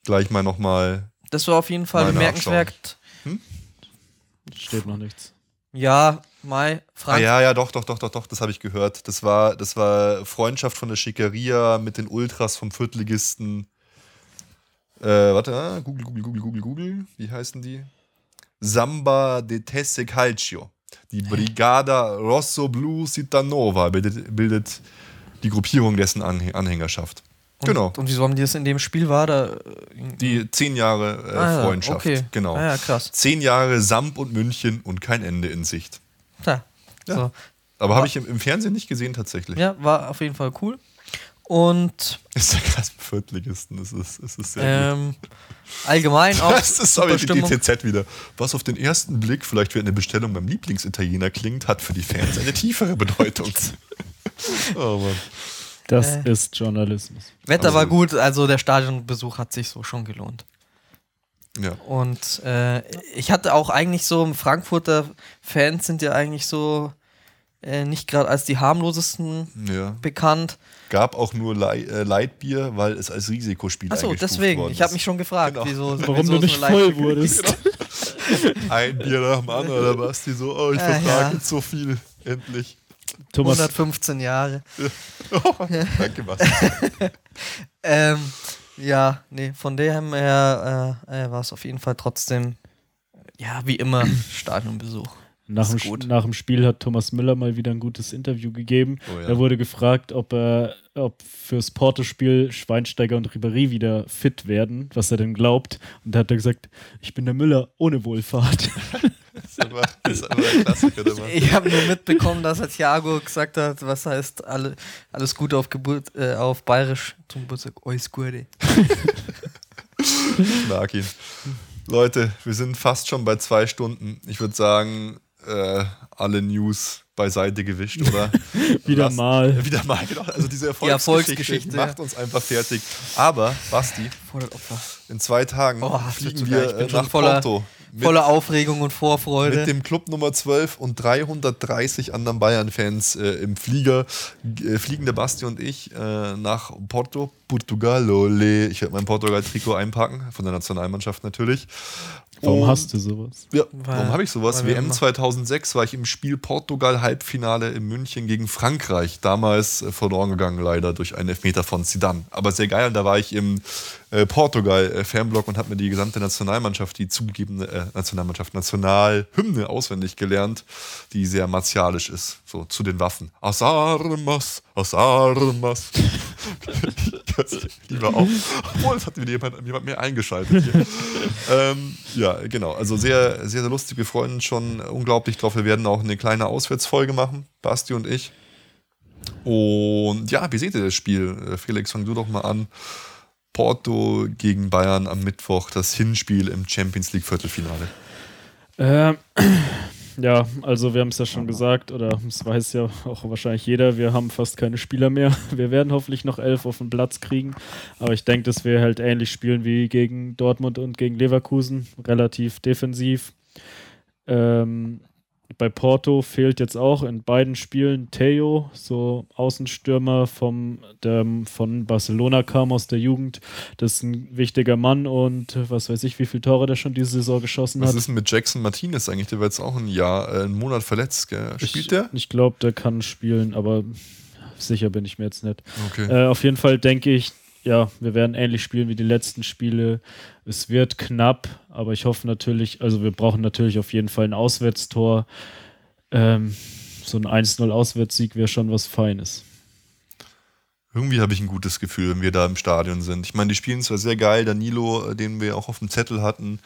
gleich mal nochmal. das war auf jeden Fall bemerkenswert. Steht noch nichts. Ja, Mai, Ah, Frank. ja, ja, doch, doch, doch, doch, doch, das habe ich gehört. Das war, das war Freundschaft von der Schickeria mit den Ultras vom Viertligisten. Äh, warte, ah, Google, Google, Google, Google, Google. Wie heißen die? Samba de Tesse Calcio. Die Brigada Rosso Blu Citanova bildet, bildet die Gruppierung dessen Anhä- Anhängerschaft. Und, genau. Und wieso haben die das in dem Spiel war? Da, äh, Die zehn Jahre äh, Ah Freundschaft. okay. Genau. Ah ja, krass. Zehn Jahre Samp und München und kein Ende in Sicht. ja, Ja. So. Aber habe ich im, im Fernsehen nicht gesehen tatsächlich. ja, war auf jeden Fall cool. Und Ist ja krass Viertligisten. Das ist, das ist sehr gut. ähm, allgemein auch. Das ist sorry, super die. TZ wieder. Was auf den ersten Blick vielleicht wie eine Bestellung beim Lieblingsitaliener klingt, hat für die Fans eine tiefere Bedeutung. oh Mann. Das Äh. ist Journalismus. Wetter war Also- gut, also der Stadionbesuch hat sich so schon gelohnt. Ja. Und äh, ich hatte auch eigentlich so, Frankfurter Fans sind ja eigentlich so äh, nicht gerade als die harmlosesten ja. bekannt. Gab auch nur Lei äh, Leitbier, weil es als Risikospiel Achso, eingestuft deswegen. worden Ich habe mich schon gefragt, Genau. wieso, Warum wieso du nicht leicht- voll wurdest. Ein Bier nach dem anderen, oder Basti so, oh, ich Äh, vertrage ja. jetzt so viel. Endlich. Thomas, 115 Jahre. Oh, danke, Basti. Ähm, ja, nee, von dem her äh, war es auf jeden Fall trotzdem, ja, wie immer, Stadionbesuch. nach dem, gut. nach dem Spiel hat Thomas Müller mal wieder ein gutes Interview gegeben. Oh ja. Er wurde gefragt, ob er ob fürs Porto-Spiel Schweinsteiger und Ribéry wieder fit werden, was er denn glaubt. Und da hat er gesagt, ich bin der Müller ohne Wohlfahrt. Das ist einfach, ist einfach ein Klassiker. Der Mann. Ich habe nur mitbekommen, dass er Thiago gesagt hat, was heißt alle, alles Gute auf, Geburt, äh, auf Bayerisch zum Geburtstag. Alles Gute. Mag ihn. Leute, wir sind fast schon bei zwei Stunden. Ich würde sagen, äh, alle News beiseite gewischt, oder? Wieder Lass- mal. Wieder mal, genau. Also diese Erfolgsgeschichte, Erfolgsgeschichte. macht uns einfach fertig. Aber, Basti, in zwei Tagen Oh, fliegen wir geil. Ich bin äh, nach voller- Porto. Mit, Voller Aufregung und Vorfreude. mit dem Club Nummer 12 und 330 anderen Bayern-Fans äh, im Flieger. Äh, fliegen der Basti und ich äh, nach Porto, Portugal. Ole. Ich werde mein Portugal-Trikot einpacken, von der Nationalmannschaft natürlich. Warum Und- hast du sowas? Ja, Weil- warum habe ich sowas? WM immer- 2006 war ich im Spiel Portugal-Halbfinale in München gegen Frankreich. Damals äh, verloren gegangen, leider durch einen Elfmeter von Zidane. Aber sehr geil. Und da war ich im äh, Portugal-Fanblock und habe mir die gesamte Nationalmannschaft, die zugegebene äh, Nationalmannschaft, Nationalhymne auswendig gelernt, die sehr martialisch ist. So zu den Waffen. As armas, as armas. Lieber auch. Obwohl, es hat wieder jemand, jemand mehr eingeschaltet hier. ähm, ja, genau. Also sehr, sehr, sehr lustig. Wir freuen uns schon unglaublich drauf. Wir werden auch eine kleine Auswärtsfolge machen, Basti und ich. Und ja, wie seht ihr das Spiel? Äh, Felix, fang du doch mal an. Porto gegen Bayern am Mittwoch, das Hinspiel im Champions League Viertelfinale. Ähm, ja, also wir haben es ja schon gesagt, oder es weiß ja auch wahrscheinlich jeder, wir haben fast keine Spieler mehr. Wir werden hoffentlich noch elf auf den Platz kriegen, aber ich denke, dass wir halt ähnlich spielen wie gegen Dortmund und gegen Leverkusen, relativ defensiv. Ähm, bei Porto fehlt jetzt auch in beiden Spielen Theo, so Außenstürmer vom, der von Barcelona kam aus der Jugend. Das ist ein wichtiger Mann und was weiß ich, wie viele Tore der schon diese Saison geschossen Was hat. ist denn mit Jackson Martinez eigentlich? Der war jetzt auch ein Jahr, äh, einen Monat verletzt. Gell? Spielt ich, der? Ich glaube, der kann spielen, aber sicher bin ich mir jetzt nicht. Okay. Äh, auf jeden Fall denke ich, ja, wir werden ähnlich spielen wie die letzten Spiele. Es wird knapp, aber ich hoffe natürlich, also wir brauchen natürlich auf jeden Fall ein Auswärtstor. Ähm, so ein 1-0 Auswärtssieg wäre schon was Feines. Irgendwie habe ich ein gutes Gefühl, wenn wir da im Stadion sind. Ich meine, die spielen zwar sehr geil, Danilo, äh, den wir auch auf dem Zettel hatten,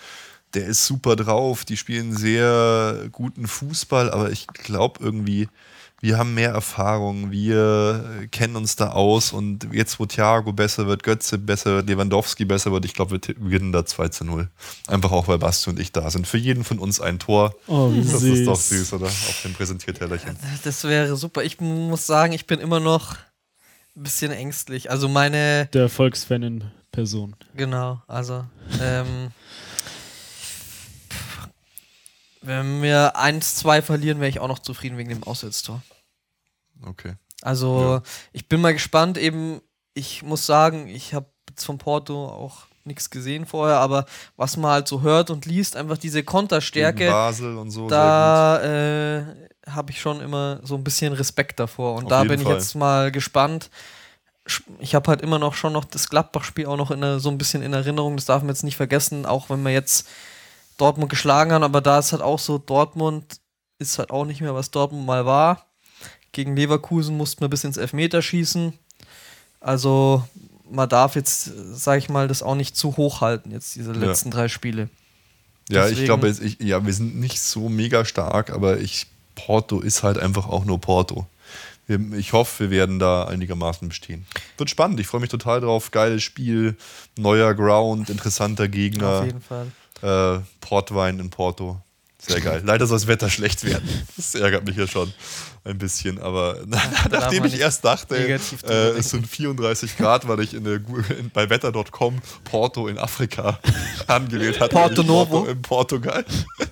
der ist super drauf, die spielen sehr guten Fußball, aber ich glaube irgendwie, wir haben mehr Erfahrung, wir äh, kennen uns da aus und jetzt, wo Thiago besser wird, Götze besser wird, Lewandowski besser wird, ich glaube, wir gewinnen da 2 zu 0. Einfach auch, weil Basti und ich da sind. Für jeden von uns ein Tor. Oh, wie Das süß. ist doch süß, oder? Auf dem Präsentiertellerchen. Das wäre super. Ich muss sagen, ich bin immer noch ein bisschen ängstlich. Also meine, Der Volksfan in Person. genau, also ähm, wenn wir 1-2 verlieren, wäre ich auch noch zufrieden wegen dem Auswärtstor. Okay. Also ich bin mal gespannt. Eben, ich muss sagen, ich habe jetzt von Porto auch nichts gesehen vorher, aber was man halt so hört und liest, einfach diese Konterstärke, Basel und so. da äh, habe ich schon immer so ein bisschen Respekt davor. Und Auf da bin ich Fall. jetzt mal gespannt. Ich habe halt immer noch schon noch das Gladbach-Spiel auch noch in der, so ein bisschen in Erinnerung. Das darf man jetzt nicht vergessen, auch wenn wir jetzt Dortmund geschlagen haben. Aber da ist halt auch so, Dortmund ist halt auch nicht mehr, was Dortmund mal war. Gegen Leverkusen mussten wir bis ins Elfmeter schießen. Also man darf jetzt, sag ich mal, das auch nicht zu hoch halten, jetzt diese Ja. letzten drei Spiele. Ja, ich Deswegen- glaube, es- ich, ja, wir sind nicht so mega stark, aber ich, Porto ist halt einfach auch nur Porto. Ich hoffe, wir werden da einigermaßen bestehen. Wird spannend, ich freue mich total drauf. Geiles Spiel, neuer Ground, interessanter Auf Gegner, jeden Fall. äh, Portwein in Porto. Sehr geil. Leider soll das Wetter schlecht werden. Das ärgert mich ja schon ein bisschen. Aber darf nachdem ich erst dachte, äh, es sind 34 Grad, weil ich in der, in, bei wetter.com Porto in Afrika angewählt hatte. Porto Novo. Porto in Portugal.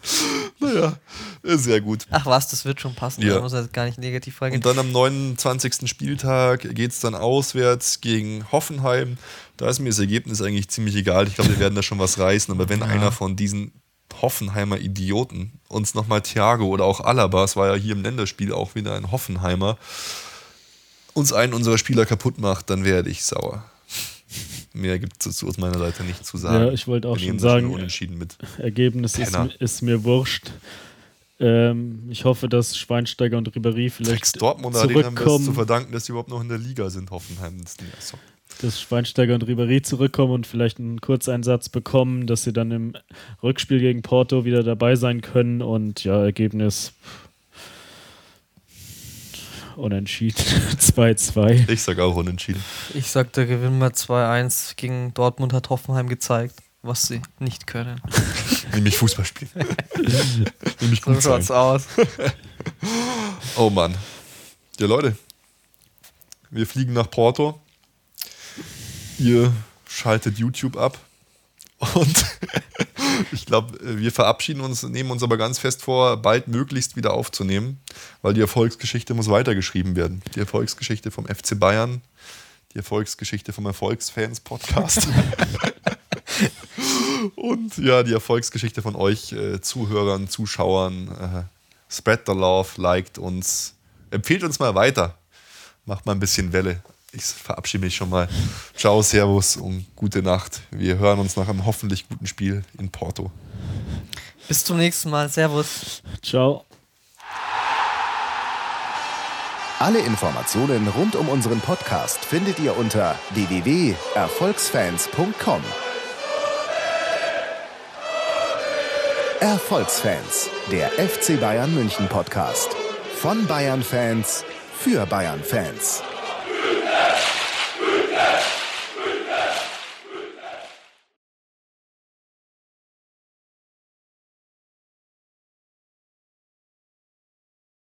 naja, sehr gut. Ach was, das wird schon passen. Ja. Da muss er jetzt gar nicht negativ reingehen. Und dann am 29. Spieltag geht es dann auswärts gegen Hoffenheim. Da ist mir das Ergebnis eigentlich ziemlich egal. Ich glaube, wir werden da schon was reißen. Aber wenn einer von diesen Hoffenheimer Idioten uns nochmal Thiago oder auch Alaba, es war ja hier im Länderspiel auch wieder ein Hoffenheimer, uns einen unserer Spieler kaputt macht, dann werde ich sauer. Mehr gibt es aus meiner Seite nicht zu sagen. Ja, ich wollte auch schon sagen, Unentschieden mit. Ergebnis ist, ist mir wurscht. Ähm, ich hoffe, dass Schweinsteiger und Ribéry vielleicht denen haben wir es zu zurückkommen, verdanken, dass die überhaupt noch in der Liga sind, Hoffenheim. Das ist. Dass Schweinsteiger und Ribéry zurückkommen und vielleicht einen Kurzeinsatz bekommen, dass sie dann im Rückspiel gegen Porto wieder dabei sein können und ja, Ergebnis unentschieden 2-2. Ich sag auch unentschieden. Ich sag, da gewinnen wir 2-1 gegen Dortmund, hat Hoffenheim gezeigt, was sie nicht können. Nämlich Fußball spielen. Nämlich So gut sein. schaut's aus. Oh Mann. Ja, Leute. Wir fliegen nach Porto. Ihr schaltet YouTube ab. Und ich glaube, wir verabschieden uns, nehmen uns aber ganz fest vor, bald möglichst wieder aufzunehmen, weil die Erfolgsgeschichte muss weitergeschrieben werden. Die Erfolgsgeschichte vom FC Bayern, die Erfolgsgeschichte vom Erfolgsfans-Podcast. Und ja, die Erfolgsgeschichte von euch äh, Zuhörern, Zuschauern. Äh, spread the love, liked uns, empfehlt uns mal weiter. Macht mal ein bisschen Welle. Ich verabschiede mich schon mal. Ciao, Servus und gute Nacht. Wir hören uns nach einem hoffentlich guten Spiel in Porto. Bis zum nächsten Mal. Servus. Ciao. Alle Informationen rund um unseren Podcast findet ihr unter www.erfolgsfans.com. Erfolgsfans, der FC Bayern München Podcast. Von Bayern Fans für Bayern Fans.